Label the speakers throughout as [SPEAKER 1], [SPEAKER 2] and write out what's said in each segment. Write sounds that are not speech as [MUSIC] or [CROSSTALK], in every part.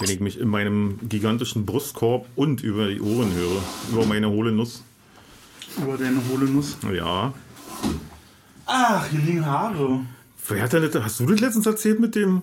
[SPEAKER 1] wenn ich mich in meinem gigantischen Brustkorb und über die Ohren höre. Über meine hohle Nuss.
[SPEAKER 2] Über deine hohle Nuss.
[SPEAKER 1] Ja.
[SPEAKER 2] Ach, hier liegen Haare.
[SPEAKER 1] Wer hat denn das, hast du das letztens erzählt mit dem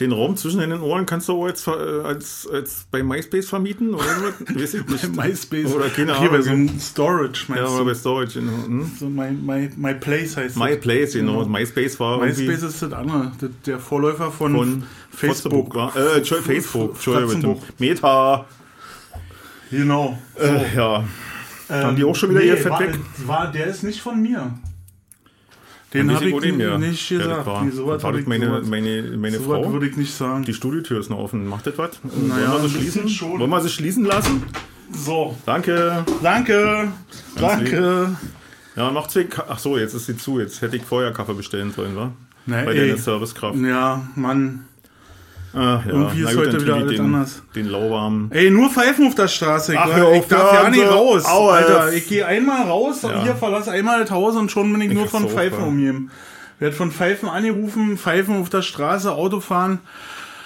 [SPEAKER 1] den Raum zwischen deinen Ohren kannst du auch als, äh, als, als bei MySpace vermieten oder so? [LAUGHS] Weiß ich nicht.
[SPEAKER 2] MySpace.
[SPEAKER 1] Oder keine
[SPEAKER 2] Hier bei
[SPEAKER 1] Ahnung.
[SPEAKER 2] so einem Storage, meinst
[SPEAKER 1] Ja,
[SPEAKER 2] du?
[SPEAKER 1] bei Storage. Genau. Hm?
[SPEAKER 2] so my, my, my Place heißt
[SPEAKER 1] My
[SPEAKER 2] das.
[SPEAKER 1] Place, genau. MySpace war
[SPEAKER 2] MySpace ist das andere. Das, der Vorläufer von,
[SPEAKER 1] von
[SPEAKER 2] Facebook.
[SPEAKER 1] Äh, Facebook. Entschuldigung. Meta.
[SPEAKER 2] Genau.
[SPEAKER 1] Äh, ja. Haben die auch schon wieder ihr Fett
[SPEAKER 2] war,
[SPEAKER 1] weg?
[SPEAKER 2] War, der ist nicht von mir. Den habe ich
[SPEAKER 1] den her-
[SPEAKER 2] nicht gesagt.
[SPEAKER 1] war.
[SPEAKER 2] Nee, so was
[SPEAKER 1] war
[SPEAKER 2] hab
[SPEAKER 1] das
[SPEAKER 2] ich-
[SPEAKER 1] meine, meine, meine
[SPEAKER 2] so
[SPEAKER 1] Frau?
[SPEAKER 2] würde ich nicht sagen.
[SPEAKER 1] Die Studiotür ist noch offen. Macht das was?
[SPEAKER 2] Naja,
[SPEAKER 1] Wollen wir sie schließen?
[SPEAKER 2] schon.
[SPEAKER 1] Wollen wir sie schließen lassen?
[SPEAKER 2] So,
[SPEAKER 1] Danke.
[SPEAKER 2] danke. Danke.
[SPEAKER 1] Ja, noch zwei. Ka Ach so, jetzt ist sie zu. Jetzt hätte ich vorher Kaffee bestellen sollen, wa?
[SPEAKER 2] Na,
[SPEAKER 1] Bei
[SPEAKER 2] ey.
[SPEAKER 1] der Servicekraft.
[SPEAKER 2] Ja, Mann.
[SPEAKER 1] Ach, ja.
[SPEAKER 2] Irgendwie ist
[SPEAKER 1] gut,
[SPEAKER 2] heute wieder
[SPEAKER 1] ich
[SPEAKER 2] alles
[SPEAKER 1] den,
[SPEAKER 2] anders.
[SPEAKER 1] Den lauwarmen.
[SPEAKER 2] Ey, nur Pfeifen auf der Straße. Ich,
[SPEAKER 1] Ach, hör
[SPEAKER 2] ich
[SPEAKER 1] auf,
[SPEAKER 2] darf
[SPEAKER 1] ja,
[SPEAKER 2] nicht
[SPEAKER 1] so.
[SPEAKER 2] raus.
[SPEAKER 1] Au,
[SPEAKER 2] Alter, ich gehe einmal raus und
[SPEAKER 1] Ja.
[SPEAKER 2] hier verlasse einmal das Haus und schon bin ich, nur
[SPEAKER 1] hasse
[SPEAKER 2] von
[SPEAKER 1] auch,
[SPEAKER 2] Pfeifen umgeben. Werd von Pfeifen angerufen, Pfeifen auf der Straße, Auto fahren.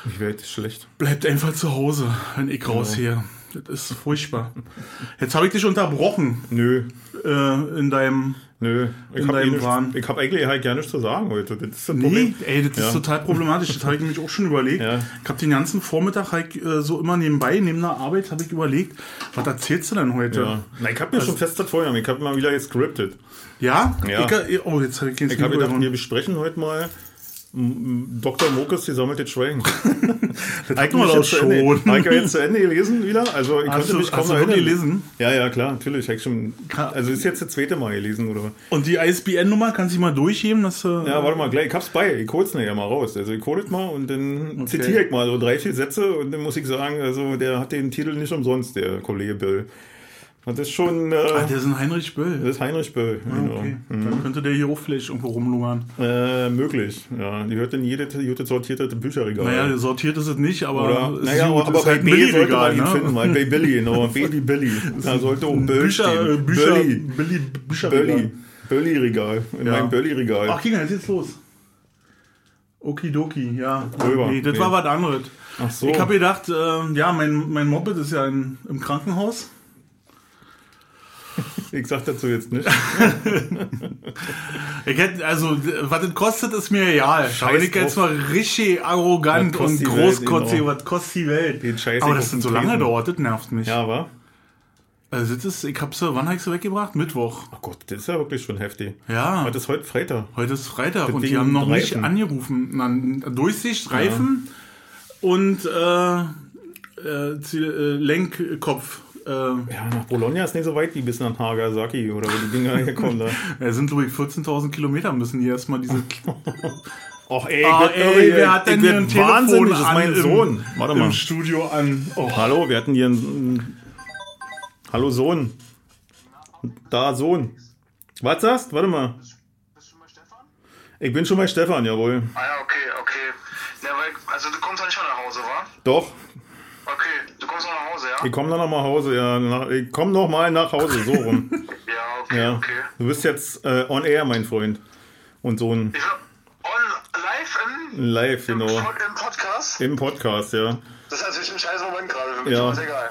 [SPEAKER 1] Ich werde schlecht.
[SPEAKER 2] Bleibt einfach zu Hause, wenn ich rausgehe. Das ist furchtbar. Jetzt habe ich dich unterbrochen
[SPEAKER 1] Nö.
[SPEAKER 2] äh, in deinem.
[SPEAKER 1] Nö. Ich habe
[SPEAKER 2] deinem
[SPEAKER 1] eh
[SPEAKER 2] Wahn.
[SPEAKER 1] nichts- ich hab eigentlich halt gar nichts zu sagen heute. Das ist
[SPEAKER 2] Nee,
[SPEAKER 1] Problem.
[SPEAKER 2] ey, das ist
[SPEAKER 1] Ja.
[SPEAKER 2] total problematisch. Das habe ich nämlich auch schon überlegt.
[SPEAKER 1] Ja.
[SPEAKER 2] Ich habe den ganzen Vormittag halt, äh, so immer nebenbei, neben der Arbeit, habe ich überlegt, was erzählst du denn heute?
[SPEAKER 1] Ja. Na, ich habe mir schon fest das vorher. Ich habe mal wieder gescriptet.
[SPEAKER 2] Ja?
[SPEAKER 1] Ja.
[SPEAKER 2] Ich, oh, jetzt habe ich
[SPEAKER 1] Ich habe gedacht, wir besprechen heute mal m- m- Dr. Mokus gesammelte Schweigen. [LAUGHS]
[SPEAKER 2] Das hatten wir doch schon.
[SPEAKER 1] Habe ich ja jetzt zu Ende gelesen wieder? Also ich
[SPEAKER 2] Hast
[SPEAKER 1] konnte
[SPEAKER 2] du-
[SPEAKER 1] mich kaum erinnern.
[SPEAKER 2] gelesen?
[SPEAKER 1] Ja, ja, klar, natürlich. Ich schon, also ist jetzt das zweite Mal gelesen, oder?
[SPEAKER 2] Und die ISBN-Nummer, kannst du die mal durchheben? Dass, äh,
[SPEAKER 1] Ja, warte mal, gleich, ich hab's bei. Ich hol's nachher mal raus. Also ich hol das mal und dann zitiere ich mal so drei, vier Sätze und dann muss ich sagen, also der hat den Titel nicht umsonst, der Kollege Böll. Das ist schon, äh,
[SPEAKER 2] Ah, der ist ein Heinrich Böll.
[SPEAKER 1] das ist Heinrich Böll. genau.
[SPEAKER 2] Okay. Dann könnte der hier auch vielleicht irgendwo rumlungern.
[SPEAKER 1] Äh, möglich, ja. Die hört in jede, jede sortierte Bücherregal.
[SPEAKER 2] Naja, sortiert ist es nicht, aber
[SPEAKER 1] Oder, naja,
[SPEAKER 2] gut.
[SPEAKER 1] aber
[SPEAKER 2] ist
[SPEAKER 1] bei
[SPEAKER 2] halt
[SPEAKER 1] B sollte
[SPEAKER 2] Billigregal,
[SPEAKER 1] man ihn
[SPEAKER 2] ne?
[SPEAKER 1] finden, weil bei Billy, genau, Baby [LAUGHS] Billy. Da sollte auch Böll
[SPEAKER 2] Bücher, äh,
[SPEAKER 1] stehen.
[SPEAKER 2] Bücher,
[SPEAKER 1] Bölli.
[SPEAKER 2] Billy, Bücherregal.
[SPEAKER 1] Bölli. Bölli-Regal. In
[SPEAKER 2] Ja.
[SPEAKER 1] meinem Bölli-Regal.
[SPEAKER 2] Ach, Kinder, jetzt geht's los. Okidoki, ja.
[SPEAKER 1] Rüber.
[SPEAKER 2] Nee, das
[SPEAKER 1] Nee.
[SPEAKER 2] war was anderes.
[SPEAKER 1] Ach so.
[SPEAKER 2] Ich habe gedacht, äh, ja, mein, mein Moped ist ja in, im Krankenhaus.
[SPEAKER 1] Ich sag dazu jetzt nicht. [LAUGHS]
[SPEAKER 2] Ich hätte, also, was das kostet, ist mir egal. Aber ich jetzt mal richtig arrogant und großkotzig,
[SPEAKER 1] genau.
[SPEAKER 2] was kostet die Welt?
[SPEAKER 1] Den Scheiß
[SPEAKER 2] Aber das
[SPEAKER 1] den
[SPEAKER 2] so lange dauert, das nervt mich.
[SPEAKER 1] Ja, wa?
[SPEAKER 2] Also, das ist, ich hab sie, wann hab ich sie weggebracht? Mittwoch.
[SPEAKER 1] Ach Gott, das ist ja wirklich schon heftig.
[SPEAKER 2] Ja.
[SPEAKER 1] Heute ist heute Freitag.
[SPEAKER 2] Heute ist Freitag
[SPEAKER 1] Das
[SPEAKER 2] und
[SPEAKER 1] Ding
[SPEAKER 2] die haben noch
[SPEAKER 1] Reifen.
[SPEAKER 2] nicht angerufen. Na, Durchsicht, Reifen und äh, äh, äh, Lenkkopf. Äh,
[SPEAKER 1] Ja, nach Bologna ist nicht so weit wie bis nach Nagasaki oder wo die Dinger [LAUGHS] herkommen. Da.
[SPEAKER 2] ja, sind, glaube ich, 14.000 Kilometer müssen die erstmal diese. [LAUGHS]
[SPEAKER 1] Och ey,
[SPEAKER 2] Ah, ey,
[SPEAKER 1] irre,
[SPEAKER 2] wer hat denn hier ein Telefon
[SPEAKER 1] das ist mein
[SPEAKER 2] im-
[SPEAKER 1] Sohn. Warte mal.
[SPEAKER 2] im Studio an? Oh.
[SPEAKER 1] Hallo, wir hatten hier einen. Hallo Sohn. Da Sohn. Was sagst? Warte mal.
[SPEAKER 3] Bist du mal Stefan?
[SPEAKER 1] Ich bin schon bei Stefan, jawohl.
[SPEAKER 3] Ah ja, okay, okay. Ja, weil, also du kommst doch nicht mehr nach Hause, wa?
[SPEAKER 1] Doch,
[SPEAKER 3] Okay, du kommst noch nach Hause, ja?
[SPEAKER 1] Ich komme dann noch mal nach Hause. Ja, nach, ich komme noch mal nach Hause, so rum. [LAUGHS]
[SPEAKER 3] Ja, okay,
[SPEAKER 1] Ja.
[SPEAKER 3] okay.
[SPEAKER 1] Du bist jetzt äh, on air, mein Freund. Und.
[SPEAKER 3] Ich will on live im,
[SPEAKER 1] Live,
[SPEAKER 3] im,
[SPEAKER 1] genau.
[SPEAKER 3] Pod- im Podcast.
[SPEAKER 1] Im Podcast, ja.
[SPEAKER 3] Das ist natürlich ein scheiß Moment gerade für mich,
[SPEAKER 1] Ja.
[SPEAKER 3] aber ist egal.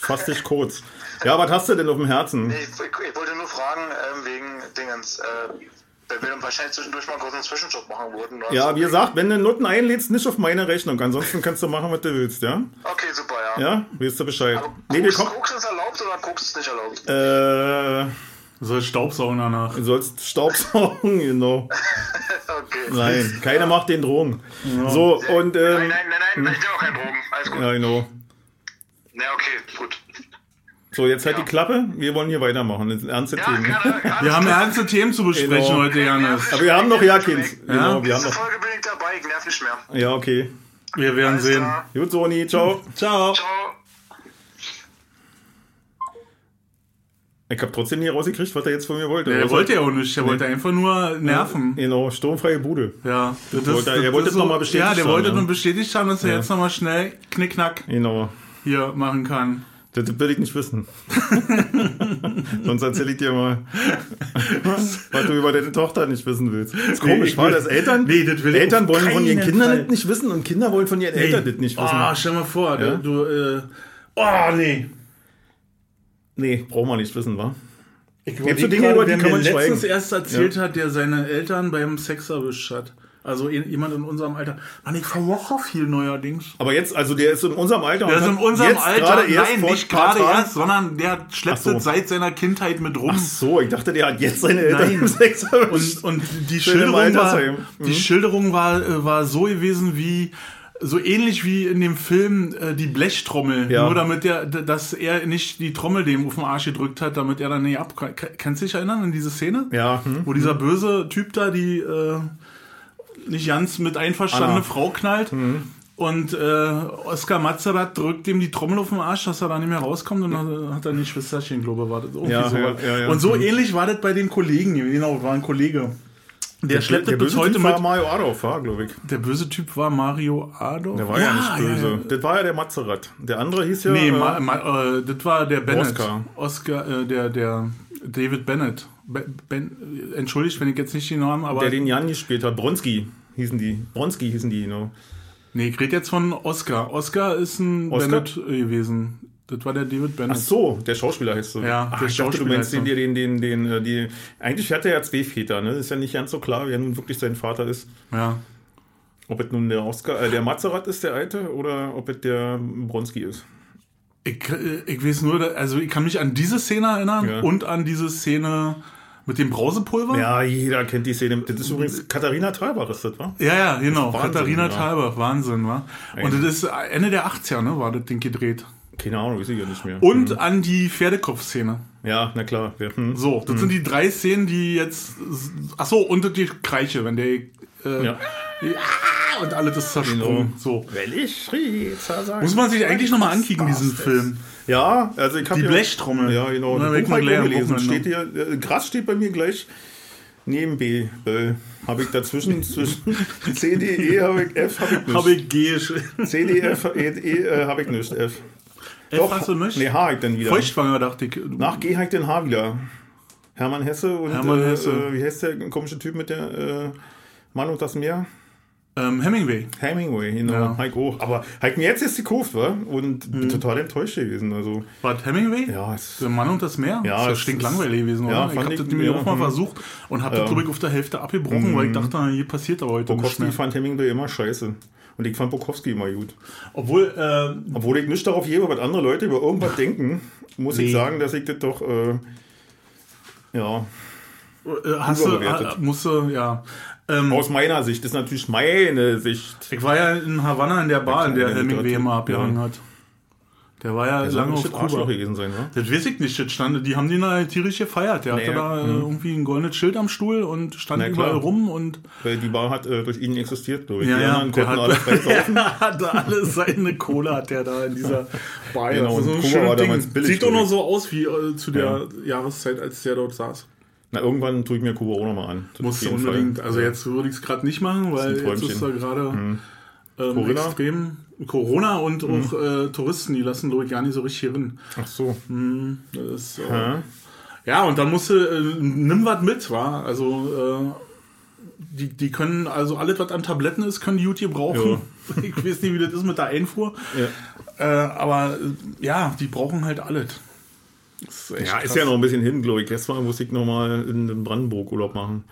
[SPEAKER 1] Fass dich kurz. Ja, was hast du denn auf dem Herzen?
[SPEAKER 3] Nee, ich, ich, ich wollte nur fragen, ähm, wegen Dingens, äh, wir dann wahrscheinlich zwischendurch mal kurz einen Zwischenjob machen würden. oder
[SPEAKER 1] Ja,
[SPEAKER 3] so.
[SPEAKER 1] wie gesagt, wenn du Noten einlädst, nicht auf meine Rechnung. Ansonsten kannst du machen, was du willst, ja?
[SPEAKER 3] Okay, super, ja.
[SPEAKER 1] Ja, weißt du Bescheid.
[SPEAKER 3] Aber
[SPEAKER 1] Nee, wir
[SPEAKER 3] Koks,
[SPEAKER 1] kommen.
[SPEAKER 3] Koks ist erlaubt oder Koks ist nicht erlaubt?
[SPEAKER 1] Äh,
[SPEAKER 2] Soll Staubsaugen danach.
[SPEAKER 1] du sollst Staubsaugen, genau. [LAUGHS]
[SPEAKER 3] okay.
[SPEAKER 1] Nein, keiner macht den Drogen. So, und,
[SPEAKER 3] Nein,
[SPEAKER 1] ähm,
[SPEAKER 3] nein, nein, nein, ich will auch keinen Drogen. Alles gut.
[SPEAKER 1] ja, genau.
[SPEAKER 3] Ja, okay, gut.
[SPEAKER 1] So, jetzt halt die Klappe. Wir wollen hier weitermachen. Das sind ernste
[SPEAKER 3] Ja,
[SPEAKER 1] Themen.
[SPEAKER 3] gerne. gerne.
[SPEAKER 2] Wir haben ernste Themen zu besprechen
[SPEAKER 1] Genau.
[SPEAKER 2] heute, Janis.
[SPEAKER 1] Aber wir haben noch ja Kind. Genau, wir haben noch.
[SPEAKER 3] Folge bin ich dabei, ich nerv nicht mehr.
[SPEAKER 1] Ja, okay.
[SPEAKER 2] Wir werden
[SPEAKER 3] Alles
[SPEAKER 2] sehen.
[SPEAKER 3] klar.
[SPEAKER 1] Gut, Soni, ciao.
[SPEAKER 2] Ciao.
[SPEAKER 3] Ciao.
[SPEAKER 1] Ich habe trotzdem nie rausgekriegt, was er jetzt von mir wollte.
[SPEAKER 2] Er
[SPEAKER 1] Was
[SPEAKER 2] wollte ja auch nicht. Er wollte einfach nur nerven.
[SPEAKER 1] Genau, sturmfreie Bude.
[SPEAKER 2] Ja, das,
[SPEAKER 1] wollte- er wollte es noch mal bestätigt
[SPEAKER 2] Ja, der
[SPEAKER 1] haben,
[SPEAKER 2] wollte
[SPEAKER 1] ja.
[SPEAKER 2] nun bestätigt haben, dass er
[SPEAKER 1] Ja.
[SPEAKER 2] jetzt nochmal schnell Knickknack
[SPEAKER 1] Genau.
[SPEAKER 2] hier machen kann.
[SPEAKER 1] Das will ich nicht wissen. [LAUGHS] Sonst erzähl ich dir mal, was du über deine Tochter nicht wissen willst. Das ist komisch,
[SPEAKER 2] ich
[SPEAKER 1] weil
[SPEAKER 2] will-
[SPEAKER 1] das Eltern,
[SPEAKER 2] Nee, das will
[SPEAKER 1] Eltern wollen von ihren Kindern
[SPEAKER 2] Fall.
[SPEAKER 1] das nicht wissen und Kinder wollen von ihren Eltern das nicht wissen.
[SPEAKER 2] Oh, stell mal vor,
[SPEAKER 1] Ja?
[SPEAKER 2] du, äh, oh, nee.
[SPEAKER 1] Nee, braucht man nicht wissen, wa?
[SPEAKER 2] Ich
[SPEAKER 1] Gibt so Dinge,
[SPEAKER 2] gerade,
[SPEAKER 1] über die kann man
[SPEAKER 2] letztens
[SPEAKER 1] schweigen.
[SPEAKER 2] erst erzählt hat, der seine Eltern beim Sex erwischt hat. Also jemand in unserem Alter. Mann, ich verwache so viel neuerdings.
[SPEAKER 1] Aber jetzt, also der ist in unserem Alter.
[SPEAKER 2] Der ist in unserem Alter, nein, nicht gerade erst, sondern der schleppt
[SPEAKER 1] so.
[SPEAKER 2] seit seiner Kindheit mit rum.
[SPEAKER 1] Ach so, ich dachte, der hat jetzt seine Eltern Sex.
[SPEAKER 2] Und, und die, Schilderung war,
[SPEAKER 1] Altersheim.
[SPEAKER 2] die
[SPEAKER 1] Mhm.
[SPEAKER 2] Schilderung war, äh, war so gewesen wie, so ähnlich wie in dem Film äh, die Blechtrommel.
[SPEAKER 1] Ja.
[SPEAKER 2] Nur damit er, dass er nicht die Trommel dem auf den Arsch gedrückt hat, damit er dann nicht ab. Kannst du dich erinnern an diese Szene?
[SPEAKER 1] Ja, hm.
[SPEAKER 2] Wo dieser böse Typ da die äh, nicht ganz mit einverstandene
[SPEAKER 1] Anna. Mhm.
[SPEAKER 2] Frau knallt. Und äh, Oskar Mazerat drückt ihm die Trommel auf den Arsch, dass er da nicht mehr rauskommt und dann hat er nicht Schwesterchen, glaube ich,
[SPEAKER 1] Ja,
[SPEAKER 2] so.
[SPEAKER 1] ja, ja, ja.
[SPEAKER 2] Und so
[SPEAKER 1] Mhm.
[SPEAKER 2] ähnlich war das bei den Kollegen, genau, war ein Kollege. Der, schleppt
[SPEAKER 1] der
[SPEAKER 2] bis
[SPEAKER 1] böse
[SPEAKER 2] heute
[SPEAKER 1] Typ
[SPEAKER 2] mit.
[SPEAKER 1] war Mario Adolf, war, glaube ich.
[SPEAKER 2] Der böse Typ war Mario Adolf.
[SPEAKER 1] Der war ja, nicht böse. Das war ja der Mazerat. Der andere hieß ja.
[SPEAKER 2] Nee,
[SPEAKER 1] äh,
[SPEAKER 2] ma, ma, äh, das war der Bennett.
[SPEAKER 1] Oscar.
[SPEAKER 2] Oscar, äh, der, der David Bennett. Be, ben, entschuldigt, wenn ich jetzt nicht den Namen, aber.
[SPEAKER 1] der den Jan gespielt hat. Bronski hießen die. Bronski hießen die, genau.
[SPEAKER 2] nee, ich rede jetzt von Oscar. Oscar ist ein
[SPEAKER 1] Oscar?
[SPEAKER 2] Bennett äh, gewesen. Das war der David Bennett.
[SPEAKER 1] Ach so, der Schauspieler heißt so.
[SPEAKER 2] Ja,
[SPEAKER 1] Ach,
[SPEAKER 2] der
[SPEAKER 1] ich dachte, du
[SPEAKER 2] Schauspieler
[SPEAKER 1] meinst den, den, den, den, äh, die. Eigentlich hat er ja zwei Väter, ne? Ist ja nicht ganz so klar, wer nun wirklich sein Vater ist.
[SPEAKER 2] Ja.
[SPEAKER 1] Ob es nun der Oscar, äh, der Mazerat ist, der Alte, oder ob es der Bronski ist.
[SPEAKER 2] Ich, ich weiß nur, also ich kann mich an diese Szene erinnern
[SPEAKER 1] Ja.
[SPEAKER 2] und an diese Szene mit dem Brausepulver.
[SPEAKER 1] Ja, jeder kennt die Szene. Das ist übrigens Katharina Thalbach, ist das, wa?
[SPEAKER 2] Ja, ja, genau.
[SPEAKER 1] Wahnsinn,
[SPEAKER 2] Katharina
[SPEAKER 1] ja.
[SPEAKER 2] Thalbach, Wahnsinn, wa? Und das ist Ende der 80er, ne, war das Ding gedreht.
[SPEAKER 1] Keine Ahnung, weiß ich ja nicht mehr.
[SPEAKER 2] Und an die Pferdekopf-Szene.
[SPEAKER 1] Ja, na klar. Ja, hm.
[SPEAKER 2] So, das sind die drei Szenen, die jetzt. Ach so, und die Kreiche, wenn der. Äh,
[SPEAKER 1] Ja.
[SPEAKER 2] Und alles ist zersprungen.
[SPEAKER 1] Genau.
[SPEAKER 2] So.
[SPEAKER 1] Weil ich schrie.
[SPEAKER 2] Muss man sich eigentlich nochmal ankicken, diesen Film.
[SPEAKER 1] Ja, also ich habe
[SPEAKER 2] Die Blechtrommel.
[SPEAKER 1] Ja, genau.
[SPEAKER 2] Na,
[SPEAKER 1] Das Buch
[SPEAKER 2] am
[SPEAKER 1] gelesen. Steht hier, äh, Gras steht bei mir gleich neben B. Äh, habe ich dazwischen [LAUGHS] zwischen C, D, E, habe ich F, habe ich nicht.
[SPEAKER 2] Habe ich G.
[SPEAKER 1] C, D, F, E, E äh, habe ich nicht. F.
[SPEAKER 2] F hast du nicht?
[SPEAKER 1] Nee, H habe ich dann wieder.
[SPEAKER 2] Feuchtwanger, dachte ich.
[SPEAKER 1] Nach G habe ich den H wieder. Hermann Hesse und
[SPEAKER 2] Hermann
[SPEAKER 1] äh,
[SPEAKER 2] Hesse.
[SPEAKER 1] Äh, wie heißt der komische Typ mit der äh, Mann und das Meer?
[SPEAKER 2] Ähm, Hemingway.
[SPEAKER 1] Hemingway, genau.
[SPEAKER 2] Ja.
[SPEAKER 1] Heik auch. Aber Heik mir jetzt ist gekauft, wa? Und bin total enttäuscht gewesen. Also,
[SPEAKER 2] War das Hemingway?
[SPEAKER 1] ja,
[SPEAKER 2] Der Mann und das Meer?
[SPEAKER 1] Ja,
[SPEAKER 2] das stinklangweilig
[SPEAKER 1] ist-
[SPEAKER 2] gewesen,
[SPEAKER 1] ja,
[SPEAKER 2] oder? Ich habe das nämlich
[SPEAKER 1] ja,
[SPEAKER 2] auch mal
[SPEAKER 1] hm.
[SPEAKER 2] versucht und habe das,
[SPEAKER 1] Ja.
[SPEAKER 2] glaube ich, auf der Hälfte abgebrochen, weil ich dachte, na, hier passiert aber heute
[SPEAKER 1] Bukowski
[SPEAKER 2] mehr.
[SPEAKER 1] fand Hemingway immer scheiße. Und ich fand Bukowski immer gut.
[SPEAKER 2] Obwohl, äh,
[SPEAKER 1] Obwohl ich nicht darauf gebe, was andere Leute über irgendwas denken, muss
[SPEAKER 2] Nee.
[SPEAKER 1] ich sagen, dass ich das doch, äh, ja,
[SPEAKER 2] äh, hast du, äh, musst du, ja. Ähm,
[SPEAKER 1] aus meiner Sicht, das ist natürlich meine Sicht.
[SPEAKER 2] ich war ja in Havanna in der Bar, in der
[SPEAKER 1] Ja,
[SPEAKER 2] Hemingway immer abgehangen hat. Der war ja
[SPEAKER 1] Das
[SPEAKER 2] lange auf
[SPEAKER 1] ein Arschloch
[SPEAKER 2] Kuba.
[SPEAKER 1] gewesen sein, ne?
[SPEAKER 2] Das weiß ich nicht, das stand, die haben den da tierisch gefeiert. Der
[SPEAKER 1] Nee,
[SPEAKER 2] hatte da äh,
[SPEAKER 1] hm.
[SPEAKER 2] irgendwie ein goldenes Schild am Stuhl und stand überall rum und
[SPEAKER 1] Weil die Bar hat äh, durch ihn existiert, glaube ich.
[SPEAKER 2] ja,
[SPEAKER 1] die
[SPEAKER 2] ja,
[SPEAKER 1] anderen
[SPEAKER 2] der
[SPEAKER 1] konnten
[SPEAKER 2] hat,
[SPEAKER 1] alle frei [LAUGHS] saufen.
[SPEAKER 2] hatte alle seine Kohle hat der da in dieser [LAUGHS] Bar.
[SPEAKER 1] Genau,
[SPEAKER 2] Das ist
[SPEAKER 1] und
[SPEAKER 2] ein
[SPEAKER 1] Kuba war damals billig,
[SPEAKER 2] Sieht doch noch so aus wie äh, zu der Jahreszeit, als der dort saß.
[SPEAKER 1] Na, irgendwann tue ich mir Kuba auch nochmal an. Das
[SPEAKER 2] Musst du unbedingt,
[SPEAKER 1] Fall.
[SPEAKER 2] also jetzt würde ich es gerade nicht machen, weil
[SPEAKER 1] ist
[SPEAKER 2] jetzt ist da gerade ähm,
[SPEAKER 1] Corona?
[SPEAKER 2] extrem Corona und auch äh, Touristen, die lassen glaube ich gar nicht so richtig hin.
[SPEAKER 1] Ach so.
[SPEAKER 2] Das ist, äh? Ja, und dann musst du, äh, nimm was mit, wa? Also, äh, die, die können, also alles, was an Tabletten ist, können die gut gebrauchen. [LAUGHS] Ich weiß nicht, wie das ist mit der Einfuhr.
[SPEAKER 1] Ja.
[SPEAKER 2] Äh, aber äh, ja, die brauchen halt alles. Echt
[SPEAKER 1] Ja, ist
[SPEAKER 2] krass.
[SPEAKER 1] ja noch ein bisschen hin, glaube ich. Jetzt mal muss ich nochmal in den Brandenburg Urlaub machen.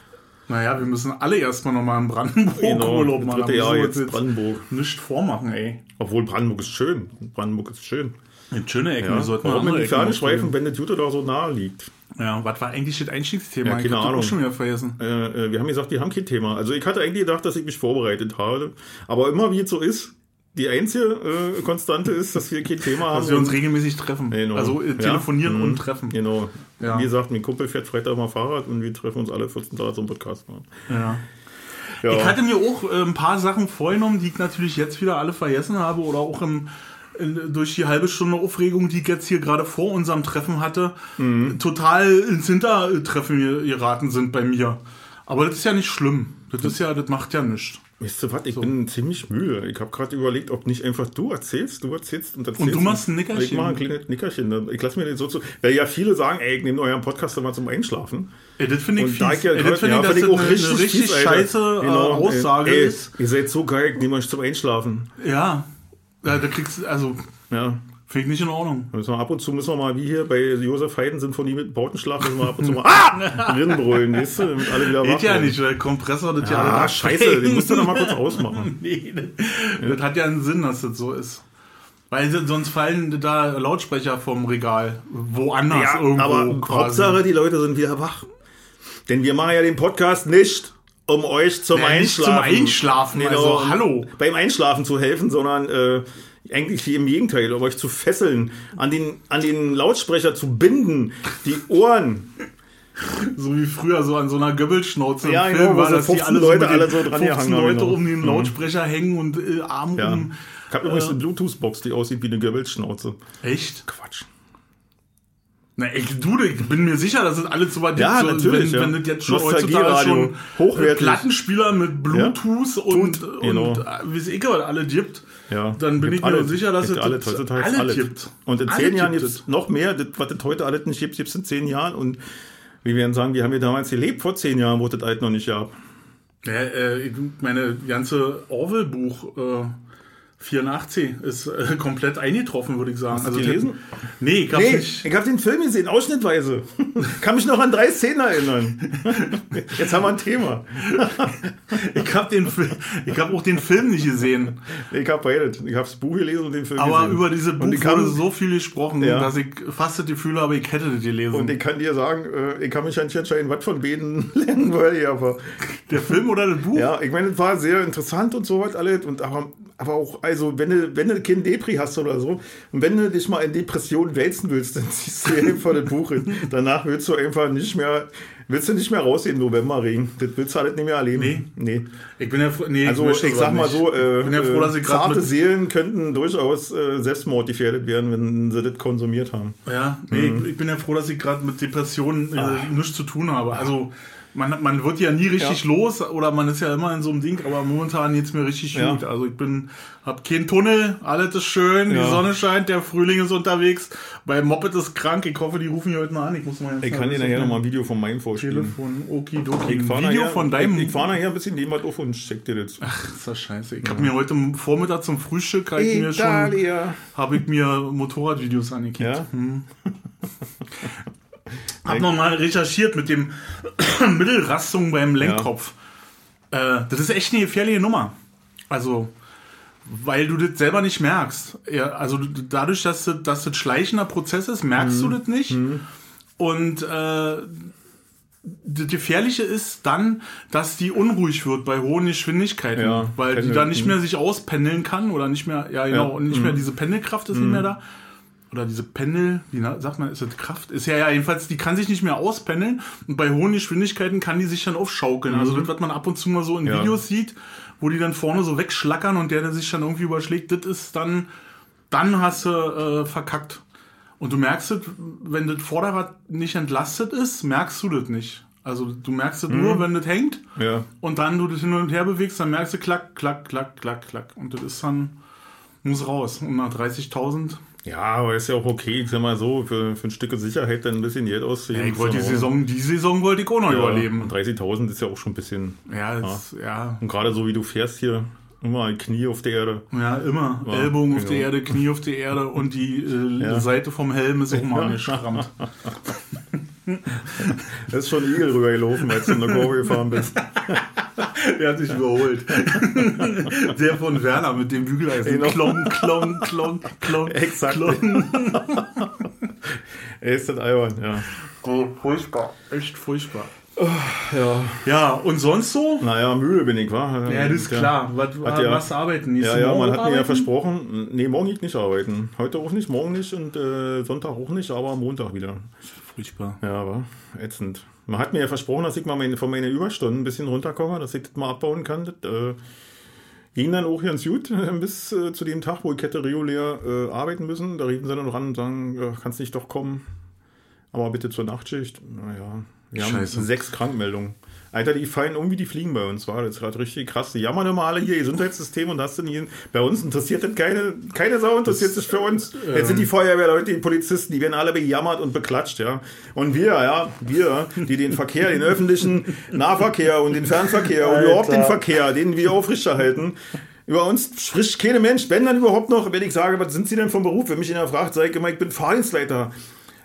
[SPEAKER 2] Naja, wir müssen alle erstmal nochmal in Brandenburg
[SPEAKER 1] Genau,
[SPEAKER 2] Urlaub machen.
[SPEAKER 1] dritte Jahr jetzt Brandenburg.
[SPEAKER 2] Nicht vormachen, ey.
[SPEAKER 1] Obwohl Brandenburg ist schön. Brandenburg ist schön.
[SPEAKER 2] Eine schöne Ecke,
[SPEAKER 1] Ja.
[SPEAKER 2] wir sollten
[SPEAKER 1] Warum in die
[SPEAKER 2] Ecken
[SPEAKER 1] Ferne schweifen, wenn das Jute da so nahe liegt?
[SPEAKER 2] Ja, was war eigentlich das Einstiegsthema?
[SPEAKER 1] Ja,
[SPEAKER 2] ich
[SPEAKER 1] keine
[SPEAKER 2] hab das
[SPEAKER 1] Ahnung.
[SPEAKER 2] schon wieder vergessen.
[SPEAKER 1] Äh, äh, wir haben gesagt, die haben kein Thema. Also ich hatte eigentlich gedacht, dass ich mich vorbereitet habe. Aber immer wie es so ist, die einzige äh, Konstante ist, dass wir kein Thema haben.
[SPEAKER 2] Dass wir uns regelmäßig treffen.
[SPEAKER 1] Genau.
[SPEAKER 2] Also äh,
[SPEAKER 1] Ja.
[SPEAKER 2] telefonieren
[SPEAKER 1] Mhm.
[SPEAKER 2] und treffen.
[SPEAKER 1] Genau.
[SPEAKER 2] Ja.
[SPEAKER 1] Wie gesagt, mein Kumpel fährt Freitag mal Fahrrad und wir treffen uns alle 14 Tage zum Podcast.
[SPEAKER 2] Ja.
[SPEAKER 1] Ja.
[SPEAKER 2] Ich hatte mir auch äh, ein paar Sachen vorgenommen, die ich natürlich jetzt wieder alle vergessen habe oder auch im, in, durch die halbe Stunde Aufregung, die ich jetzt hier gerade vor unserem Treffen hatte,
[SPEAKER 1] Mhm.
[SPEAKER 2] total ins Hintertreffen ge- geraten sind bei mir. Aber das ist ja nicht schlimm. Das ist ja, das macht ja nichts.
[SPEAKER 1] Weißt du was, ich so. bin ziemlich müde. Ich habe gerade überlegt, ob nicht einfach du erzählst, du erzählst und erzählst.
[SPEAKER 2] Und du machst ein Nickerchen.
[SPEAKER 1] Ich mache ein kleines Nickerchen. Ich lasse mir den so zu. Weil ja viele sagen, ey, ich nehme euren Podcast immer zum Einschlafen.
[SPEAKER 2] Ey, das finde ich
[SPEAKER 1] fies. Da ich ja ey, das finde
[SPEAKER 2] ja, ich, das auch eine, richtig, richtig fies, scheiße genau, Aussage
[SPEAKER 1] ey,
[SPEAKER 2] ist.
[SPEAKER 1] Ihr seid so geil, ich nehme euch zum Einschlafen.
[SPEAKER 2] Ja. ja da kriegst du, also.
[SPEAKER 1] Ja.
[SPEAKER 2] Finde ich nicht in Ordnung.
[SPEAKER 1] Müssen wir ab und zu müssen wir mal, wie hier bei Josef Haydn Sinfonie mit Bautenschlag, müssen wir ab und zu mal ah! [LAUGHS] Rinbrüllen, weißt du, damit alle wieder
[SPEAKER 2] wach Geht ja nicht, weil Kompressor das ja,
[SPEAKER 1] ja alle scheiße, den musst du doch mal kurz ausmachen. [LAUGHS]
[SPEAKER 2] nee, das, das hat ja einen Sinn, dass das so ist. Weil sonst fallen da Lautsprecher vom Regal woanders ja, irgendwo.
[SPEAKER 1] Aber quasi. Hauptsache, die Leute sind wieder wach. Denn wir machen ja den Podcast nicht, um euch zum ja, Einschlafen.
[SPEAKER 2] Nicht zum Einschlafen, also genau, hallo.
[SPEAKER 1] Beim Einschlafen zu helfen, sondern äh, eigentlich im Gegenteil, um euch zu fesseln, an den, an den Lautsprecher zu binden, die Ohren.
[SPEAKER 2] So wie früher, so an so einer Göbbelschnauze
[SPEAKER 1] ja, im Film genau, war, dass die alle Leute, so alle so
[SPEAKER 2] dran 15 Leute genau. um den mhm. Lautsprecher mhm. hängen und äh, Arm ja. um.
[SPEAKER 1] Ich habe übrigens äh, eine Bluetooth-Box, die aussieht wie eine Göbbelschnauze.
[SPEAKER 2] Echt?
[SPEAKER 1] Quatsch.
[SPEAKER 2] Na, ich, du, ich bin mir sicher, dass es alles so weit
[SPEAKER 1] ja, so, natürlich,
[SPEAKER 2] wenn,
[SPEAKER 1] ja.
[SPEAKER 2] wenn das jetzt schon heutzutage schon
[SPEAKER 1] hochwertig.
[SPEAKER 2] Plattenspieler mit Bluetooth ja. und, und, genau. und wie es eh alle gibt,
[SPEAKER 1] ja.
[SPEAKER 2] dann bin ich mir sicher, dass es
[SPEAKER 1] alles, heutzutage
[SPEAKER 2] alle
[SPEAKER 1] alles
[SPEAKER 2] gibt.
[SPEAKER 1] Und in alle zehn Jahren gibt es noch mehr, das, was es heute alles nicht gibt, gibt es in zehn Jahren und wie wir sagen, wie haben wir damals gelebt vor zehn Jahren, wo das alles noch nicht gab.
[SPEAKER 2] Ja, äh, meine ganze Orwell-Buch äh, 84 ist äh, [LAUGHS] komplett eingetroffen, würde ich sagen.
[SPEAKER 1] Hast du also gelesen?
[SPEAKER 2] Nee,
[SPEAKER 1] ich habe nee, nicht. Ich habe den Film gesehen, ausschnittweise. [LAUGHS] Kann mich noch an drei Szenen erinnern. Jetzt haben wir ein Thema. [LAUGHS]
[SPEAKER 2] ich habe den, ich habe auch den Film nicht gesehen.
[SPEAKER 1] Ich habe beides. Ich habe das Buch gelesen und den Film
[SPEAKER 2] Aber
[SPEAKER 1] gesehen.
[SPEAKER 2] über diese Buch wurde so viel gesprochen, ja. dass ich fast das Gefühl habe, ich hätte das gelesen.
[SPEAKER 1] Und ich kann dir sagen, äh, ich kann mich nicht entscheiden, was von beiden lernen wollte, aber
[SPEAKER 2] der Film oder das Buch?
[SPEAKER 1] Ja, ich meine, es war sehr interessant und so was alles und aber aber auch, also, wenn du, wenn du kein Depri hast oder so, und wenn du dich mal in Depressionen wälzen willst, [LAUGHS] dann ziehst du einfach das Buch hin. Danach willst du einfach nicht mehr, willst du nicht mehr rausgehen im Novemberregen. Das willst du halt nicht mehr erleben. Nee.
[SPEAKER 2] nee. Ich bin ja, nee,
[SPEAKER 1] also, ich, ich sag mal
[SPEAKER 2] nicht.
[SPEAKER 1] so, äh,
[SPEAKER 2] ja froh, dass ich
[SPEAKER 1] zarte Seelen könnten durchaus äh, selbstmordgefährdet werden, wenn sie das konsumiert haben.
[SPEAKER 2] Ja, nee, mhm. ich, ich, bin ja froh, dass ich gerade mit Depressionen äh, nichts zu tun habe. Also, man, man wird ja nie richtig ja. los oder man ist ja immer in so einem Ding, aber momentan geht's mir richtig ja. gut. Also ich bin, hab keinen Tunnel, alles ist schön, ja. die Sonne scheint, der Frühling ist unterwegs. Bei Moped ist krank, ich hoffe, die rufen hier heute mal an. Ich muss mal
[SPEAKER 1] Ich kann dir nachher nochmal ein Video von meinem vorstellen.
[SPEAKER 2] Telefon, okidoki.
[SPEAKER 1] Ich
[SPEAKER 2] Video
[SPEAKER 1] nachher,
[SPEAKER 2] von deinem.
[SPEAKER 1] Ich, ich fahre nachher ein bisschen jemand auf und check dir das.
[SPEAKER 2] Ach, ist das scheiße. Ich habe mir heute Vormittag zum Frühstück ich mir schon, habe ich mir Motorradvideos angeklickt.
[SPEAKER 1] Ja? Hm. [LAUGHS]
[SPEAKER 2] Hab nochmal recherchiert mit dem [COUGHS] Mittelrastung beim Lenkkopf. Ja. Äh, das ist echt eine gefährliche Nummer. Also, weil du das selber nicht merkst. Ja, also dadurch, dass das, dass das schleichender Prozess ist, merkst mhm. du das nicht. Mhm. Und äh, das Gefährliche ist dann, dass die unruhig wird bei hohen Geschwindigkeiten, ja, weil Pendel, die dann nicht mehr sich auspendeln kann oder nicht mehr, ja genau, ja, und nicht mhm. mehr diese Pendelkraft ist nicht mehr da oder diese Pendel, wie sagt man, ist das Kraft? Ist ja, ja jedenfalls, die kann sich nicht mehr auspendeln und bei hohen Geschwindigkeiten kann die sich dann aufschaukeln. Also mhm. Also das, was man ab und zu mal so in ja. Videos sieht, wo die dann vorne so wegschlackern und der, der sich dann irgendwie überschlägt, das ist dann, dann hast du äh, verkackt. Und du merkst es, wenn das Vorderrad nicht entlastet ist, merkst du das nicht. Also du merkst es mhm. nur, wenn das hängt
[SPEAKER 1] ja.
[SPEAKER 2] und dann du das hin und her bewegst, dann merkst du klack, klack, klack, klack, klack. Und das ist dann, muss raus. Und nach 30.000
[SPEAKER 1] ja, aber ist ja auch okay, ich sag mal so, für, für ein Stück Sicherheit dann ein bisschen Geld auszugeben.
[SPEAKER 2] Ja, ich wollte die Saison, die Saison wollte ich auch noch ja, überleben.
[SPEAKER 1] 30.000 ist ja auch schon ein bisschen.
[SPEAKER 2] Ja, ist, ja. ja.
[SPEAKER 1] Und gerade so wie du fährst hier, immer Knie auf der Erde.
[SPEAKER 2] Ja, immer. Ja, Ellbogen genau. auf der genau. Erde, Knie auf der Erde und die äh, Seite vom Helm ist auch mal geschrammt. [LAUGHS] [LAUGHS]
[SPEAKER 1] das ist schon Igel rübergelaufen, als du in der Kurve gefahren bist. [LAUGHS]
[SPEAKER 2] Der hat sich überholt. [LAUGHS] Der von Werner mit dem Bügeleisen. Genau. Klong, klong, klong, klong.
[SPEAKER 1] Exakt. Klong. er ist das albern, ja.
[SPEAKER 2] Oh, furchtbar. Echt furchtbar.
[SPEAKER 1] Oh, ja.
[SPEAKER 2] Ja, und sonst so?
[SPEAKER 1] Naja, müde bin ich, wa?
[SPEAKER 2] Ja, das ist klar. Was, ja, was arbeiten?
[SPEAKER 1] ja, ja, man hat arbeiten? mir ja versprochen, nee, morgen ich nicht arbeiten. Heute auch nicht, morgen nicht und äh, Sonntag auch nicht, aber Montag wieder.
[SPEAKER 2] Furchtbar.
[SPEAKER 1] Ja, aber ätzend. Man hat mir ja versprochen, dass ich mal meine, von meinen Überstunden ein bisschen runterkomme, dass ich das mal abbauen kann. Das, äh, ging dann auch ganz gut [LAUGHS] bis äh, zu dem Tag, wo ich hätte regulär äh, arbeiten müssen. Da riefen sie dann ran und sagen, äh, kannst nicht doch kommen, aber bitte zur Nachtschicht. Naja, wir Scheiße. haben sechs Krankmeldungen. Alter, die fallen um wie die Fliegen bei uns, war das gerade richtig krass. Die jammern immer alle hier, Gesundheitssystem und das denn hier. Bei uns interessiert das keine, keine Sau interessiert sich für uns. Jetzt sind die Feuerwehrleute, die Polizisten, die werden alle bejammert und beklatscht, ja. Und wir, ja, wir, die den Verkehr, den öffentlichen Nahverkehr und den Fernverkehr und überhaupt den Verkehr, den wir aufrechterhalten, über uns spricht kein Mensch. Wenn dann überhaupt noch, wenn ich sage, was sind Sie denn vom Beruf? Wenn mich einer fragt, sage ich immer, ich bin Fahrdienstleiter.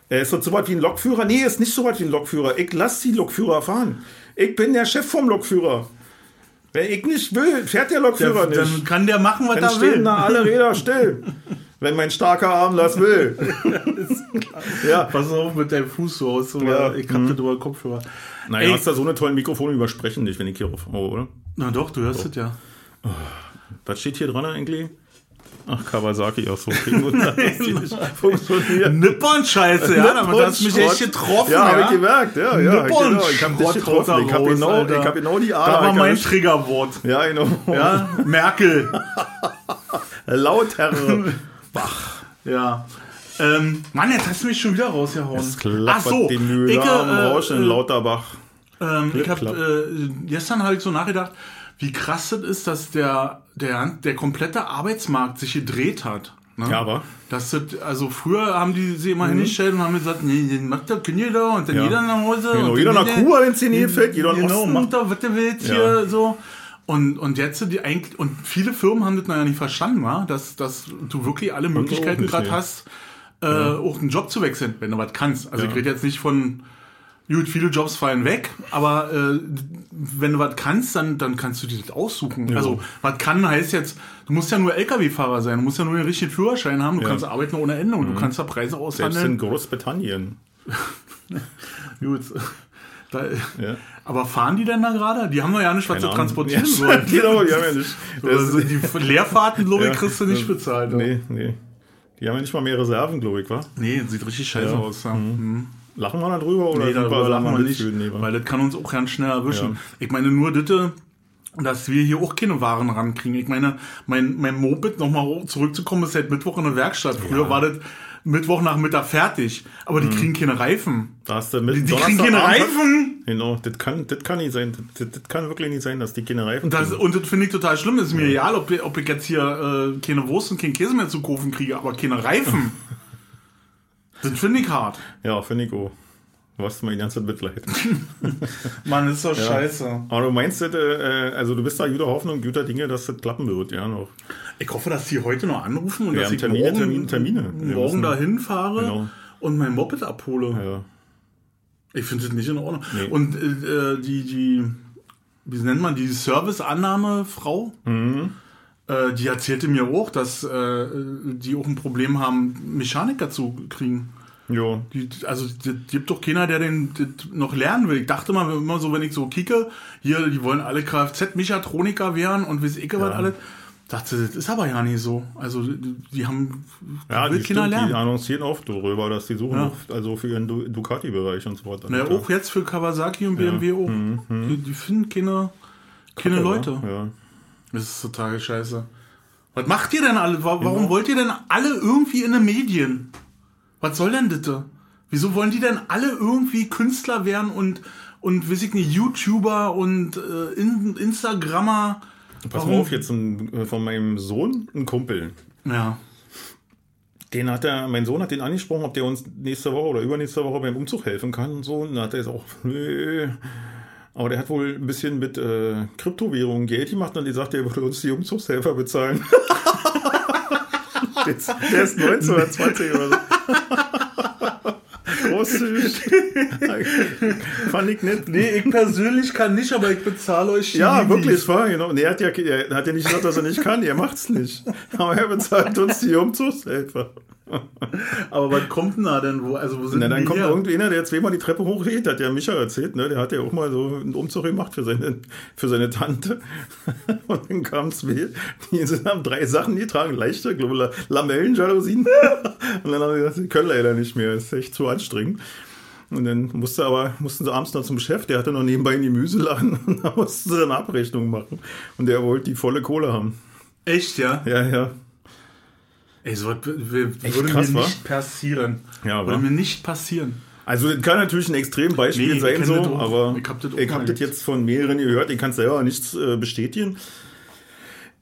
[SPEAKER 1] Äh, ist das so was wie ein Lokführer? Nee, ist nicht so was wie ein Lokführer. Ich lasse die Lokführer fahren. Ich bin der Chef vom Lokführer. Wenn ich nicht will, fährt der Lokführer
[SPEAKER 2] Dann
[SPEAKER 1] nicht.
[SPEAKER 2] kann der machen, was
[SPEAKER 1] Dann
[SPEAKER 2] er
[SPEAKER 1] stehen
[SPEAKER 2] will.
[SPEAKER 1] da alle Räder still. [LAUGHS] Wenn mein starker Arm das will. [LAUGHS] ja.
[SPEAKER 2] Pass auf mit deinem Fuß so aus.
[SPEAKER 1] Ja,
[SPEAKER 2] Ich hab das über den Kopfhörer.
[SPEAKER 1] Naja,
[SPEAKER 2] Ey.
[SPEAKER 1] hast da so eine tolle Mikrofone übersprechen nicht, wenn ich hier aufhaue, oder?
[SPEAKER 2] Na doch, du hörst es ja.
[SPEAKER 1] Was steht hier dran eigentlich? Ach, Kawasaki, auch so. [LAUGHS] Funktioniert.
[SPEAKER 2] Nippon-Scheiße, ja, damit hast du mich echt getroffen.
[SPEAKER 1] Ja,
[SPEAKER 2] ja.
[SPEAKER 1] habe ich gemerkt, ja, ja.
[SPEAKER 2] Nippon
[SPEAKER 1] Genau, ich habe dich getroffen. Ich habe genau, ich hab genau die
[SPEAKER 2] Da
[SPEAKER 1] Ader.
[SPEAKER 2] war mein. Triggerwort.
[SPEAKER 1] Ja, genau.
[SPEAKER 2] Ja, Merkel. [LAUGHS]
[SPEAKER 1] Lauter.
[SPEAKER 2] Ja. Ähm, Mann, jetzt hast du mich schon wieder rausgehauen.
[SPEAKER 1] Es klappert die Mühle
[SPEAKER 2] ich,
[SPEAKER 1] am
[SPEAKER 2] äh,
[SPEAKER 1] Rauschen in
[SPEAKER 2] äh,
[SPEAKER 1] Lauterbach.
[SPEAKER 2] Ähm, ich hab,
[SPEAKER 1] Klipp,
[SPEAKER 2] äh, gestern habe ich so nachgedacht, wie krass das ist, dass der, der, der komplette Arbeitsmarkt sich gedreht hat. Ne?
[SPEAKER 1] Ja, aber.
[SPEAKER 2] Das ist, also früher haben die sie immer hingestellt und haben gesagt, nee, den macht der Kinder da und dann
[SPEAKER 1] Ja.
[SPEAKER 2] jeder nach Hause.
[SPEAKER 1] Genau,
[SPEAKER 2] und
[SPEAKER 1] jeder nach Kuba, wenn's dir nie gefällt, jeder in
[SPEAKER 2] Genau,
[SPEAKER 1] Osten.
[SPEAKER 2] macht da, was du willst
[SPEAKER 1] Ja.
[SPEAKER 2] hier so. Und, und jetzt sind die eigentlich, und viele Firmen haben das noch ja nicht verstanden, wa? Dass, dass du wirklich alle Möglichkeiten
[SPEAKER 1] nicht,
[SPEAKER 2] gerade hast, äh, auch einen Job zu wechseln, wenn du was kannst. Also
[SPEAKER 1] Ja.
[SPEAKER 2] ich rede jetzt nicht von, gut, viele Jobs fallen weg, aber äh, wenn du was kannst, dann, dann kannst du dir das aussuchen. Also, was kann heißt jetzt, du musst ja nur LKW-Fahrer sein, du musst ja nur den richtigen Führerschein haben, du
[SPEAKER 1] Ja. Mhm.
[SPEAKER 2] kannst arbeiten ohne Ende und du kannst da Preise
[SPEAKER 1] Selbst
[SPEAKER 2] aushandeln.
[SPEAKER 1] in Großbritannien. [LAUGHS]
[SPEAKER 2] Gut. Da,
[SPEAKER 1] Ja.
[SPEAKER 2] Aber fahren die denn da gerade? Die haben doch ja nicht was
[SPEAKER 1] Keine
[SPEAKER 2] zu
[SPEAKER 1] Ahnung.
[SPEAKER 2] transportieren [LAUGHS]
[SPEAKER 1] Ja,
[SPEAKER 2] sollen.
[SPEAKER 1] genau, die haben ja nicht. [LAUGHS]
[SPEAKER 2] Also die Leerfahrten, glaube ich,
[SPEAKER 1] Ja.
[SPEAKER 2] kriegst du nicht bezahlt.
[SPEAKER 1] Nee, nee. Die haben ja nicht mal mehr Reserven, glaube ich, wa?
[SPEAKER 2] Nee, sieht richtig scheiße
[SPEAKER 1] Ja.
[SPEAKER 2] aus. Ja. Mhm.
[SPEAKER 1] Lachen wir da drüber oder
[SPEAKER 2] Nee, darüber lachen wir nicht,
[SPEAKER 1] nee, wa?
[SPEAKER 2] weil das kann uns auch ganz schnell erwischen.
[SPEAKER 1] Ja.
[SPEAKER 2] Ich meine nur bitte, dass wir hier auch keine Waren rankriegen. Ich meine, mein, mein Moped, nochmal zurückzukommen, ist seit Mittwoch in der Werkstatt. Früher war das Mittwochnachmittag fertig, aber die kriegen keine Reifen.
[SPEAKER 1] Da hast du mit
[SPEAKER 2] Die, die kriegen keine Reifen!
[SPEAKER 1] Genau, das kann, das kann nicht sein. Das, das kann wirklich nicht sein, dass die keine Reifen
[SPEAKER 2] Und das,
[SPEAKER 1] kriegen.
[SPEAKER 2] und das finde ich total schlimm. Ist mir egal, ob, ob ich jetzt hier äh, keine Wurst und keinen Käse mehr zu kaufen kriege, aber keine Reifen. [LAUGHS] das finde ich hart.
[SPEAKER 1] Ja, finde ich auch. Du hast mein ganzes Mitleid. [LAUGHS]
[SPEAKER 2] Mann, ist doch scheiße.
[SPEAKER 1] Aber du meinst, das, äh, also du bist da guter Hoffnung, guter Dinge, dass das klappen wird, ja noch.
[SPEAKER 2] Ich hoffe, dass die heute noch anrufen und
[SPEAKER 1] Wir
[SPEAKER 2] dass ich
[SPEAKER 1] Termine,
[SPEAKER 2] morgen,
[SPEAKER 1] Termine, Termine.
[SPEAKER 2] Morgen
[SPEAKER 1] müssen-
[SPEAKER 2] dahin fahre
[SPEAKER 1] Genau.
[SPEAKER 2] und mein Moped abhole.
[SPEAKER 1] Ja.
[SPEAKER 2] Ich finde das nicht in Ordnung.
[SPEAKER 1] Nee.
[SPEAKER 2] Und äh, die, die, wie nennt man die Serviceannahmefrau?
[SPEAKER 1] Mhm.
[SPEAKER 2] Äh, die erzählte mir auch, dass äh, die auch ein Problem haben, Mechaniker zu kriegen. Die, also es gibt doch keiner, der den noch lernen will. Ich dachte mal immer so, wenn ich so kicke, hier, die wollen alle Kfz-Mechatroniker werden und weiß ich was alles. Dachte, das ist aber ja nicht so. Also die, die haben
[SPEAKER 1] Ja,
[SPEAKER 2] will
[SPEAKER 1] die,
[SPEAKER 2] keiner
[SPEAKER 1] stimmt, die
[SPEAKER 2] lernen.
[SPEAKER 1] annoncieren oft darüber, dass die suchen,
[SPEAKER 2] Ja.
[SPEAKER 1] also für ihren Du- Ducati-Bereich und so weiter.
[SPEAKER 2] Naja, auch jetzt für Kawasaki und BMW auch. Die, die finden keine, keine Leute.
[SPEAKER 1] Ja.
[SPEAKER 2] Das ist total scheiße. Was macht ihr denn alle? Wa- Warum wollt ihr denn alle irgendwie in den Medien? Was soll denn das? Wieso wollen die denn alle irgendwie Künstler werden und, und weiß ich nicht, YouTuber und äh, In Instagrammer?
[SPEAKER 1] Pass
[SPEAKER 2] Warum?
[SPEAKER 1] mal auf, jetzt ein, äh, von meinem Sohn, ein Kumpel.
[SPEAKER 2] Ja.
[SPEAKER 1] Den hat er, mein Sohn hat den angesprochen, ob der uns nächste Woche oder übernächste Woche beim Umzug helfen kann und so. Und dann hat er jetzt auch, [LAUGHS] nö. Aber der hat wohl ein bisschen mit äh, Kryptowährungen Geld gemacht und die sagt, er würde uns die Umzugshelfer bezahlen. [LAUGHS] [LAUGHS] Der ist 19 oder 20 oder so. Großzügig. [LAUGHS] Fand ich nett.
[SPEAKER 2] Nee, ich persönlich kann nicht, aber ich bezahle euch die
[SPEAKER 1] Ja,
[SPEAKER 2] Libis.
[SPEAKER 1] wirklich, war genau. Nee, er hat ja, er hat ja nicht gesagt, dass er nicht kann, er macht's nicht. Aber er bezahlt uns die Umzugshelfer.
[SPEAKER 2] Aber was kommt denn da denn? Wo, also wo sind
[SPEAKER 1] Na, dann kommt
[SPEAKER 2] her?
[SPEAKER 1] irgendeiner, der zweimal die Treppe hochgeht, hat ja Micha erzählt, ne? Der hat ja auch mal so einen Umzug gemacht für seine, für seine Tante. [LAUGHS] Und dann kamen zwei, die sind, haben drei Sachen getragen, leichte, glaube ich, Lamellenjalousien. [LAUGHS] Und dann haben sie gesagt, sie können leider nicht mehr, ist echt zu anstrengend. Und dann musste aber, mussten sie abends noch zum Chef, der hatte noch nebenbei einen Gemüseladen [LAUGHS] und da mussten sie dann Abrechnung machen. Und der wollte die volle Kohle haben.
[SPEAKER 2] Echt, ja?
[SPEAKER 1] Ja, ja.
[SPEAKER 2] Ey, so
[SPEAKER 1] Echt
[SPEAKER 2] würde
[SPEAKER 1] krass,
[SPEAKER 2] mir nicht passieren.
[SPEAKER 1] Ja,
[SPEAKER 2] würde mir nicht passieren.
[SPEAKER 1] Also das kann natürlich ein Extrembeispiel
[SPEAKER 2] Nee,
[SPEAKER 1] sein, so,
[SPEAKER 2] auch.
[SPEAKER 1] aber
[SPEAKER 2] Ich hab das
[SPEAKER 1] ich habe
[SPEAKER 2] erlebt.
[SPEAKER 1] das jetzt von mehreren gehört, ich kann es selber nichts äh, bestätigen.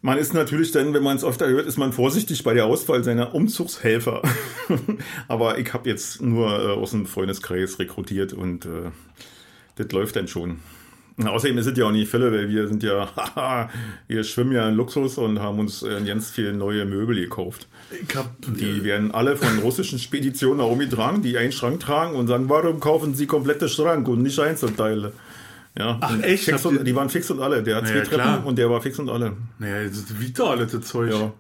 [SPEAKER 1] Man ist natürlich dann, wenn man es öfter hört, ist man vorsichtig bei der Auswahl seiner Umzugshelfer. [LAUGHS] aber ich habe jetzt nur äh, aus dem Freundeskreis rekrutiert und äh, das läuft dann schon. Außerdem ist es ja auch nicht Fälle, weil wir sind ja, haha, [LAUGHS] wir schwimmen ja in Luxus und haben uns äh, ganz viele neue Möbel gekauft.
[SPEAKER 2] Ich hab,
[SPEAKER 1] Die werden alle von russischen Speditionen herumgetragen, die einen Schrank tragen und sagen, warum kaufen sie komplette Schrank und nicht Einzelteile? Ja,
[SPEAKER 2] Ach, echt?
[SPEAKER 1] Und, die waren fix und alle. Der hat zwei
[SPEAKER 2] Ja,
[SPEAKER 1] Treppen
[SPEAKER 2] klar.
[SPEAKER 1] und der war fix und alle.
[SPEAKER 2] naja, das doch alles das Zeug.
[SPEAKER 1] Ja.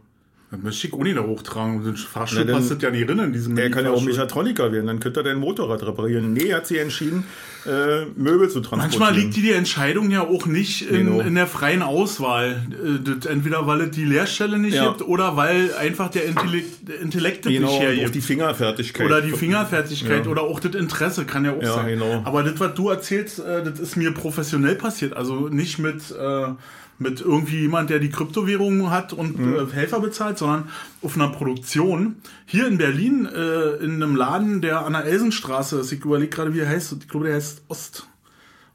[SPEAKER 2] Das möchte ich nicht da hochtragen. Und den Fahrstuhl
[SPEAKER 1] Na, dann-
[SPEAKER 2] passt das ja nicht rein in diesem
[SPEAKER 1] Der kann ja auch. Mechatroniker werden, dann könnte er dein Motorrad reparieren. Nee, hat sie entschieden, äh, Möbel zu transportieren.
[SPEAKER 2] Manchmal liegt die, Entscheidung ja auch nicht in,
[SPEAKER 1] Genau.
[SPEAKER 2] in der freien Auswahl. Äh, das entweder weil es die Lehrstelle nicht
[SPEAKER 1] Ja.
[SPEAKER 2] gibt oder weil einfach der Intellekt, Intellekt
[SPEAKER 1] genau,
[SPEAKER 2] nicht
[SPEAKER 1] und auch
[SPEAKER 2] hergibt.
[SPEAKER 1] die Fingerfertigkeit.
[SPEAKER 2] Oder die Fingerfertigkeit
[SPEAKER 1] Ja.
[SPEAKER 2] oder auch das Interesse kann ja auch
[SPEAKER 1] Ja,
[SPEAKER 2] sein.
[SPEAKER 1] genau.
[SPEAKER 2] Aber das, was du erzählst, äh, das ist mir professionell passiert. Also nicht mit, äh, mit irgendwie jemand, der die Kryptowährung hat und
[SPEAKER 1] Mhm.
[SPEAKER 2] äh, Helfer bezahlt, sondern auf einer Produktion. Hier in Berlin, äh, in einem Laden, der an der Elsenstraße ist. Ich überlege gerade, wie er heißt. Ich glaube, der heißt Ost.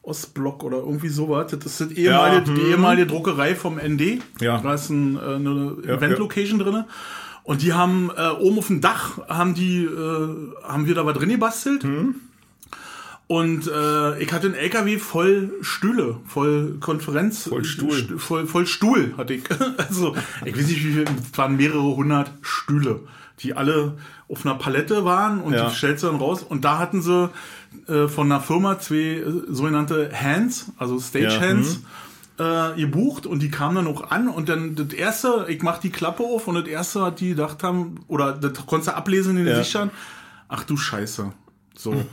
[SPEAKER 2] Ostblock oder irgendwie sowas. Das ist das ehemalige,
[SPEAKER 1] Ja,
[SPEAKER 2] die
[SPEAKER 1] hm.
[SPEAKER 2] ehemalige Druckerei vom ND.
[SPEAKER 1] Ja.
[SPEAKER 2] Da ist ein, äh, eine
[SPEAKER 1] Ja,
[SPEAKER 2] Event-Location drinne. Und die haben äh, oben auf dem Dach haben die äh, haben wir da was drin gebastelt.
[SPEAKER 1] Hm.
[SPEAKER 2] Und äh, ich hatte einen LKW voll Stühle, voll Konferenz,
[SPEAKER 1] Voll Stuhl.
[SPEAKER 2] St- voll, voll Stuhl hatte ich. [LAUGHS] Also ich weiß nicht, wie viel, es waren mehrere hundert Stühle, die alle auf einer Palette waren und
[SPEAKER 1] Ja.
[SPEAKER 2] die stellst du dann raus. Und da hatten sie äh, von einer Firma zwei äh, sogenannte Hands, also Stage
[SPEAKER 1] Ja,
[SPEAKER 2] Hands, äh, gebucht und die kamen dann auch an und dann das erste, ich mach die Klappe auf und das erste, was die gedacht haben, oder das konntest du ablesen in den
[SPEAKER 1] Ja.
[SPEAKER 2] Gesichtern, ach du Scheiße. So.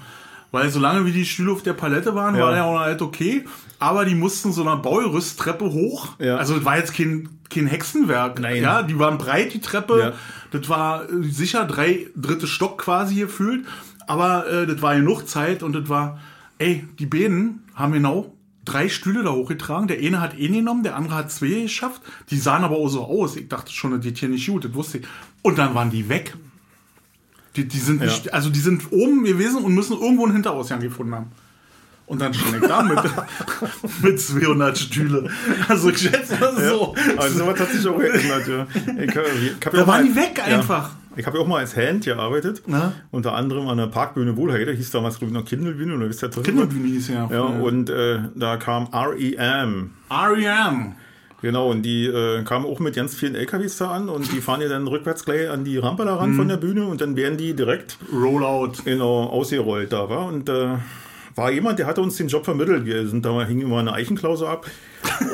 [SPEAKER 2] Weil solange wie die Stühle auf der Palette waren,
[SPEAKER 1] Ja.
[SPEAKER 2] war ja auch halt okay. Aber die mussten so eine Baurüsttreppe hoch.
[SPEAKER 1] Ja.
[SPEAKER 2] Also das war jetzt kein, kein Hexenwerk.
[SPEAKER 1] Nein.
[SPEAKER 2] Ja, die waren breit, die Treppe.
[SPEAKER 1] Ja.
[SPEAKER 2] Das war äh, sicher drei dritte Stock quasi gefühlt. Aber äh, das war genug Zeit und das war, ey, die beiden haben genau drei Stühle da hochgetragen. Der eine hat eh genommen, der andere hat zwei geschafft. Die sahen aber auch so aus. Ich dachte schon, das geht hier nicht gut, das wusste ich. Und dann waren die weg. Die, die sind nicht, also die sind oben gewesen und müssen irgendwo einen Hinterausgang gefunden haben. Und dann ich da mit, [LAUGHS] mit 200 Stühle. Also ich schätze mal so.
[SPEAKER 1] Also sowas hat sich auch geändert, ja. Ich, ich ja
[SPEAKER 2] Da waren die weg einfach.
[SPEAKER 1] Ich habe ja auch mal als Hand gearbeitet.
[SPEAKER 2] Na?
[SPEAKER 1] Unter anderem an der Parkbühne Wohlheide, hieß damals, glaube ich, noch Kindelbühne oder wisst ihr das?
[SPEAKER 2] Kinderbühne hieß ja.
[SPEAKER 1] Ja, und äh, da kam REM.
[SPEAKER 2] R.E.M.
[SPEAKER 1] Genau, und die äh, kamen auch mit ganz vielen LKWs da an und die fahren ja dann rückwärts gleich an die Rampe da ran
[SPEAKER 2] Mhm.
[SPEAKER 1] von der Bühne und dann werden die direkt
[SPEAKER 2] Rollout.
[SPEAKER 1] genau ausgerollt da war. Und äh, war jemand, der hatte uns den Job vermittelt. Wir sind da mal, hing immer eine Eichenklause ab.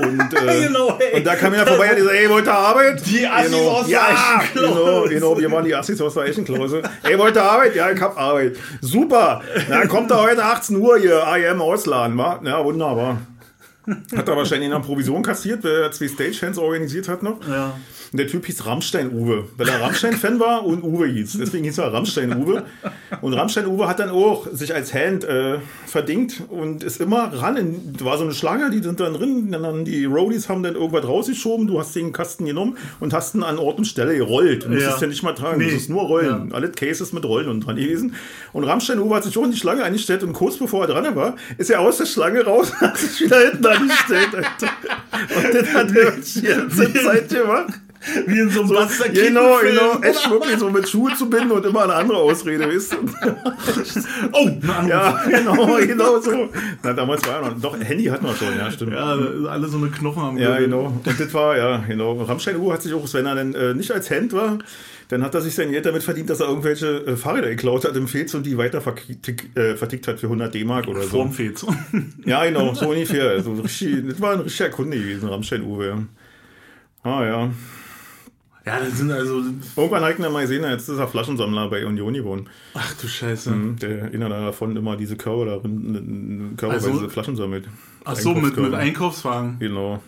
[SPEAKER 1] Und, [LAUGHS] äh,
[SPEAKER 2] Genau, ey.
[SPEAKER 1] und da kam jemand vorbei und so, ey, wollt ihr Arbeit?
[SPEAKER 2] Die Assis
[SPEAKER 1] genau.
[SPEAKER 2] aus der
[SPEAKER 1] ja,
[SPEAKER 2] Eichenklause.
[SPEAKER 1] Genau, genau, wir waren die Assis aus der Eichenklause. ey, wollt ihr Arbeit? Ja, ich hab Arbeit. Super. Na, kommt da heute 18 Uhr hier, IM ausladen, wa? Ja, wunderbar. Hat er wahrscheinlich in einer Provision kassiert, weil er zwei Stagehands organisiert hat noch.
[SPEAKER 2] Ja.
[SPEAKER 1] Und der Typ hieß Rammstein-Uwe, weil er Rammstein-Fan war und Uwe hieß. Deswegen hieß er Rammstein-Uwe. Und Rammstein-Uwe hat dann auch sich als Hand äh, verdingt und ist immer ran. In, da war so eine Schlange, die sind dann drin. Dann die Roadies haben dann irgendwas rausgeschoben. Du hast den Kasten genommen und hast ihn an Ort und Stelle gerollt. Du musstest
[SPEAKER 2] Ja.
[SPEAKER 1] ja nicht mal tragen,
[SPEAKER 2] Nee.
[SPEAKER 1] du musstest nur rollen. Alle Cases mit Rollen und dran gewesen. Und Rammstein-Uwe hat sich auch in die Schlange eingestellt und kurz bevor er dran war, ist er aus der Schlange raus und hat sich wieder hinten [LAUGHS] angestellt. Alter. Und dann hat er die ganze Zeit gemacht. [LAUGHS]
[SPEAKER 2] Wie in so einem Buster
[SPEAKER 1] Genau, genau. Echt wirklich so mit Schuhe zu binden und immer eine andere Ausrede, weißt du? [LAUGHS]
[SPEAKER 2] Oh, Anruf.
[SPEAKER 1] Ja, genau, [LAUGHS] genau so. Na, damals war er noch. Doch, Handy hatten wir schon, ja, stimmt.
[SPEAKER 2] Ja, alle so eine Knochen haben.
[SPEAKER 1] Ja, genau. Und das war, ja, genau. Rammstein Uhr hat sich auch, wenn er dann äh, nicht als Hand war, dann hat er sich sein Geld damit verdient, dass er irgendwelche äh, Fahrräder geklaut hat im Fez und die weiter vertick, äh, vertickt hat für 100 D-Mark oder so.
[SPEAKER 2] Formfehls.
[SPEAKER 1] Ja, genau, so ungefähr. Also richtig, das war ein richtiger Kunde gewesen, Rammstein Uwe. Ah, ja.
[SPEAKER 2] Ja, das sind also.
[SPEAKER 1] Irgendwann habe ich mal gesehen, jetzt ist er Flaschensammler bei Union geworden.
[SPEAKER 2] Ach du Scheiße.
[SPEAKER 1] Der einer davon immer diese Körbe darin, körbeweise
[SPEAKER 2] Also-
[SPEAKER 1] Flaschen sammelt.
[SPEAKER 2] Ach so, mit, mit. Einkaufswagen.
[SPEAKER 1] Genau.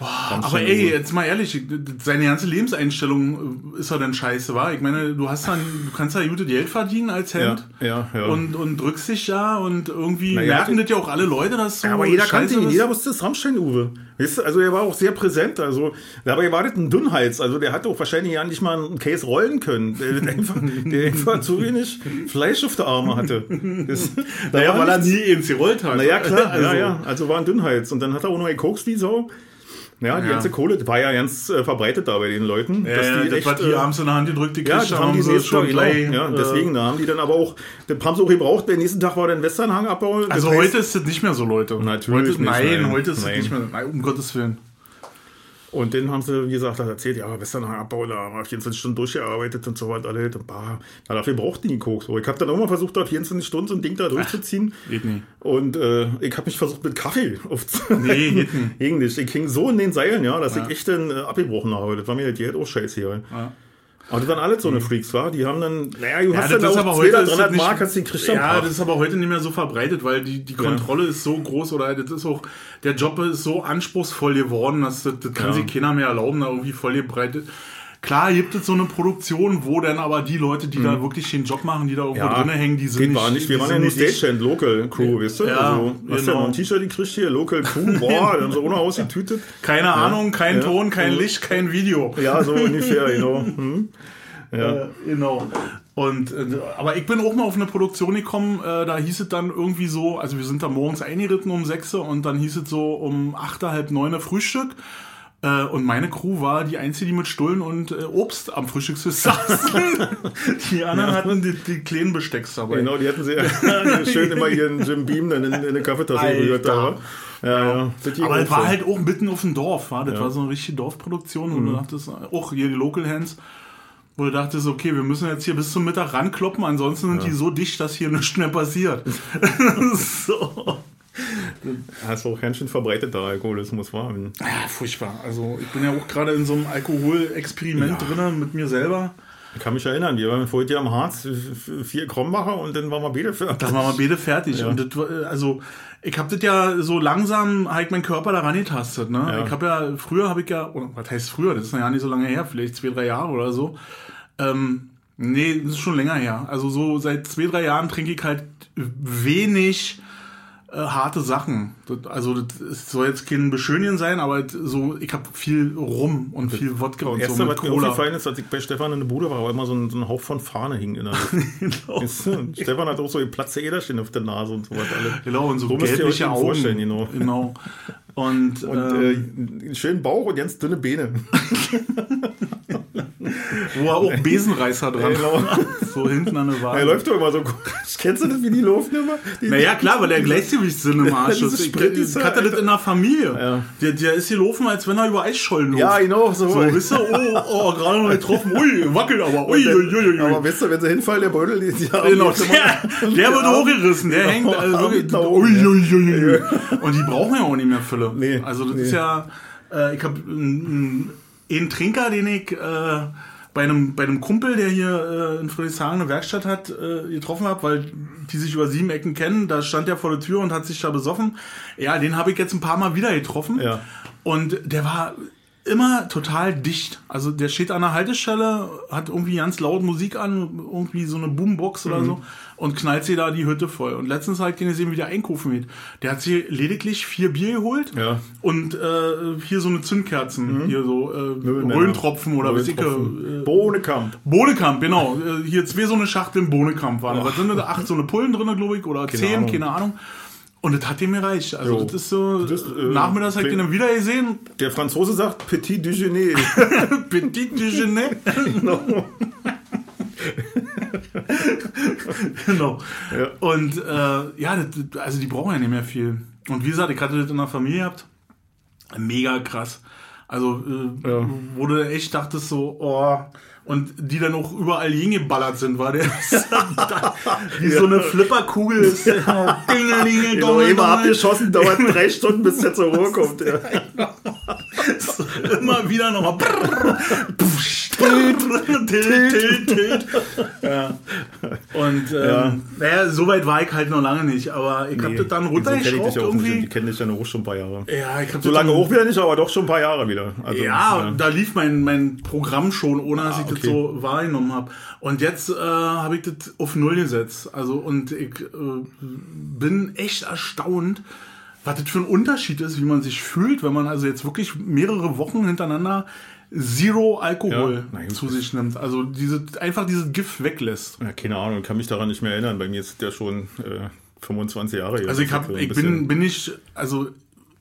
[SPEAKER 1] Hm.
[SPEAKER 2] Aber ey, jetzt mal ehrlich, seine ganze Lebenseinstellung äh, ist ja dann scheiße, war. Ich meine, du hast dann, du kannst ja gute Geld verdienen als Hemd.
[SPEAKER 1] Ja, ja, ja.
[SPEAKER 2] Und, und drückst dich ja und irgendwie
[SPEAKER 1] Na
[SPEAKER 2] merken
[SPEAKER 1] die-
[SPEAKER 2] das ja auch alle Leute, dass so
[SPEAKER 1] Ja, aber jeder kannte ihn, jeder wusste, das Rammstein-Uwe. Weißt du, also er war auch sehr präsent. Also, dabei war das ein Dünnhals. Also der hat auch wahrscheinlich ja nicht mal einen Case rollen können. Der, einfach, der einfach zu wenig Fleisch auf der Arme hatte. Das, [LAUGHS] da
[SPEAKER 2] Naja, weil er nie ins gerollt hat.
[SPEAKER 1] Naja, klar, [LAUGHS]
[SPEAKER 2] also,
[SPEAKER 1] ja, ja. Also war ein Dünnhals. Und dann hat er auch noch gekokst wie Sau. Ja, die
[SPEAKER 2] Ja.
[SPEAKER 1] ganze Kohle das war ja ganz äh, verbreitet da bei den Leuten.
[SPEAKER 2] Ja, ja, das, was die
[SPEAKER 1] äh,
[SPEAKER 2] abends in der Hand gedrückt, die
[SPEAKER 1] ja, das
[SPEAKER 2] da
[SPEAKER 1] haben die
[SPEAKER 2] sie
[SPEAKER 1] Tag, genau.
[SPEAKER 2] gleich,
[SPEAKER 1] Ja,
[SPEAKER 2] äh,
[SPEAKER 1] deswegen, da haben die dann aber auch, das haben sie auch gebraucht, der nächsten Tag war dann Westernhangabbau. Das
[SPEAKER 2] Also
[SPEAKER 1] heißt-
[SPEAKER 2] heute ist das nicht mehr so, Leute.
[SPEAKER 1] Natürlich
[SPEAKER 2] heute,
[SPEAKER 1] nicht,
[SPEAKER 2] Nein,
[SPEAKER 1] nein.
[SPEAKER 2] heute ist es nicht mehr. Nein, um Gottes Willen.
[SPEAKER 1] Und dann haben sie, wie gesagt, das erzählt, ja, Westernhangabbau, da haben wir 24 Stunden durchgearbeitet und so was alles. Und bah, na, dafür braucht die nicht Koks. So, ich habe dann auch mal versucht, da 24 Stunden so ein Ding da durchzuziehen.
[SPEAKER 2] Geht nie.
[SPEAKER 1] Und äh, ich habe mich versucht mit Kaffee aufzunehmen.
[SPEAKER 2] Nee, geht nicht.
[SPEAKER 1] Ging nicht. Ich hing so in den Seilen, ja, dass ich echt dann äh, abgebrochen habe. Das war mir die halt auch scheiße hier.
[SPEAKER 2] Ja.
[SPEAKER 1] Aber das waren alle so eine Freaks, war? Die haben dann, naja, du
[SPEAKER 2] Ja,
[SPEAKER 1] hast
[SPEAKER 2] das
[SPEAKER 1] dann
[SPEAKER 2] ist
[SPEAKER 1] auch
[SPEAKER 2] aber heute
[SPEAKER 1] 200,
[SPEAKER 2] ist das
[SPEAKER 1] 300
[SPEAKER 2] nicht,
[SPEAKER 1] Mark, hast den Christian
[SPEAKER 2] Ja, das ist aber heute nicht mehr so verbreitet, weil die, die
[SPEAKER 1] Ja.
[SPEAKER 2] Kontrolle ist so groß oder das ist auch, der Job ist so anspruchsvoll geworden, dass das, das kann
[SPEAKER 1] Ja.
[SPEAKER 2] sich keiner mehr erlauben, da irgendwie voll gebreitet. Klar gibt es so eine Produktion, wo dann aber die Leute, die da wirklich den Job machen, die da irgendwo drinne hängen, die sind
[SPEAKER 1] war nicht. Wir waren ja nur
[SPEAKER 2] nicht-
[SPEAKER 1] Stagehand, Local Crew, weißt du?
[SPEAKER 2] Ja,
[SPEAKER 1] also, hast ja
[SPEAKER 2] genau.
[SPEAKER 1] noch ein T-Shirt gekriegt hier, Local Crew, boah, dann so ohne ausgetütet.
[SPEAKER 2] Keine Ahnung, kein
[SPEAKER 1] Ja.
[SPEAKER 2] Ton, kein
[SPEAKER 1] Ja.
[SPEAKER 2] Licht, kein Video.
[SPEAKER 1] Ja, so ungefähr, genau. [LAUGHS] Hm. Ja.
[SPEAKER 2] Äh, genau. Und, äh, aber ich bin auch mal auf eine Produktion gekommen, äh, da hieß es dann irgendwie so, also wir sind da morgens eingeritten um 6 Uhr und dann hieß es so um 8, halb 9 Uhr Frühstück. Äh, und meine Crew war die einzige, die mit Stullen und äh, Obst am Frühstückstisch [LAUGHS] saßen. die anderen hatten die, die kleinen Bestecks dabei.
[SPEAKER 1] Genau, die hatten sie [LAUGHS] schön immer ihren Jim Beam dann in, in eine Kaffeetasse gerührt. Ja, ja. Ging
[SPEAKER 2] Aber das war halt auch mitten auf dem Dorf, war. das
[SPEAKER 1] Ja. Mhm.
[SPEAKER 2] war so eine richtige Dorfproduktion und du dachtest, auch hier die Local Hands, wo du dachtest, okay, wir müssen jetzt hier bis zum Mittag rankloppen, ansonsten sind die so dicht, dass hier nichts mehr passiert. [LAUGHS] so.
[SPEAKER 1] Hast du auch ganz schön verbreiteter Alkoholismus, war.
[SPEAKER 2] Ja, furchtbar. Also ich bin ja auch gerade in so einem Alkoholexperiment drinne mit mir selber.
[SPEAKER 1] Ich kann mich erinnern, wir waren vorher am Harz, vier Krombacher und dann waren wir beide für.
[SPEAKER 2] Da waren wir beide fertig. Und das, äh, also, ich habe das ja so langsam, halt mein Körper daran getastet. Ne?
[SPEAKER 1] Ja.
[SPEAKER 2] Ich habe ja, früher habe ich ja, oder was heißt früher, das ist ja nicht so lange her, vielleicht zwei, drei Jahre oder so. Ähm, nee, das ist schon länger her. Also so seit zwei, drei Jahren trinke ich halt wenig äh, harte Sachen. Das, also das es soll jetzt kein Beschönigen sein, aber so, ich habe viel Rum und viel Wodka und
[SPEAKER 1] Das
[SPEAKER 2] so
[SPEAKER 1] erste,
[SPEAKER 2] mit
[SPEAKER 1] was mir
[SPEAKER 2] Cola.
[SPEAKER 1] aufgefallen ist, als ich bei Stefan in der Bude war, war immer so ein, so ein Hauch von Fahne hing in der [LAUGHS]
[SPEAKER 2] genau.
[SPEAKER 1] Stefan hat auch so Platze Äderchen auf der Nase und so was alle.
[SPEAKER 2] Genau, und so,
[SPEAKER 1] So
[SPEAKER 2] gelbliche Augen.
[SPEAKER 1] vorstellen, genau.
[SPEAKER 2] genau. Und, [LAUGHS]
[SPEAKER 1] Und
[SPEAKER 2] ähm,
[SPEAKER 1] äh, einen schönen Bauch und ganz dünne Beine. [LAUGHS]
[SPEAKER 2] Wo er auch Besenreißer dran hat. So hinten an der
[SPEAKER 1] Er
[SPEAKER 2] Waage.
[SPEAKER 1] läuft doch immer so. [LAUGHS] Kennst du das, wie die laufen immer? Die,
[SPEAKER 2] Naja, klar, weil der Gleichgewichtssinn im [LAUGHS] Arsch ist. Ich, hatte das in der Familie.
[SPEAKER 1] Ja.
[SPEAKER 2] Der, der ist gelaufen, als wenn er über Eisschollen läuft.
[SPEAKER 1] Ja, genau, so.
[SPEAKER 2] So, wisst ihr, oh, oh gerade noch getroffen. Ui, wackelt aber. Ui, ui, ui, ui.
[SPEAKER 1] Aber weißt du, wenn sie hinfallen, der Beutel, die, die
[SPEAKER 2] Genau, der, [LAUGHS] der wird hochgerissen, der hängt. Also wirklich, ui, ui, ui, ui. Und die brauchen ja auch nicht mehr Fülle.
[SPEAKER 1] Nee,
[SPEAKER 2] also das
[SPEAKER 1] nee.
[SPEAKER 2] ist ja, äh, ich habe einen, einen Trinker, den ich äh, bei einem, bei einem Kumpel, der hier äh, in Friedrichshagen eine Werkstatt hat, äh, getroffen habe, weil die sich über sieben Ecken kennen. Da stand er vor der Tür und hat sich da besoffen. Ja, den habe ich jetzt ein paar Mal wieder getroffen.
[SPEAKER 1] Ja.
[SPEAKER 2] Und der war immer total dicht. Also der steht an der Haltestelle, hat irgendwie ganz laut Musik an, irgendwie so eine Boombox
[SPEAKER 1] Mhm.
[SPEAKER 2] oder so und knallt sie da die Hütte voll. Und letztens ich den gesehen, wie der einkaufen geht. Der hat sich lediglich vier Bier geholt
[SPEAKER 1] Ja. Mhm.
[SPEAKER 2] und äh, hier so eine Zündkerzen, hier so äh. Röntropfen oder was ich, äh,
[SPEAKER 1] Bohnekamp.
[SPEAKER 2] Bohnekamp, genau. Äh, Hier zwei so eine Schachteln Bohnekamp waren. Was sind da? Acht so eine Pullen drin, glaube ich, oder zehn,
[SPEAKER 1] Ahnung.
[SPEAKER 2] keine Ahnung. Und das hat dem gereicht. Also
[SPEAKER 1] Jo.
[SPEAKER 2] das ist so,
[SPEAKER 1] Das ist, äh,
[SPEAKER 2] nachmittags habe ich den dann wieder gesehen.
[SPEAKER 1] Der Franzose sagt Petit Déjeuner. [LAUGHS]
[SPEAKER 2] Petit Déjeuner. genau.
[SPEAKER 1] Ja.
[SPEAKER 2] Und äh, ja, das- also die brauchen ja nicht mehr viel. Und wie gesagt, ich hatte das in der Familie gehabt. Mega krass. Also, äh,
[SPEAKER 1] Ja.
[SPEAKER 2] wo du echt dachtest so, oh, und die dann auch überall hingeballert sind, war der [LAUGHS] [LAUGHS] wie so eine Flipperkugel [LAUGHS] ist. Dingelinge,
[SPEAKER 1] Genau, immer abgeschossen, dauert drei Stunden, bis der zur Ruhe kommt. Ja.
[SPEAKER 2] immer wieder nochmal. Tilt, tilt, tilt. [LAUGHS] Ja. Und ähm,
[SPEAKER 1] Ja.
[SPEAKER 2] naja, so weit war ich halt noch lange nicht, aber ich hab das dann
[SPEAKER 1] so
[SPEAKER 2] runtergeschraubt
[SPEAKER 1] dich auch nicht.
[SPEAKER 2] irgendwie.
[SPEAKER 1] Die kenne ich ja noch schon ein paar Jahre.
[SPEAKER 2] Ja, ich hab
[SPEAKER 1] So lange auch wieder nicht, aber doch schon ein paar Jahre wieder. Also,
[SPEAKER 2] Ja, da lief mein, mein Programm schon, ohne dass ich das so wahrgenommen habe. Und jetzt äh, habe ich das auf Null gesetzt. Also und ich äh, bin echt erstaunt, was das für ein Unterschied ist, wie man sich fühlt, wenn man also jetzt wirklich mehrere Wochen hintereinander Zero Alkohol
[SPEAKER 1] Ja,
[SPEAKER 2] zu sich nimmt. Also diese, einfach dieses Gift weglässt.
[SPEAKER 1] Ja, keine Ahnung, ich kann mich daran nicht mehr erinnern. Bei mir ist es ja schon äh, 25 Jahre her.
[SPEAKER 2] Also ich, hab, ich bin, bin nicht, also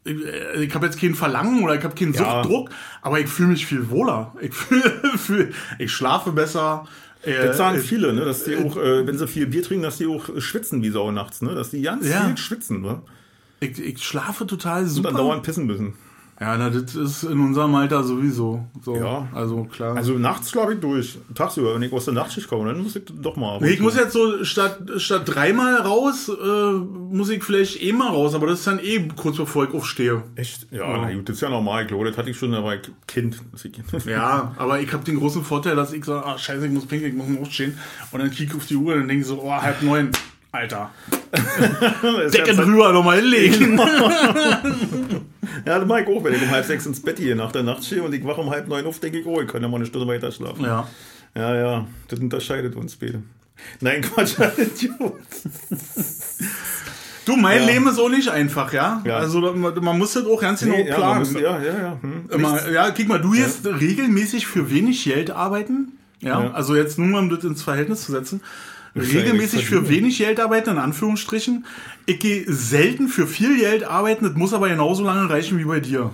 [SPEAKER 2] ich, äh, ich habe jetzt keinen Verlangen oder ich habe keinen
[SPEAKER 1] Ja.
[SPEAKER 2] Suchtdruck, aber ich fühle mich viel wohler. Ich, [LAUGHS] fühl, fühl, ich schlafe besser. Äh,
[SPEAKER 1] Das sagen
[SPEAKER 2] äh,
[SPEAKER 1] viele, ne, dass die auch, äh, wenn sie viel Bier trinken, dass die auch äh, schwitzen wie Sau nachts, ne? Dass die ganz
[SPEAKER 2] Ja.
[SPEAKER 1] viel schwitzen, ne?
[SPEAKER 2] Ich, ich schlafe total
[SPEAKER 1] Und dann
[SPEAKER 2] super.
[SPEAKER 1] dauernd pissen müssen.
[SPEAKER 2] Ja, na, das ist in unserem Alter sowieso. So.
[SPEAKER 1] Ja.
[SPEAKER 2] Also klar.
[SPEAKER 1] Also nachts schlafe ich durch. Tagsüber, wenn ich aus der Nachtschicht komme, dann muss ich doch mal.
[SPEAKER 2] Nee, ich muss jetzt so statt, statt dreimal raus, äh, muss ich vielleicht eh mal raus, aber das ist dann eh kurz bevor ich aufstehe.
[SPEAKER 1] Echt? Ja, na gut, das ist ja normal. Ich glaube, das hatte ich schon, da war ich Kind. Ich- [LAUGHS]
[SPEAKER 2] Ja, aber ich habe den großen Vorteil, dass ich sage, ach scheiße, ich muss pinkeln, ich muss mal aufstehen. Und dann kicke ich auf die Uhr und denke so, oh, halb neun. Alter. [LAUGHS] Decken
[SPEAKER 1] ja,
[SPEAKER 2] rüber nochmal hinlegen. [LAUGHS]
[SPEAKER 1] ja, das mache ich auch, wenn ich um halb sechs ins Bett gehe nach der Nachtschicht und ich wache um halb neun auf, denke ich, oh, ich kann ja mal eine Stunde weiter schlafen.
[SPEAKER 2] ja.
[SPEAKER 1] Ja, ja, das unterscheidet uns beide. Nein, Quatsch. [LAUGHS]
[SPEAKER 2] Du, mein
[SPEAKER 1] Ja.
[SPEAKER 2] Leben ist auch nicht einfach, ja?
[SPEAKER 1] Ja.
[SPEAKER 2] Also man, man muss das auch ganz genau
[SPEAKER 1] Nee, ja,
[SPEAKER 2] planen.
[SPEAKER 1] muss, ja, ja, ja. Hm.
[SPEAKER 2] Immer, ja, guck mal, du jetzt regelmäßig für wenig Geld arbeiten. Ja,
[SPEAKER 1] Ja.
[SPEAKER 2] also jetzt nur mal, um das ins Verhältnis zu setzen. Regelmäßig für wenig Geld arbeiten, in Anführungsstrichen. Ich gehe selten für viel Geld arbeiten, das muss aber genauso lange reichen wie bei dir.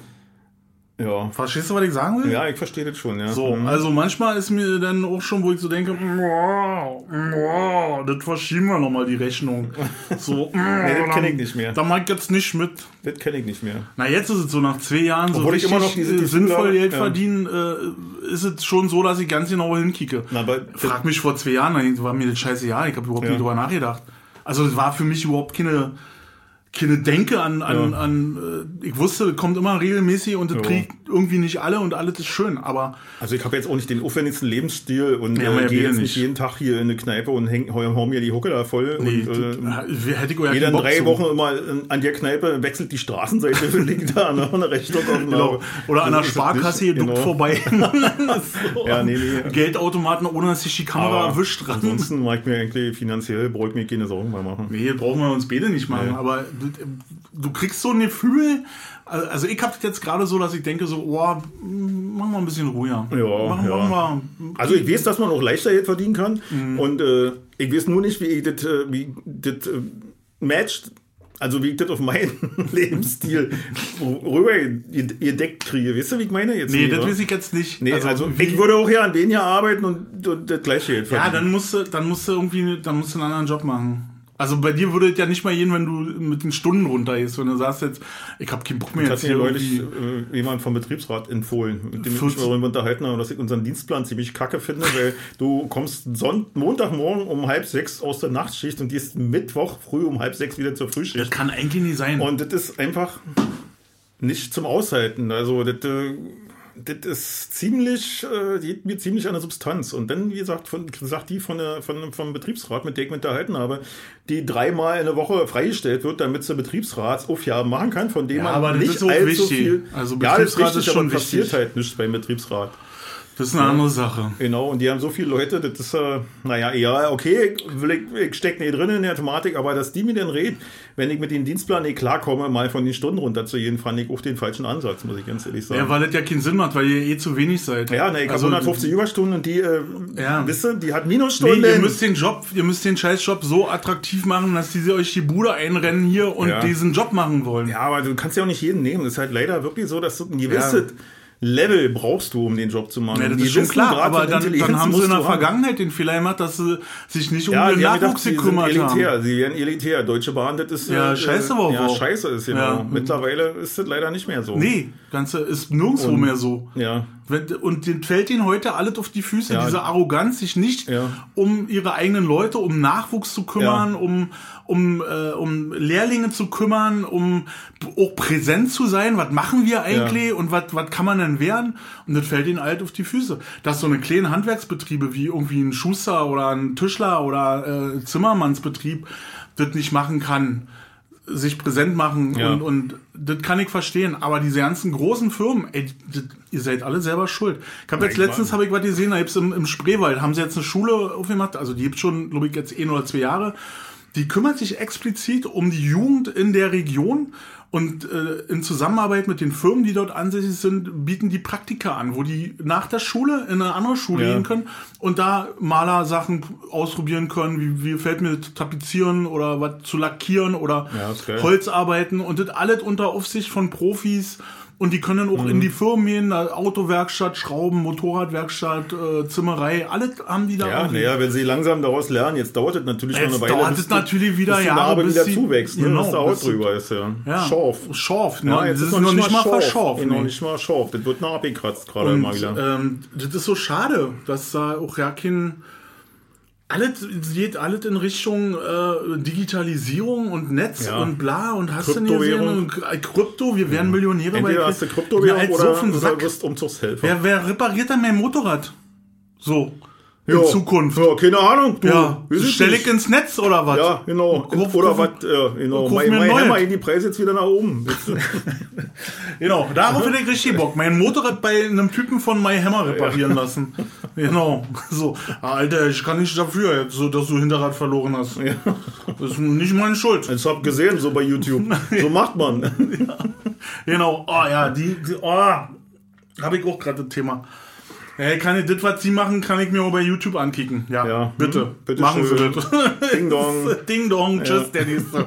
[SPEAKER 1] Ja.
[SPEAKER 2] Verstehst du, was ich sagen will?
[SPEAKER 1] ja, ich verstehe das schon, ja.
[SPEAKER 2] So,
[SPEAKER 1] Hm.
[SPEAKER 2] also manchmal ist mir dann auch schon, wo ich so denke, wow, wow, das verschieben wir nochmal die Rechnung. [LAUGHS] So,
[SPEAKER 1] Nee, das kenne ich nicht mehr.
[SPEAKER 2] Da mag ich jetzt nicht mit.
[SPEAKER 1] Das kenne ich nicht mehr.
[SPEAKER 2] Na, jetzt ist es so, nach zwei Jahren so
[SPEAKER 1] Obwohl ich
[SPEAKER 2] richtig
[SPEAKER 1] immer noch diese
[SPEAKER 2] äh,
[SPEAKER 1] Gefühle
[SPEAKER 2] sinnvoll Geld
[SPEAKER 1] ja.
[SPEAKER 2] verdienen, äh, ist es schon so, dass ich ganz genau hinkicke.
[SPEAKER 1] Na, aber
[SPEAKER 2] Frag mich vor zwei Jahren, da war mir das scheiße Jahr, ich habe überhaupt
[SPEAKER 1] Ja.
[SPEAKER 2] nicht drüber nachgedacht. Also es war für mich überhaupt keine, keine Denke an, an,
[SPEAKER 1] Ja.
[SPEAKER 2] an äh, ich wusste, kommt immer regelmäßig und das
[SPEAKER 1] Ja.
[SPEAKER 2] kriegt irgendwie nicht alle und alles ist schön, aber
[SPEAKER 1] Also ich habe jetzt auch nicht den aufwendigsten Lebensstil und
[SPEAKER 2] Ja,
[SPEAKER 1] äh,
[SPEAKER 2] ja
[SPEAKER 1] gehe jetzt
[SPEAKER 2] nicht.
[SPEAKER 1] jeden Tag hier in eine Kneipe und häng, hau, mir die Hucke da voll.
[SPEAKER 2] nee,
[SPEAKER 1] und, äh,
[SPEAKER 2] das, hätte ich ja
[SPEAKER 1] jeder drei
[SPEAKER 2] zu.
[SPEAKER 1] Wochen immer an der Kneipe wechselt die Straßenseite, [LAUGHS] liegt da ne, eine Rechnung auf dem
[SPEAKER 2] Genau. Oder an der Sparkasse geduckt
[SPEAKER 1] genau.
[SPEAKER 2] vorbei. [LAUGHS] [LAUGHS]
[SPEAKER 1] Ja, nee, nee.
[SPEAKER 2] Geldautomaten, ohne dass sich die Kamera
[SPEAKER 1] Aber
[SPEAKER 2] erwischt dran.
[SPEAKER 1] Ansonsten mache ich mir eigentlich finanziell, brauche ich mir keine Sorgen mehr machen.
[SPEAKER 2] Nee, brauchen wir uns beide nicht machen,
[SPEAKER 1] Nee.
[SPEAKER 2] aber du, du kriegst so ein Gefühl, also ich habe das jetzt gerade so, dass ich denke so, oh, machen wir ein bisschen ruhiger.
[SPEAKER 1] Ja,
[SPEAKER 2] machen,
[SPEAKER 1] ja.
[SPEAKER 2] machen wir.
[SPEAKER 1] Also ich weiß, dass man auch leichter Geld verdienen kann
[SPEAKER 2] Mhm.
[SPEAKER 1] und äh, ich weiß nur nicht, wie ich das, äh, äh, matcht, also wie ich das auf meinen [LAUGHS] Lebensstil rüber gedeckt kriege. Weißt du, wie ich meine? Jetzt
[SPEAKER 2] Nee, das weiß ich jetzt nicht.
[SPEAKER 1] Nee, also,
[SPEAKER 2] wie,
[SPEAKER 1] ich würde auch ja an den hier arbeiten und, und das gleiche Geld
[SPEAKER 2] ja,
[SPEAKER 1] verdienen.
[SPEAKER 2] dann musst du, dann musst du irgendwie, dann musst du einen anderen Job machen. Also bei dir würde es ja nicht mal gehen, wenn du mit den Stunden runtergehst, wenn du sagst jetzt, ich habe keinen Bock mehr
[SPEAKER 1] Das
[SPEAKER 2] jetzt
[SPEAKER 1] hat mir
[SPEAKER 2] hier
[SPEAKER 1] neulich äh, jemand vom Betriebsrat empfohlen, mit dem ich
[SPEAKER 2] 40
[SPEAKER 1] mich darüber unterhalten habe, dass ich unseren Dienstplan ziemlich kacke finde, weil [LAUGHS] du kommst Sonnt Montagmorgen um halb sechs aus der Nachtschicht und gehst Mittwoch früh um halb sechs wieder zur
[SPEAKER 2] Das
[SPEAKER 1] Frühschicht.
[SPEAKER 2] kann eigentlich nicht sein.
[SPEAKER 1] Und das ist einfach nicht zum Aushalten. Also das, äh, das ist ziemlich, äh, die geht mir ziemlich an der Substanz. Und dann, wie gesagt, von, sagt die von der, von, vom Betriebsrat, mit der ich mich unterhalten habe, die dreimal in der Woche freigestellt wird, damit sie Betriebsratsaufgaben machen kann, von denen
[SPEAKER 2] Ja,
[SPEAKER 1] man
[SPEAKER 2] aber
[SPEAKER 1] nicht allzu
[SPEAKER 2] wichtig.
[SPEAKER 1] viel...
[SPEAKER 2] Also
[SPEAKER 1] ja, das ist
[SPEAKER 2] Betriebsrat
[SPEAKER 1] richtig,
[SPEAKER 2] ist schon
[SPEAKER 1] aber passiert
[SPEAKER 2] wichtig.
[SPEAKER 1] halt nichts beim Betriebsrat.
[SPEAKER 2] Das ist eine andere Sache.
[SPEAKER 1] Genau, und die haben so viele Leute, das ist, äh, naja, ja, okay, ich, ich stecke nicht drin in der Thematik, aber dass die mir dann reden, wenn ich mit dem Dienstplan nicht klarkomme, mal von den Stunden runterzugehen, fand ich auch den falschen Ansatz, muss ich ganz ehrlich sagen.
[SPEAKER 2] Ja, weil das ja keinen Sinn macht, weil ihr eh zu wenig seid.
[SPEAKER 1] Ja, ne, ich
[SPEAKER 2] Also,
[SPEAKER 1] habe 150 Überstunden und die, äh,
[SPEAKER 2] Ja.
[SPEAKER 1] wisst ihr, die hat
[SPEAKER 2] Nee,
[SPEAKER 1] Minusstunden.
[SPEAKER 2] ihr müsst den Job, ihr müsst den Scheißjob so attraktiv machen, dass die euch die Bude einrennen hier und
[SPEAKER 1] Ja.
[SPEAKER 2] diesen Job machen wollen.
[SPEAKER 1] ja, aber du kannst ja auch nicht jeden nehmen. Das ist halt leider wirklich so, dass du ein gewisses Level brauchst du, um den Job zu machen.
[SPEAKER 2] Ja, das ist schon klar,
[SPEAKER 1] Grad
[SPEAKER 2] aber dann, dann haben sie in der. Vergangenheit den Fehler gemacht, dass sie sich nicht um
[SPEAKER 1] Ja,
[SPEAKER 2] den Nachwuchs gekümmert
[SPEAKER 1] elitär.
[SPEAKER 2] haben.
[SPEAKER 1] Sie werden elitär. Deutsche Bahn, das ist
[SPEAKER 2] Ja,
[SPEAKER 1] äh,
[SPEAKER 2] scheiße aber
[SPEAKER 1] Ja,
[SPEAKER 2] auch.
[SPEAKER 1] scheiße ist genau.
[SPEAKER 2] Ja.
[SPEAKER 1] Mittlerweile ist das leider nicht mehr so.
[SPEAKER 2] Nee, Ganze ist nirgendwo
[SPEAKER 1] Und-
[SPEAKER 2] mehr so.
[SPEAKER 1] Ja.
[SPEAKER 2] Und den fällt ihnen heute alles auf die Füße.
[SPEAKER 1] Ja.
[SPEAKER 2] Diese Arroganz, sich nicht
[SPEAKER 1] Ja.
[SPEAKER 2] um ihre eigenen Leute, um Nachwuchs zu kümmern,
[SPEAKER 1] Ja.
[SPEAKER 2] um, um, äh, um Lehrlinge zu kümmern, um auch präsent zu sein. Was machen wir eigentlich und was, was kann man denn werden? Und das fällt ihnen alt auf die Füße. Dass so eine kleine Handwerksbetriebe wie irgendwie ein Schuster oder ein Tischler oder äh, Zimmermannsbetrieb das nicht machen kann sich präsent machen
[SPEAKER 1] Ja.
[SPEAKER 2] und, und das kann ich verstehen. Aber diese ganzen großen Firmen, ey, das, ihr seid alle selber schuld. Ich habe jetzt letztens habe ich was gesehen, da gibt's im, im Spreewald, haben sie jetzt eine Schule aufgemacht, also die gibt's schon, glaube ich, jetzt ein oder zwei Jahre. Die kümmert sich explizit um die Jugend in der Region und äh, in Zusammenarbeit mit den Firmen, die dort ansässig sind, bieten die Praktika an, wo die nach der Schule in eine andere Schule
[SPEAKER 1] Ja.
[SPEAKER 2] gehen können und da Malersachen ausprobieren können, wie, wie gefällt mir das tapezieren oder was zu lackieren oder
[SPEAKER 1] Ja.
[SPEAKER 2] Holzarbeiten und das alles unter Aufsicht von Profis. Und die können auch in die Firmen gehen, da Autowerkstatt, Schrauben, Motorradwerkstatt, äh, Zimmerei, alles haben die da.
[SPEAKER 1] Ja, naja, wenn sie langsam daraus lernen, jetzt dauert es natürlich
[SPEAKER 2] Jetzt
[SPEAKER 1] noch eine Weile.
[SPEAKER 2] dauert es natürlich wieder
[SPEAKER 1] bis die
[SPEAKER 2] Jahre, bis
[SPEAKER 1] wieder zuwächst, ne?
[SPEAKER 2] Genau,
[SPEAKER 1] dass der Haut drüber ist, ja.
[SPEAKER 2] Ja.
[SPEAKER 1] Schorf.
[SPEAKER 2] Schorf, ne?
[SPEAKER 1] Ja,
[SPEAKER 2] das ist noch nicht mal verschorf.
[SPEAKER 1] Noch nicht mal scharf. Das wird noch abgekratzt gerade mal wieder.
[SPEAKER 2] ähm, das ist so schade, dass da auch ja kein. Alles geht alles in Richtung äh, Digitalisierung und Netz
[SPEAKER 1] Ja.
[SPEAKER 2] und bla und hast du nicht gesehen? Und K- Krypto, wir werden Millionäre
[SPEAKER 1] Entweder hast du Kryptowährung
[SPEAKER 2] Mir halt
[SPEAKER 1] oder,
[SPEAKER 2] so
[SPEAKER 1] oder wirst Umzugshelfer.
[SPEAKER 2] Wer, wer repariert dann mein Motorrad? So. In
[SPEAKER 1] Ja.
[SPEAKER 2] Zukunft.
[SPEAKER 1] Ja, keine Ahnung. Du,
[SPEAKER 2] Ja. Stell ich ins Netz oder was?
[SPEAKER 1] Ja, genau.
[SPEAKER 2] Kauf-
[SPEAKER 1] oder was, ja, genau. Mein, mein. Hammer in die Preise jetzt wieder nach oben. [LAUGHS]
[SPEAKER 2] Genau, darauf [LAUGHS] hätte ich richtig Bock. Mein Motorrad bei einem Typen von My Hammer reparieren lassen. [LAUGHS] Genau. So, Alter, ich kann nicht dafür, jetzt, so, dass du Hinterrad verloren hast. Das ist nicht meine Schuld.
[SPEAKER 1] Ich hab gesehen, so bei YouTube. So macht man.
[SPEAKER 2] Genau. Oh ja, die, die oh, habe ich auch gerade das Thema. Hey, kann ich das, was sie machen, kann ich mir auch bei YouTube ankicken. Ja,
[SPEAKER 1] Ja.
[SPEAKER 2] bitte.
[SPEAKER 1] Hm, bitte
[SPEAKER 2] machen
[SPEAKER 1] schön.
[SPEAKER 2] Sie das. [LAUGHS]
[SPEAKER 1] Ding dong. [LAUGHS]
[SPEAKER 2] Ding dong, tschüss, der nächste.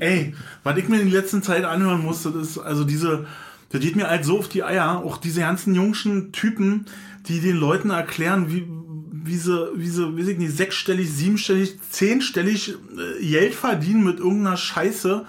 [SPEAKER 2] Ey, was ich mir in der letzten Zeit anhören musste, das ist also diese, das geht mir halt so auf die Eier, auch diese ganzen jungschen Typen, die den Leuten erklären, wie, wie sie, wie sie, weiß ich nicht, sechsstellig, siebenstellig, zehnstellig äh, Geld verdienen mit irgendeiner Scheiße.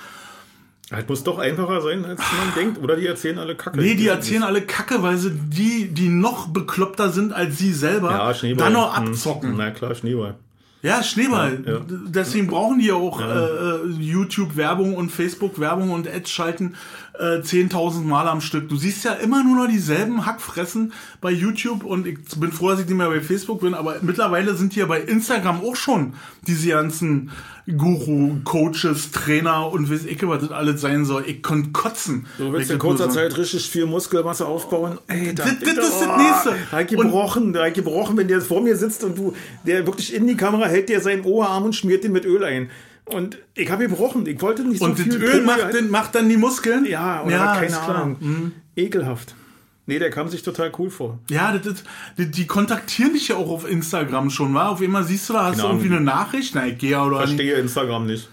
[SPEAKER 1] Das muss doch einfacher sein, als man denkt. Oder die erzählen alle Kacke.
[SPEAKER 2] Nee, die erzählen alle Kacke, weil sie die, die noch bekloppter sind als sie selber,
[SPEAKER 1] ja, Schneeball.
[SPEAKER 2] dann noch
[SPEAKER 1] Hm.
[SPEAKER 2] abzocken.
[SPEAKER 1] Na klar, Schneeball.
[SPEAKER 2] Ja, Schneeball.
[SPEAKER 1] Ja, ja.
[SPEAKER 2] Deswegen brauchen die ja auch äh, äh, YouTube-Werbung und Facebook-Werbung und Ads schalten äh, 10.000 Mal am Stück. Du siehst ja immer nur noch dieselben Hackfressen bei YouTube und ich bin froh, dass ich nicht mehr bei Facebook bin, aber mittlerweile sind hier bei Instagram auch schon diese ganzen Guru, Coaches, Trainer und weiß ich, was das alles sein soll. Ich konnte kotzen.
[SPEAKER 1] Du willst in
[SPEAKER 2] das
[SPEAKER 1] kurzer Zeit richtig viel Muskelmasse aufbauen. Ey,
[SPEAKER 2] Das- das ist das Nächste. Und-
[SPEAKER 1] gebrochen, da hat gebrochen, wenn der vor mir sitzt und du, der wirklich in die Kamera hält, der seinen Oberarm und schmiert den mit Öl ein. Und ich habe gebrochen. Ich wollte nicht
[SPEAKER 2] Und
[SPEAKER 1] so
[SPEAKER 2] das
[SPEAKER 1] viel
[SPEAKER 2] Öl
[SPEAKER 1] Pumpe
[SPEAKER 2] macht,
[SPEAKER 1] halten.
[SPEAKER 2] den, macht dann die Muskeln?
[SPEAKER 1] Ja, oder
[SPEAKER 2] ja,
[SPEAKER 1] keine. Ahnung.
[SPEAKER 2] Mhm.
[SPEAKER 1] Ekelhaft. Nee, der kam sich total cool vor.
[SPEAKER 2] Ja, das ist, die, die kontaktieren dich ja auch auf Instagram schon, wa? Auf einmal siehst du da, hast
[SPEAKER 1] Keine
[SPEAKER 2] du irgendwie eine Nachricht? Na, ich gehe ja oder nicht.
[SPEAKER 1] Verstehe Instagram nicht.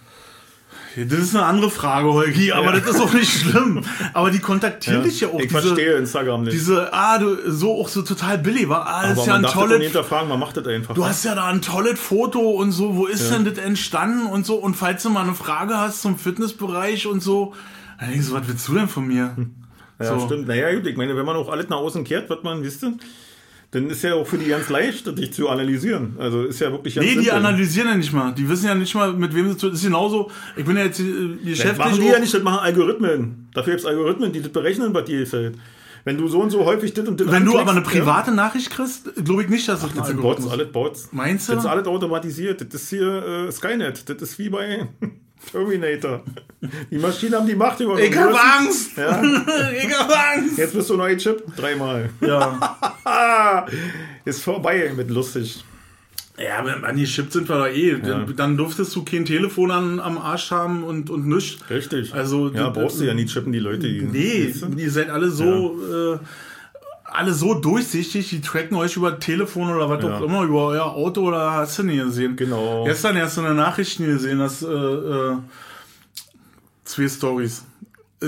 [SPEAKER 2] Das ist eine andere Frage, Holgi, aber das ist auch nicht schlimm. Aber die kontaktieren dich ja auch.
[SPEAKER 1] ich
[SPEAKER 2] diese,
[SPEAKER 1] verstehe Instagram nicht.
[SPEAKER 2] diese, ah, du, so auch so total billig, war, ah, ist ja
[SPEAKER 1] man
[SPEAKER 2] ein tolles,
[SPEAKER 1] hinterfragen, man macht das einfach.
[SPEAKER 2] du hast ja da ein tolles Foto und so, wo ist denn das entstanden und so, und falls du mal eine Frage hast zum Fitnessbereich und so, dann denkst du, was willst du denn von mir?
[SPEAKER 1] Ja,
[SPEAKER 2] So.
[SPEAKER 1] stimmt. Naja, gut, ich meine, wenn man auch alles nach außen kehrt, wird man, wisst ihr, dann ist ja auch für die ganz leicht, dich zu analysieren. Also ist ja wirklich ganz
[SPEAKER 2] Nee, die
[SPEAKER 1] simpel.
[SPEAKER 2] analysieren ja nicht mal. Die wissen ja nicht mal, mit wem sie zu. Das ist genauso. Ich bin ja jetzt äh,
[SPEAKER 1] Das machen die ja nicht, das machen Algorithmen. Dafür gibt es Algorithmen, die das berechnen, was dir gefällt. Wenn du so und so häufig das und das
[SPEAKER 2] Wenn du aber eine private Nachricht kriegst, glaube ich nicht, dass das,
[SPEAKER 1] Ja, das
[SPEAKER 2] ein
[SPEAKER 1] sind Bots, alles Bots.
[SPEAKER 2] Meinst du?
[SPEAKER 1] Das ist alles automatisiert. Das ist hier äh, Skynet. Das ist wie bei [LAUGHS] Terminator. Die Maschinen haben die Macht über
[SPEAKER 2] Ich
[SPEAKER 1] uns.
[SPEAKER 2] hab
[SPEAKER 1] Du hast-
[SPEAKER 2] Angst!
[SPEAKER 1] Ja. [LAUGHS]
[SPEAKER 2] ich hab Angst!
[SPEAKER 1] Jetzt bist du neu Chip. Dreimal.
[SPEAKER 2] Ja. [LAUGHS]
[SPEAKER 1] Ist vorbei mit lustig.
[SPEAKER 2] ja, an die Chips sind wir da eh. Dann, dann durftest du kein Telefon an, am Arsch haben und, und nichts.
[SPEAKER 1] Richtig.
[SPEAKER 2] Also,
[SPEAKER 1] ja,
[SPEAKER 2] d-
[SPEAKER 1] brauchst du ja nie chippen, die Leute. Die,
[SPEAKER 2] Nee,
[SPEAKER 1] Weißt du?
[SPEAKER 2] ihr seid alle so, äh, alle so durchsichtig, die tracken euch über Telefon oder was
[SPEAKER 1] Ja.
[SPEAKER 2] auch immer, über euer Auto oder hast du nie gesehen.
[SPEAKER 1] Genau.
[SPEAKER 2] Gestern erst in der Nachrichten gesehen, dass äh, äh, zwei Stories. Äh,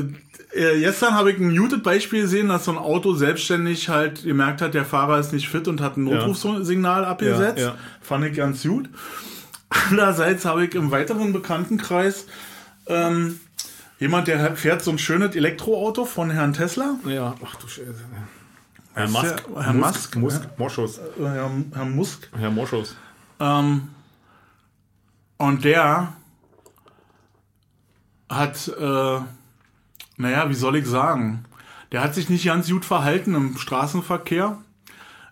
[SPEAKER 2] äh, gestern habe ich ein Muted-Beispiel gesehen, dass so ein Auto selbstständig halt gemerkt hat, der Fahrer ist nicht fit und hat ein Notrufsignal abgesetzt.
[SPEAKER 1] Ja, ja.
[SPEAKER 2] Fand ich ganz gut. Andererseits habe ich im weiteren Bekanntenkreis ähm, jemand, der fährt so ein schönes Elektroauto von Herrn Tesla.
[SPEAKER 1] Ja, ach du Scheiße. Herr Musk.
[SPEAKER 2] der- Herr Musk,
[SPEAKER 1] Musk.
[SPEAKER 2] ja.
[SPEAKER 1] Moschus.
[SPEAKER 2] Herr, Herr Musk.
[SPEAKER 1] Herr Moschus.
[SPEAKER 2] Ähm, und der hat, äh, naja, wie soll ich sagen, der hat sich nicht ganz gut verhalten im Straßenverkehr,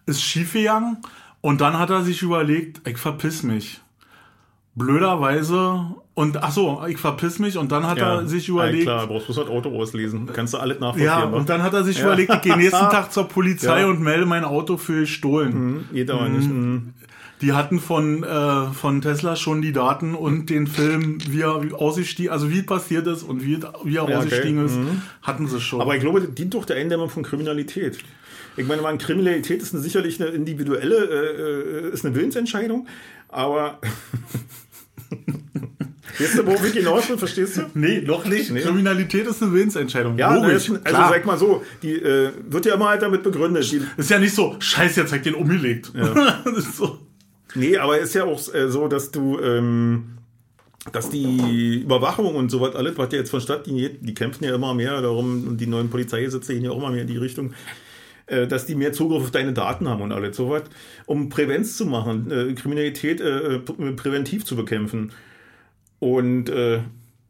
[SPEAKER 2] ist schiefgegangen und dann hat er sich überlegt, ich verpiss mich. Blöderweise und ach so, ich verpiss mich und dann hat er sich überlegt,
[SPEAKER 1] Ja, klar, brauchst bloß das Auto auslesen. Kannst du alles nachvollziehen.
[SPEAKER 2] ja,
[SPEAKER 1] wa?
[SPEAKER 2] und dann hat er sich überlegt, ich gehe nächsten [LAUGHS] Tag zur Polizei
[SPEAKER 1] Ja.
[SPEAKER 2] und melde mein Auto für gestohlen.
[SPEAKER 1] Geht aber nicht. Mhm.
[SPEAKER 2] Die hatten von, äh, von Tesla schon die Daten und den Film, wie er ausgestiegen, also wie passiert ist und wie, wie er
[SPEAKER 1] Ja,
[SPEAKER 2] ausgestiegen
[SPEAKER 1] okay.
[SPEAKER 2] ist, hatten sie schon.
[SPEAKER 1] Aber ich glaube, das dient doch der Eindämmung von Kriminalität. Ich meine, man, Kriminalität ist eine, sicherlich eine individuelle, äh, äh, ist eine Willensentscheidung, aber. [LAUGHS] du, worauf ich hinaus will, verstehst du?
[SPEAKER 2] nee, noch nicht.
[SPEAKER 1] Nee.
[SPEAKER 2] Kriminalität ist eine Willensentscheidung.
[SPEAKER 1] Ja,
[SPEAKER 2] Logisch.
[SPEAKER 1] ne, also sag mal so, die äh, wird ja immer halt damit begründet. Die,
[SPEAKER 2] ist ja nicht so, scheiße, jetzt ich den umgelegt. ist [LAUGHS] so.
[SPEAKER 1] Nee, aber ist ja auch äh, so, dass du, ähm, dass die Überwachung und sowas alles, was ja jetzt vonstatten geht, die kämpfen ja immer mehr darum, und die neuen Polizeigesetze gehen ja auch immer mehr in die Richtung, äh, dass die mehr Zugriff auf deine Daten haben und alles sowas, um Prävenz zu machen, äh, Kriminalität äh, prä- präventiv zu bekämpfen. Und äh,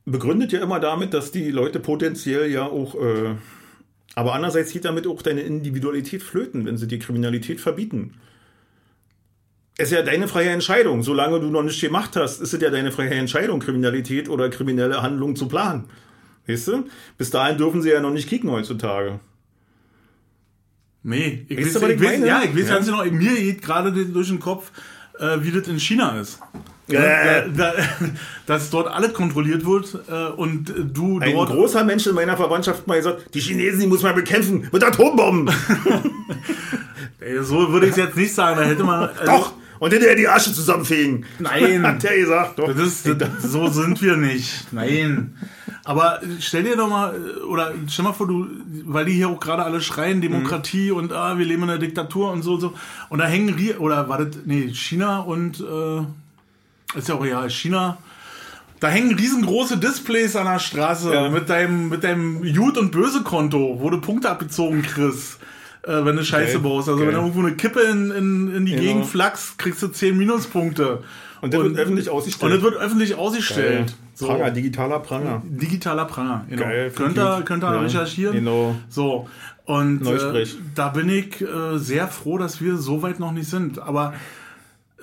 [SPEAKER 1] begründet ja immer damit, dass die Leute potenziell ja auch, äh, aber andererseits geht damit auch deine Individualität flöten, wenn sie die Kriminalität verbieten. Es ist ja deine freie Entscheidung. Solange du noch nicht gemacht hast, ist es ja deine freie Entscheidung, Kriminalität oder kriminelle Handlungen zu planen. Weißt du? Bis dahin dürfen sie ja noch nicht kicken heutzutage.
[SPEAKER 2] Nee, ich
[SPEAKER 1] Weißt
[SPEAKER 2] weiß, ich
[SPEAKER 1] ich
[SPEAKER 2] weiß, ja, ich weiß
[SPEAKER 1] Ja.
[SPEAKER 2] ganz genau, mir geht gerade durch den Kopf, äh, wie das in China ist.
[SPEAKER 1] Äh.
[SPEAKER 2] Da, da, [LAUGHS] dass dort alles kontrolliert wird äh, und du
[SPEAKER 1] Ein
[SPEAKER 2] dort
[SPEAKER 1] großer Mensch in meiner Verwandtschaft mal gesagt, die Chinesen, die muss man bekämpfen mit Atombomben. [LAUGHS]
[SPEAKER 2] Ey, so würde ich es jetzt nicht sagen. Da hätte man. Also,
[SPEAKER 1] Doch! Und hinterher die Asche zusammenfegen.
[SPEAKER 2] Nein. [LAUGHS]
[SPEAKER 1] Hat der gesagt. Doch.
[SPEAKER 2] Das ist, das, so sind wir nicht. Nein. Aber stell dir doch mal, oder stell mal vor, du, weil die hier auch gerade alle schreien, Demokratie und ah, wir leben in einer Diktatur und so und so. Und da hängen, oder war das, nee, China und, äh, ist ja auch real, China. Da hängen riesengroße Displays an der Straße
[SPEAKER 1] Ja.
[SPEAKER 2] mit deinem, mit deinem Gut- und Böse-Konto, wo du Punkte abgezogen kriegst, äh, wenn du Scheiße
[SPEAKER 1] Geil.
[SPEAKER 2] baust. Also
[SPEAKER 1] Geil.
[SPEAKER 2] wenn du irgendwo eine Kippe in, in, in die
[SPEAKER 1] Genau.
[SPEAKER 2] Gegend flachst, kriegst du 10 Minuspunkte.
[SPEAKER 1] Und das wird öffentlich
[SPEAKER 2] Und
[SPEAKER 1] ausgestellt.
[SPEAKER 2] das wird öffentlich ausgestellt. So.
[SPEAKER 1] Pranger, digitaler Pranger.
[SPEAKER 2] Digitaler Pranger, genau.
[SPEAKER 1] Geil,
[SPEAKER 2] könnt ihr, könnt ihr.
[SPEAKER 1] Ja,
[SPEAKER 2] recherchieren.
[SPEAKER 1] genau.
[SPEAKER 2] So. Und äh, da bin ich äh, sehr froh, dass wir so weit noch nicht sind. Aber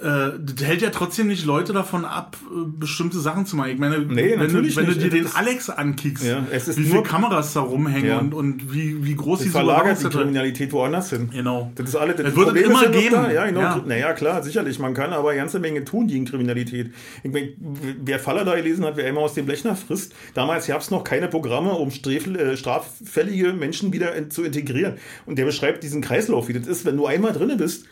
[SPEAKER 2] äh, das hält ja trotzdem nicht Leute davon ab, äh, bestimmte Sachen zu machen. Ich meine,
[SPEAKER 1] Nee,
[SPEAKER 2] wenn, du, wenn du dir den
[SPEAKER 1] Das-
[SPEAKER 2] Alex ankickst,
[SPEAKER 1] Ja, es ist
[SPEAKER 2] wie viele Kameras da rumhängen
[SPEAKER 1] Ja.
[SPEAKER 2] und, und wie, wie groß die
[SPEAKER 1] Verlagert die Kriminalität woanders hin.
[SPEAKER 2] Genau.
[SPEAKER 1] Das ist alles. Das
[SPEAKER 2] Es wird
[SPEAKER 1] Problem
[SPEAKER 2] immer geben.
[SPEAKER 1] Da. Ja, genau.
[SPEAKER 2] Ja.
[SPEAKER 1] Naja, klar, sicherlich. Man kann aber eine ganze Menge tun gegen Kriminalität. Ich mein, wer Faller da gelesen hat, wer einmal aus dem Blechner frisst, damals gab es noch keine Programme, um Strefel, äh, straffällige Menschen wieder in, zu integrieren. Und der beschreibt diesen Kreislauf, wie das ist, wenn du einmal drinne bist.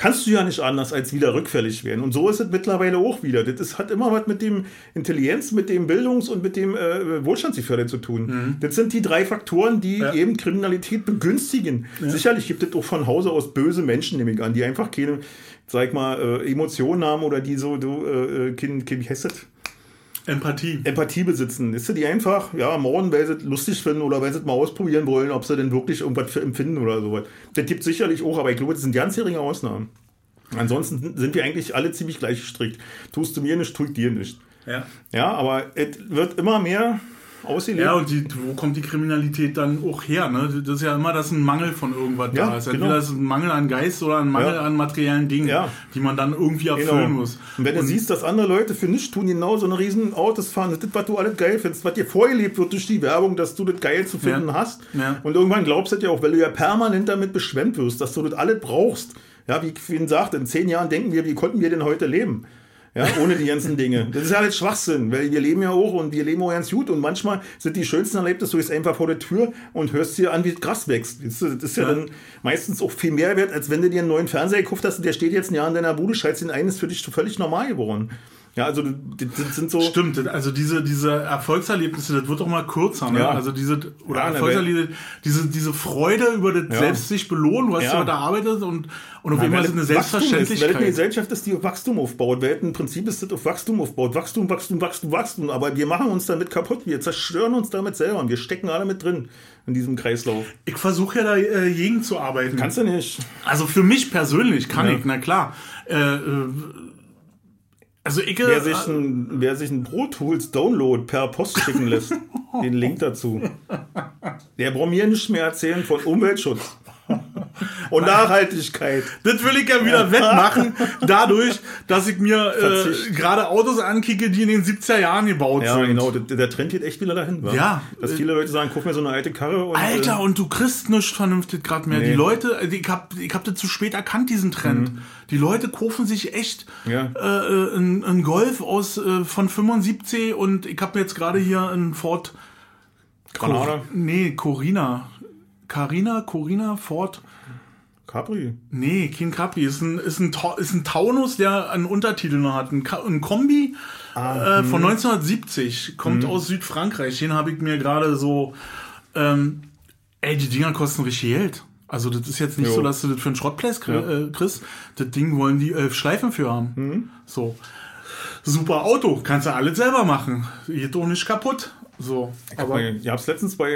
[SPEAKER 1] Kannst du ja nicht anders als wieder rückfällig werden. Und so ist es mittlerweile auch wieder. Das ist, hat immer was mit dem Intelligenz, mit dem Bildungs- und mit dem äh, Wohlstandsgefälle zu tun. Das sind die drei Faktoren, die
[SPEAKER 2] Mhm. Ja.
[SPEAKER 1] eben Kriminalität begünstigen. Sicherlich gibt es auch von Hause aus böse Menschen, nehme ich an, die einfach keine, sag mal, äh, Emotionen haben oder die so, du, äh, kein, kein, wie heißt das?
[SPEAKER 2] Empathie.
[SPEAKER 1] Empathie besitzen. Ist die einfach, ja, morden, weil sie es lustig finden oder weil sie es mal ausprobieren wollen, ob sie denn wirklich irgendwas empfinden oder sowas. Das gibt sicherlich auch, aber ich glaube, das sind ganz geringe Ausnahmen. Ansonsten sind wir eigentlich alle ziemlich gleich gestrickt. Tust du mir nicht, tue ich dir nicht.
[SPEAKER 2] Ja.
[SPEAKER 1] Ja, aber es wird immer mehr ausgelebt.
[SPEAKER 2] Ja, und die, wo kommt die Kriminalität dann auch her? Ne? Das ist ja immer, dass ein Mangel von irgendwas
[SPEAKER 1] Ja,
[SPEAKER 2] da ist. Entweder
[SPEAKER 1] genau.
[SPEAKER 2] ist ein Mangel an Geist oder ein Mangel
[SPEAKER 1] Ja.
[SPEAKER 2] an materiellen Dingen,
[SPEAKER 1] Ja.
[SPEAKER 2] die man dann irgendwie erfüllen muss.
[SPEAKER 1] Genau. Und wenn du siehst, dass andere Leute für nichts tun, genau so eine riesen Autos fahren, das ist, was du alles geil findest, was dir vorgelebt wird durch die Werbung, dass du das geil zu finden hast. Und irgendwann glaubst du das ja auch, weil du ja permanent damit beschwemmt wirst, dass du das alles brauchst. Ja, wie vorhin sagte, in zehn Jahren denken wir, wie konnten wir denn heute leben? Ja, ohne die ganzen Dinge. Das ist ja alles Schwachsinn, weil wir leben ja auch und wir leben auch ganz gut und manchmal sind die schönsten Erlebnisse, du gehst einfach vor der Tür und hörst dir an, wie Gras wächst. Das ist ja,
[SPEAKER 2] Ja.
[SPEAKER 1] dann meistens auch viel mehr wert, als wenn du dir einen neuen Fernseher gekauft hast und der steht jetzt ein Jahr in deiner Bude, schaltest ihn ein, ist für dich völlig normal geworden. Ja, also das sind so.
[SPEAKER 2] Stimmt, also diese, diese Erfolgserlebnisse, das wird doch mal kürzer, ne?
[SPEAKER 1] Ja.
[SPEAKER 2] Also diese, oder
[SPEAKER 1] Ja, ne,
[SPEAKER 2] Erfolgserlebnisse, diese, diese Freude über das
[SPEAKER 1] Ja.
[SPEAKER 2] selbst sich belohnen, du hast
[SPEAKER 1] Ja.
[SPEAKER 2] da arbeitet und, und auf
[SPEAKER 1] Ja,
[SPEAKER 2] einmal ist eine
[SPEAKER 1] weil das eine
[SPEAKER 2] Selbstverständlichkeit.
[SPEAKER 1] Gesellschaft ist, die auf Wachstum aufbaut. Weil im Prinzip ist das auf Wachstum aufbaut. Wachstum, Wachstum, Wachstum, Wachstum. Aber wir machen uns damit kaputt. Wir zerstören uns damit selber. Und wir stecken alle mit drin in diesem Kreislauf.
[SPEAKER 2] Ich versuche ja da äh, gegen zu arbeiten.
[SPEAKER 1] Kannst du nicht.
[SPEAKER 2] Also für mich persönlich kann ich, na klar. Äh, äh, also ich,
[SPEAKER 1] Wer
[SPEAKER 2] äh,
[SPEAKER 1] sich ein, wer sich ein Pro Tools Download per Post schicken lässt, [LAUGHS] den Link dazu. Der braucht mir nicht mehr erzählen von Umweltschutz [LAUGHS] und Nachhaltigkeit.
[SPEAKER 2] Das will ich ja wieder wettmachen, dadurch, dass ich mir äh, gerade Autos ankicke, die in den 70er Jahren gebaut
[SPEAKER 1] Ja,
[SPEAKER 2] sind.
[SPEAKER 1] genau. Der, der Trend geht echt wieder dahin. wa?
[SPEAKER 2] Ja.
[SPEAKER 1] Dass viele Leute sagen, guck mir so eine alte Karre und.
[SPEAKER 2] Alter,
[SPEAKER 1] äh,
[SPEAKER 2] und du kriegst nichts vernünftig gerade mehr. Die
[SPEAKER 1] Nee.
[SPEAKER 2] Leute, also ich hab, ich hab das zu spät erkannt, diesen Trend. Die Leute kaufen sich echt
[SPEAKER 1] Mhm. Ja.
[SPEAKER 2] äh, äh, einen, Golf aus äh, von 75 und ich habe mir jetzt gerade hier einen Ford
[SPEAKER 1] Granada.
[SPEAKER 2] Nee, Corina. Carina, Corina, Ford.
[SPEAKER 1] Capri.
[SPEAKER 2] Nee, kein Capri. Ist ein, ist ein, ist ein Taunus, der einen Untertitel noch hat. Ein, ein Kombi äh, von 1970. Kommt aus Südfrankreich. Den habe ich mir gerade so. Ähm, ey, die Dinger kosten richtig Geld. Also, das ist jetzt nicht
[SPEAKER 1] Jo.
[SPEAKER 2] so, dass du das für einen
[SPEAKER 1] Ja.
[SPEAKER 2] äh, kriegst. Das Ding wollen die elf Schleifen für haben. So. Super Auto. Kannst du alles selber machen. Geht doch nicht kaputt. So. Aber.
[SPEAKER 1] Ich habe es letztens bei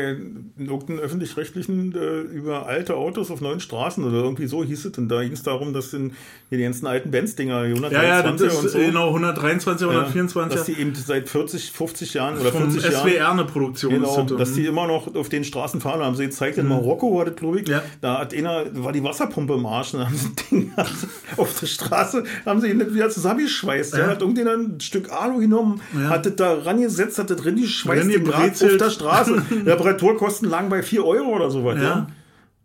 [SPEAKER 1] irgendeinem öffentlich-rechtlichen äh, über alte Autos auf neuen Straßen oder irgendwie so hieß es. Und da ging es darum, dass in, hier die ganzen alten Benz-Dinger, die
[SPEAKER 2] Ja, ja, das
[SPEAKER 1] 123
[SPEAKER 2] ist
[SPEAKER 1] und so,
[SPEAKER 2] genau 123, 124.
[SPEAKER 1] dass die eben seit 40, 50 Jahren oder
[SPEAKER 2] vom
[SPEAKER 1] 40 Jahren
[SPEAKER 2] SWR eine Produktion
[SPEAKER 1] Genau,
[SPEAKER 2] ist. das.
[SPEAKER 1] dass die immer noch auf den Straßen fahren. Da haben sie gezeigt, in Marokko war das, glaube ich.
[SPEAKER 2] Ja.
[SPEAKER 1] Da hat einer, war die Wasserpumpe im Arsch. Und dann haben sie das Ding [LAUGHS] auf der Straße, haben sie ihn nicht wieder zusammengeschweißt. Ja.
[SPEAKER 2] Ja.
[SPEAKER 1] hat irgendjemand ein Stück Alu genommen,
[SPEAKER 2] Ja.
[SPEAKER 1] hat das da rangesetzt, hat das drin geschweißt, Draht auf der Straße. [LAUGHS] Reparaturkosten lagen bei 4 Euro oder sowas. Ja.
[SPEAKER 2] Ja.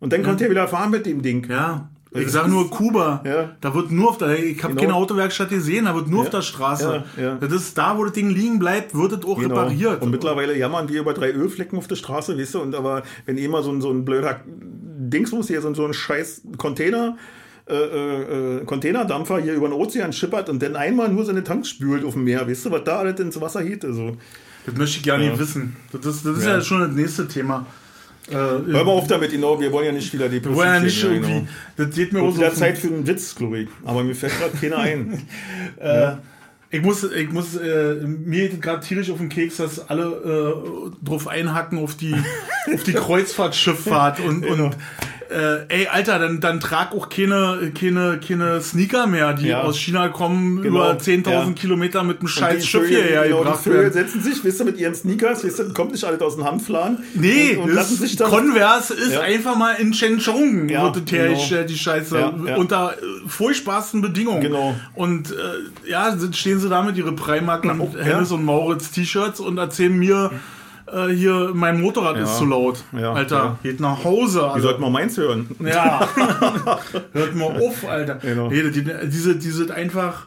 [SPEAKER 1] Und dann konnte er wieder fahren mit dem Ding.
[SPEAKER 2] Ja. Ich sag nur Kuba.
[SPEAKER 1] Ja.
[SPEAKER 2] Da wird nur auf der, ich habe
[SPEAKER 1] Genau.
[SPEAKER 2] keine Autowerkstatt gesehen, da wird nur auf der Straße.
[SPEAKER 1] Ja, ja.
[SPEAKER 2] Das ist da, wo das Ding liegen bleibt, wird es auch
[SPEAKER 1] Genau.
[SPEAKER 2] repariert.
[SPEAKER 1] Und mittlerweile jammern wir über drei Ölflecken auf der Straße, weißt du, und aber wenn immer so ein, so ein blöder Dingsbums hier, so, ein- so ein scheiß Container, äh, äh, äh, Containerdampfer hier über den Ozean schippert und dann einmal nur seine Tanks spült auf dem Meer, weißt du, was da alles ins Wasser hielt, also.
[SPEAKER 2] Das möchte ich gar nicht
[SPEAKER 1] Ja.
[SPEAKER 2] wissen. Das ist, das ist ja.
[SPEAKER 1] Ja.
[SPEAKER 2] schon das nächste Thema. Äh,
[SPEAKER 1] Hör mal auf damit, genau, wir wollen ja nicht wieder
[SPEAKER 2] wir wollen ja
[SPEAKER 1] depressiv
[SPEAKER 2] nicht irgendwie,
[SPEAKER 1] genau.
[SPEAKER 2] das geht mir auch so
[SPEAKER 1] Zeit für einen Witz, glaube ich. Aber mir fällt gerade keiner ein. [LAUGHS]
[SPEAKER 2] Äh, ich muss, ich muss, äh, mir geht gerade tierisch auf den Keks, dass alle äh, drauf einhacken auf die, auf die [LAUGHS] Kreuzfahrtschifffahrt und, und äh, ey, Alter, dann, dann trag auch keine, keine, keine Sneaker mehr, die
[SPEAKER 1] Ja.
[SPEAKER 2] aus China kommen,
[SPEAKER 1] Genau,
[SPEAKER 2] über 10.000
[SPEAKER 1] ja.
[SPEAKER 2] Kilometer mit einem scheiß
[SPEAKER 1] die
[SPEAKER 2] Schiff hierher
[SPEAKER 1] genau, die
[SPEAKER 2] gebracht
[SPEAKER 1] Vögel
[SPEAKER 2] werden.
[SPEAKER 1] setzen sich, weißt du, mit ihren Sneakers, weißt du, kommt nicht alles aus dem Handfladen.
[SPEAKER 2] Nee,
[SPEAKER 1] und, und lassen sich dann
[SPEAKER 2] Converse ist
[SPEAKER 1] Ja.
[SPEAKER 2] einfach mal in Shenzhen
[SPEAKER 1] Ja,
[SPEAKER 2] wird das hergestellt,
[SPEAKER 1] genau.
[SPEAKER 2] die Scheiße, unter äh, furchtbarsten Bedingungen.
[SPEAKER 1] Genau.
[SPEAKER 2] Und äh, ja, stehen sie da mit ihre Primark
[SPEAKER 1] ja.
[SPEAKER 2] Hennes und Mauritz T-Shirts und erzählen mir, äh, hier, mein Motorrad
[SPEAKER 1] Ja.
[SPEAKER 2] ist zu laut.
[SPEAKER 1] Ja,
[SPEAKER 2] Alter, geht nach Hause.
[SPEAKER 1] Die
[SPEAKER 2] Alter.
[SPEAKER 1] sollten mal meins hören.
[SPEAKER 2] Ja, [LAUGHS] hört mal auf, Alter.
[SPEAKER 1] Genau.
[SPEAKER 2] Nee, die, diese, diese einfach,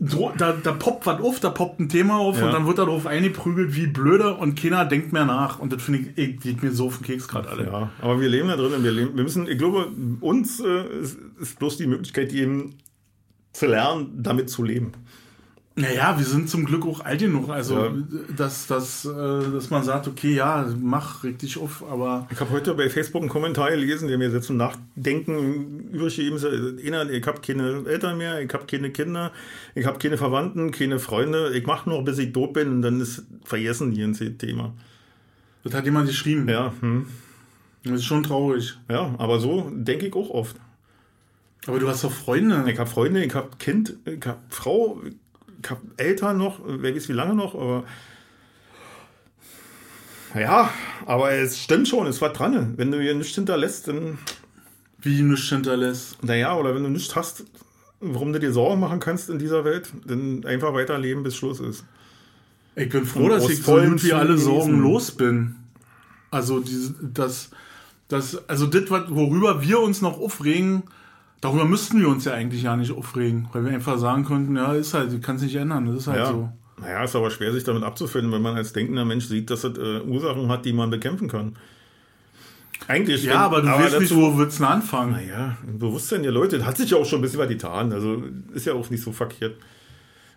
[SPEAKER 2] so, da, da poppt was auf, da poppt ein Thema auf
[SPEAKER 1] Ja.
[SPEAKER 2] und dann wird da drauf eingeprügelt wie blöde und keiner denkt mehr nach. Und das finde ich, ich, geht mir so auf den Keks gerade alle.
[SPEAKER 1] Ja, aber wir leben da drin. und Wir, leben, wir müssen, ich glaube, uns äh, ist, ist bloß die Möglichkeit gegeben, zu lernen, damit zu leben.
[SPEAKER 2] Naja, wir sind zum Glück auch alt genug, also
[SPEAKER 1] Ja.
[SPEAKER 2] dass, dass, äh, dass man sagt, okay, ja, mach, reg dich auf, aber
[SPEAKER 1] Ich habe heute bei Facebook einen Kommentar gelesen, der mir jetzt zum Nachdenken übrig gegeben ist. Ich habe keine Eltern mehr, ich habe keine Kinder, ich habe keine Verwandten, keine Freunde. Ich mache nur, bis ich tot bin und dann ist vergessen die ganze Thema.
[SPEAKER 2] das hat jemand geschrieben.
[SPEAKER 1] Ja, hm.
[SPEAKER 2] Das ist schon traurig.
[SPEAKER 1] ja, aber so denke ich auch oft.
[SPEAKER 2] Aber du hast doch Freunde.
[SPEAKER 1] Ich habe Freunde, ich habe Kind, ich habe Frau, Eltern noch, wer weiß wie lange noch, aber ja, aber es stimmt schon, es war dran. Wenn du hier nichts hinterlässt, dann,
[SPEAKER 2] Wie nichts hinterlässt.
[SPEAKER 1] naja, oder wenn du nichts hast, warum du dir Sorgen machen kannst in dieser Welt, dann einfach weiterleben, bis Schluss ist.
[SPEAKER 2] Ich bin froh,
[SPEAKER 1] Und
[SPEAKER 2] dass ich so
[SPEAKER 1] vollen
[SPEAKER 2] gut wie alle Sorgen los bin. Also diese, das, das, also das, worüber wir uns noch aufregen, darüber müssten wir uns ja eigentlich ja nicht aufregen, weil wir einfach sagen könnten, ja, ist halt, kann es nicht ändern, das ist halt
[SPEAKER 1] Ja.
[SPEAKER 2] so.
[SPEAKER 1] Naja, ist aber schwer, sich damit abzufinden, wenn man als denkender Mensch sieht, dass es äh, Ursachen hat, die man bekämpfen kann. Eigentlich.
[SPEAKER 2] Ja, aber du weißt nicht,
[SPEAKER 1] dazu-
[SPEAKER 2] wo wird's denn anfangen?
[SPEAKER 1] Naja, im Bewusstsein der Leute hat sich ja auch schon ein bisschen was getan. Also ist ja auch nicht so verkehrt.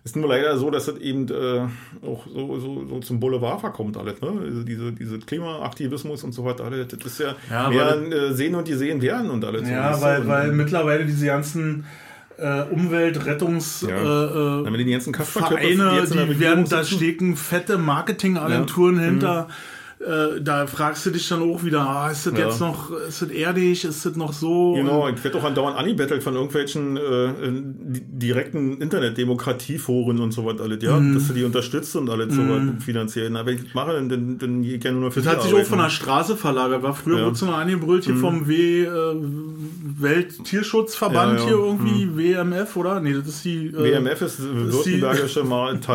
[SPEAKER 1] Ist nur leider so, dass das eben äh, auch so, so, so zum Boulevard verkommt alles, ne? Also diese, diese Klimaaktivismus und so weiter, alles, das ist ja,
[SPEAKER 2] Ja,
[SPEAKER 1] mehr äh, sehen und die sehen werden und alles.
[SPEAKER 2] Ja,
[SPEAKER 1] du?
[SPEAKER 2] weil, weil mittlerweile diese ganzen äh, Umweltrettungs
[SPEAKER 1] Ja.
[SPEAKER 2] äh,
[SPEAKER 1] Kasperkörper,
[SPEAKER 2] Vereine, die werden, da stecken fette Marketingagenturen
[SPEAKER 1] Ja. Mhm.
[SPEAKER 2] Äh, da fragst du dich dann auch wieder, ah, ist das
[SPEAKER 1] Ja.
[SPEAKER 2] jetzt noch, ist das erdig, ist das noch so?
[SPEAKER 1] Genau, ich werde doch andauernd angebettelt von irgendwelchen äh, di- direkten Internetdemokratieforen und so was alles, ja,
[SPEAKER 2] Mhm.
[SPEAKER 1] dass du die unterstützt und alles so was finanziell. Aber ich mache, dann, dann, dann gehe ich ja nur für
[SPEAKER 2] Das hat sich auch von der Straße verlagert. War früher
[SPEAKER 1] Ja. Mhm.
[SPEAKER 2] wurde so noch angebrüllt hier vom W äh, Welttierschutzverband
[SPEAKER 1] Ja,
[SPEAKER 2] hier irgendwie, WMF, oder? Nee, das ist die. Äh,
[SPEAKER 1] WMF ist württembergische Mal. [LAUGHS]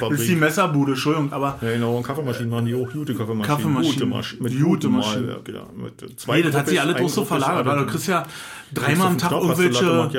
[SPEAKER 2] Das ist die Messerbude, Entschuldigung, aber.
[SPEAKER 1] Ja, genau, und Kaffeemaschinen waren die auch gute Kaffeemaschinen.
[SPEAKER 2] Kaffeemaschinen.
[SPEAKER 1] Gute Maschinen. Mit
[SPEAKER 2] Gute Maschinen.
[SPEAKER 1] Mal, ja, genau. Mit zwei
[SPEAKER 2] Nee, das hat sich alles auch so verlagert, weil du kriegst ja dreimal am Tag
[SPEAKER 1] Knopf,
[SPEAKER 2] irgendwelche,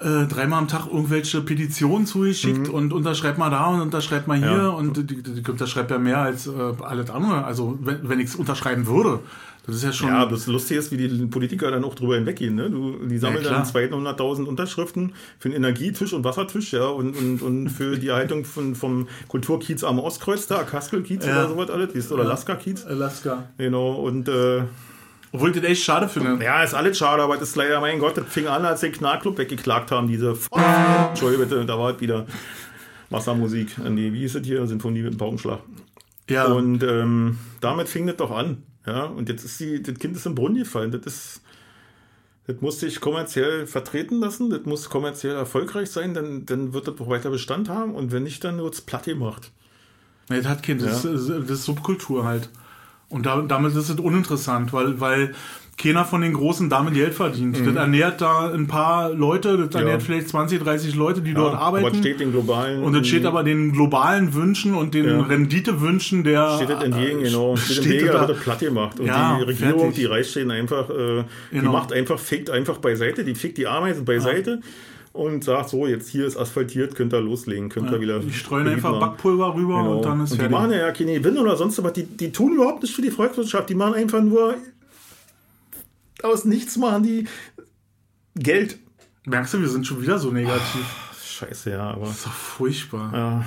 [SPEAKER 2] äh, dreimal am Tag irgendwelche Petitionen zugeschickt und unterschreibt mal da und unterschreibt mal hier
[SPEAKER 1] Mhm. Ja.
[SPEAKER 2] und die, die, die unterschreibt ja mehr als äh, alles andere. Also wenn, wenn ich es unterschreiben würde, das ist ja schon.
[SPEAKER 1] Ja, das Lustige ist, wie die Politiker dann auch drüber hinweggehen. Ne? Du, die sammeln
[SPEAKER 2] Ja,
[SPEAKER 1] dann 200.000 Unterschriften für einen Energietisch und Wassertisch ja, und, und, und für die Erhaltung von, vom Kulturkiez am Ostkreuz da, Kaskelkiez
[SPEAKER 2] Ja.
[SPEAKER 1] oder sowas alles, du, oder Lasker-Kiez.
[SPEAKER 2] Alaska.
[SPEAKER 1] Genau, und äh,
[SPEAKER 2] Obwohl ich das echt schade finde.
[SPEAKER 1] ja, ist alles schade, aber das ist leider, mein Gott, das fing an, als den Knallclub weggeklagt haben, diese F Entschuldigung bitte, da war halt wieder Wassermusik. Nee, wie hieß es hier? Sinfonie mit dem Paukenschlag.
[SPEAKER 2] Ja,
[SPEAKER 1] Und ähm, damit fing das doch an. Ja, und jetzt ist die, das Kind ist im Brunnen gefallen. Das ist, das muss sich kommerziell vertreten lassen, das muss kommerziell erfolgreich sein, dann, dann wird das auch weiter Bestand haben und wenn nicht, dann wird es platt gemacht.
[SPEAKER 2] nee, das hat Kind, das, ist, das ist Subkultur halt. Und da, damit ist es uninteressant, weil, weil keiner von den Großen damit Geld verdient. Das ernährt da ein paar Leute, das ernährt vielleicht 20, 30 Leute, die dort
[SPEAKER 1] Aber es
[SPEAKER 2] arbeiten.
[SPEAKER 1] steht den globalen.
[SPEAKER 2] Und das steht aber den globalen Wünschen und den
[SPEAKER 1] Ja.
[SPEAKER 2] Renditewünschen der.
[SPEAKER 1] steht das entgegen, genau. [LAUGHS] Steht,
[SPEAKER 2] steht
[SPEAKER 1] Wege,
[SPEAKER 2] da-
[SPEAKER 1] wird platt gemacht. Und
[SPEAKER 2] Ja,
[SPEAKER 1] die Regierung,
[SPEAKER 2] fertig.
[SPEAKER 1] die Reichsstehen einfach, äh, die
[SPEAKER 2] Genau.
[SPEAKER 1] macht einfach, fickt einfach beiseite, die fickt die Ameisen beiseite und sagt so, jetzt hier ist asphaltiert, könnt ihr loslegen, könnt ihr wieder.
[SPEAKER 2] Die streuen einfach
[SPEAKER 1] machen.
[SPEAKER 2] Backpulver rüber
[SPEAKER 1] Genau.
[SPEAKER 2] und dann ist
[SPEAKER 1] und die
[SPEAKER 2] fertig.
[SPEAKER 1] machen ja keine Gewinn oder sonst was. Die, die tun überhaupt nicht für die Volkswirtschaft. Die machen einfach nur aus nichts machen die Geld.
[SPEAKER 2] Merkst du, wir sind schon wieder so negativ.
[SPEAKER 1] Scheiße, ja, aber.
[SPEAKER 2] Das ist doch furchtbar.
[SPEAKER 1] Ja.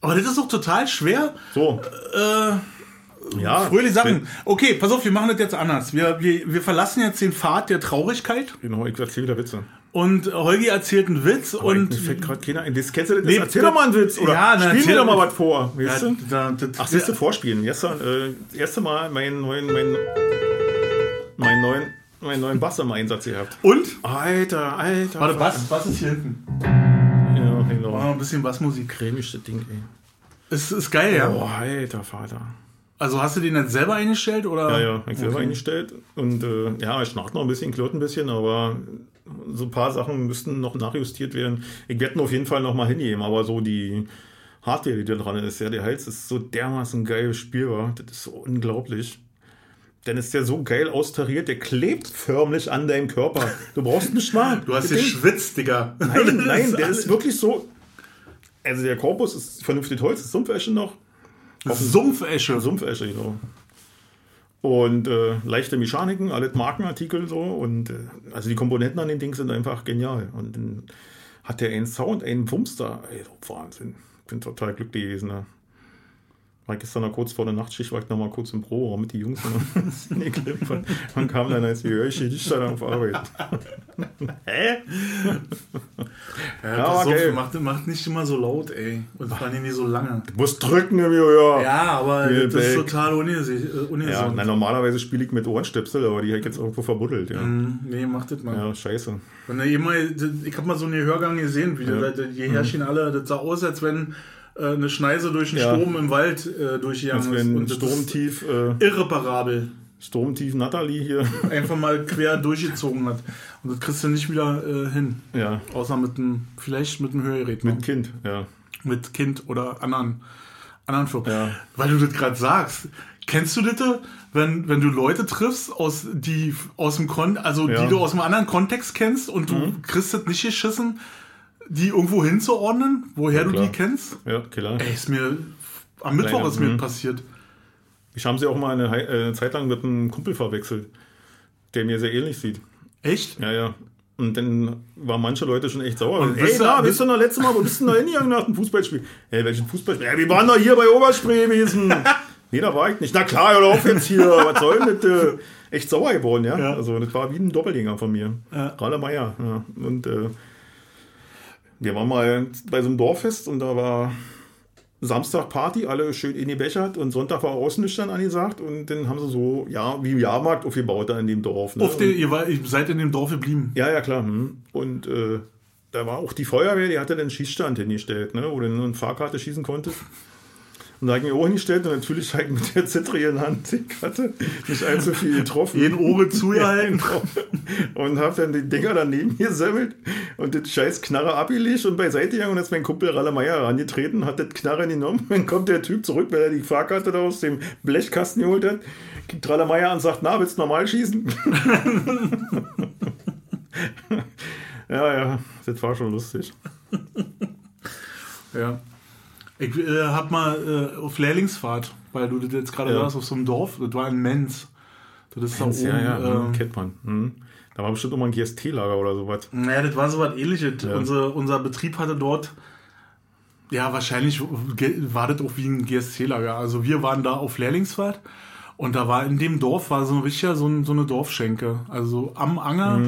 [SPEAKER 2] Aber das ist doch total schwer.
[SPEAKER 1] So.
[SPEAKER 2] Äh,
[SPEAKER 1] Ja.
[SPEAKER 2] fröhliche Sachen. Okay, pass auf, wir machen das jetzt anders. Wir, wir, wir verlassen jetzt den Pfad der Traurigkeit
[SPEAKER 1] Genau, ich erzähle wieder Witze.
[SPEAKER 2] und Holgi erzählt einen Witz
[SPEAKER 1] Und
[SPEAKER 2] und.
[SPEAKER 1] mir fällt gerade keiner ein. Das kennst du das?
[SPEAKER 2] Nee,
[SPEAKER 1] erzähl doch mal einen Witz. Oder
[SPEAKER 2] Ja, na,
[SPEAKER 1] spiel mir doch mal was vor. Weißt
[SPEAKER 2] Ja,
[SPEAKER 1] du?
[SPEAKER 2] da, das,
[SPEAKER 1] Ach, siehst du, vorspielen. Gestern, äh, das erste Mal meinen neuen, meinen, meinen neuen, meinen neuen Bass im Einsatz gehabt.
[SPEAKER 2] und?
[SPEAKER 1] Alter, alter.
[SPEAKER 2] Warte, was? Was ist hier hinten?
[SPEAKER 1] Ja, genau.
[SPEAKER 2] Oh, ein bisschen Bassmusik.
[SPEAKER 1] Cremig, das Ding, ey.
[SPEAKER 2] Ist, ist geil, ja.
[SPEAKER 1] Oh, alter Vater.
[SPEAKER 2] Also hast du den jetzt selber eingestellt oder?
[SPEAKER 1] Ja, ja, hab ich selber
[SPEAKER 2] Okay.
[SPEAKER 1] eingestellt. Und äh, ja, es schnarcht noch ein bisschen, klirrt ein bisschen, aber so ein paar Sachen müssten noch nachjustiert werden. Ich werde ihn auf jeden Fall noch mal hingeben, aber so die Hardware, die da dran ist, ja, der Hals ist so dermaßen geil spielbar. Das ist so unglaublich. Dann ist der so geil austariert, der klebt förmlich an deinem Körper. Du brauchst nicht mal.
[SPEAKER 2] Du hast geschwitzt, Digga.
[SPEAKER 1] Nein, [LAUGHS] nein, der ist wirklich so. Also der Korpus ist vernünftig Holz, ist Sumpfesche noch.
[SPEAKER 2] Sumpfesche.
[SPEAKER 1] Sumpfesche, genau. Und äh, leichte Mechaniken, alles Markenartikel so. Und äh, also die Komponenten an dem Ding sind einfach genial. Und dann hat der einen Sound, einen da. Ey, Wahnsinn. Bin total glücklich gewesen. Ne? War gestern noch kurz vor der Nachtschicht, war ich noch mal kurz im Pro mit die Jungs und geklimpert. [LAUGHS] Und kam dann als Gehörchen, ich stand auf Arbeit. [LAUGHS] Hä?
[SPEAKER 2] Ja,
[SPEAKER 1] Ja,
[SPEAKER 2] pass auf, macht, macht nicht immer so laut, ey. Und vor allem nicht so lange.
[SPEAKER 1] Du musst drücken, ja.
[SPEAKER 2] Ja, aber
[SPEAKER 1] Hier,
[SPEAKER 2] das ist
[SPEAKER 1] Back.
[SPEAKER 2] total ungesund. Äh,
[SPEAKER 1] Ja, na, normalerweise spiele ich mit Ohrenstöpsel, aber die habe ich jetzt irgendwo verbuddelt. Ja,
[SPEAKER 2] Hm, Nee, macht das mal.
[SPEAKER 1] ja scheiße.
[SPEAKER 2] Immer, ich habe mal so einen Hörgang gesehen, wie
[SPEAKER 1] Ja.
[SPEAKER 2] die, die herrschen alle, das sah aus, als wenn eine Schneise durch einen
[SPEAKER 1] Ja.
[SPEAKER 2] Strom im Wald äh, durchgegangen ist. Und das
[SPEAKER 1] Sturmtief, äh,
[SPEAKER 2] ist irreparabel.
[SPEAKER 1] Sturmtief Natalie hier. [LAUGHS]
[SPEAKER 2] Einfach mal quer durchgezogen hat. Und das kriegst du nicht wieder äh, hin.
[SPEAKER 1] Ja,
[SPEAKER 2] Außer mit einem, vielleicht mit einem Hörgerät.
[SPEAKER 1] mit
[SPEAKER 2] noch.
[SPEAKER 1] Kind, ja.
[SPEAKER 2] mit Kind oder anderen, anderen Firmen.
[SPEAKER 1] Ja.
[SPEAKER 2] Weil du das gerade sagst. Kennst du das, wenn, wenn du Leute triffst, aus, die aus dem Kon also
[SPEAKER 1] Ja. Mhm.
[SPEAKER 2] die du aus einem anderen Kontext kennst und du kriegst das nicht geschissen, die irgendwo hinzuordnen, woher du
[SPEAKER 1] klar.
[SPEAKER 2] die kennst?
[SPEAKER 1] Ja, klar.
[SPEAKER 2] Ey, ist mir am Mittwoch
[SPEAKER 1] Kleiner,
[SPEAKER 2] ist mir
[SPEAKER 1] mhm.
[SPEAKER 2] passiert.
[SPEAKER 1] Ich habe sie auch mal eine, äh, eine Zeit lang mit einem Kumpel verwechselt, der mir sehr ähnlich sieht.
[SPEAKER 2] Echt?
[SPEAKER 1] Ja, ja. Und dann waren manche Leute schon echt sauer.
[SPEAKER 2] Und
[SPEAKER 1] Ey,
[SPEAKER 2] bist du-
[SPEAKER 1] na, bist du noch letztes Mal, wo bist du denn da hingegangen nach dem Fußballspiel? Ey, welchen Fußballspiel? Ja, wir waren doch hier bei Oberspree gewesen. [LAUGHS] nee, da war ich nicht. Na klar, hör auf jetzt hier. Was soll denn das? Äh, echt sauer geworden, ja?
[SPEAKER 2] Ja.
[SPEAKER 1] Also, das war wie ein Doppelgänger von mir.
[SPEAKER 2] Ja.
[SPEAKER 1] Ralle Meier. Ja. Und äh, wir waren mal bei so einem Dorffest und da war Samstag Party, alle schön in die Bechert und Sonntag war ausnüchtern angesagt und dann haben sie so, ja, wie Jahrmarkt aufgebaut da in dem Dorf. Ne?
[SPEAKER 2] Auf den, ihr, war, ihr seid in dem Dorf geblieben.
[SPEAKER 1] Ja, ja, klar. hm. Und äh, da war auch die Feuerwehr, die hatte den Schießstand hingestellt, ne, wo du nur eine Fahrkarte schießen konntest. Und da habe ich mir auch hingestellt und natürlich halt mit der zittrigen Hand, ich hatte nicht allzu [LAUGHS] viel getroffen.
[SPEAKER 2] Jeden Ohren zugehalten. [LAUGHS]
[SPEAKER 1] Genau. Und habe dann die Dinger daneben gesammelt und das scheiß Knarre abgelegt und beiseite gegangen und ist mein Kumpel Ralle Meier herangetreten, hat das Knarre genommen. Dann kommt der Typ zurück, weil er die Fahrkarte da aus dem Blechkasten geholt hat. Gibt Ralle Meier an und sagt, na, willst du normal schießen? [LAUGHS] ja, ja, das war schon lustig.
[SPEAKER 2] Ja. Ich äh, hab mal äh, auf Lehrlingsfahrt, weil du das jetzt gerade
[SPEAKER 1] Ja.
[SPEAKER 2] warst, auf so einem Dorf, das war in Menz. Das ist da oben.
[SPEAKER 1] ja, ja,
[SPEAKER 2] ähm,
[SPEAKER 1] kennt man. Hm. Da war bestimmt mal ein GST-Lager oder sowas.
[SPEAKER 2] Naja, das war so was ähnliches.
[SPEAKER 1] Ja.
[SPEAKER 2] Unser, unser Betrieb hatte dort, ja, wahrscheinlich war das auch wie ein GSC-Lager. Also wir waren da auf Lehrlingsfahrt und da war in dem Dorf war so ein richtiger, so, ein, so eine Dorfschenke. Also am Anger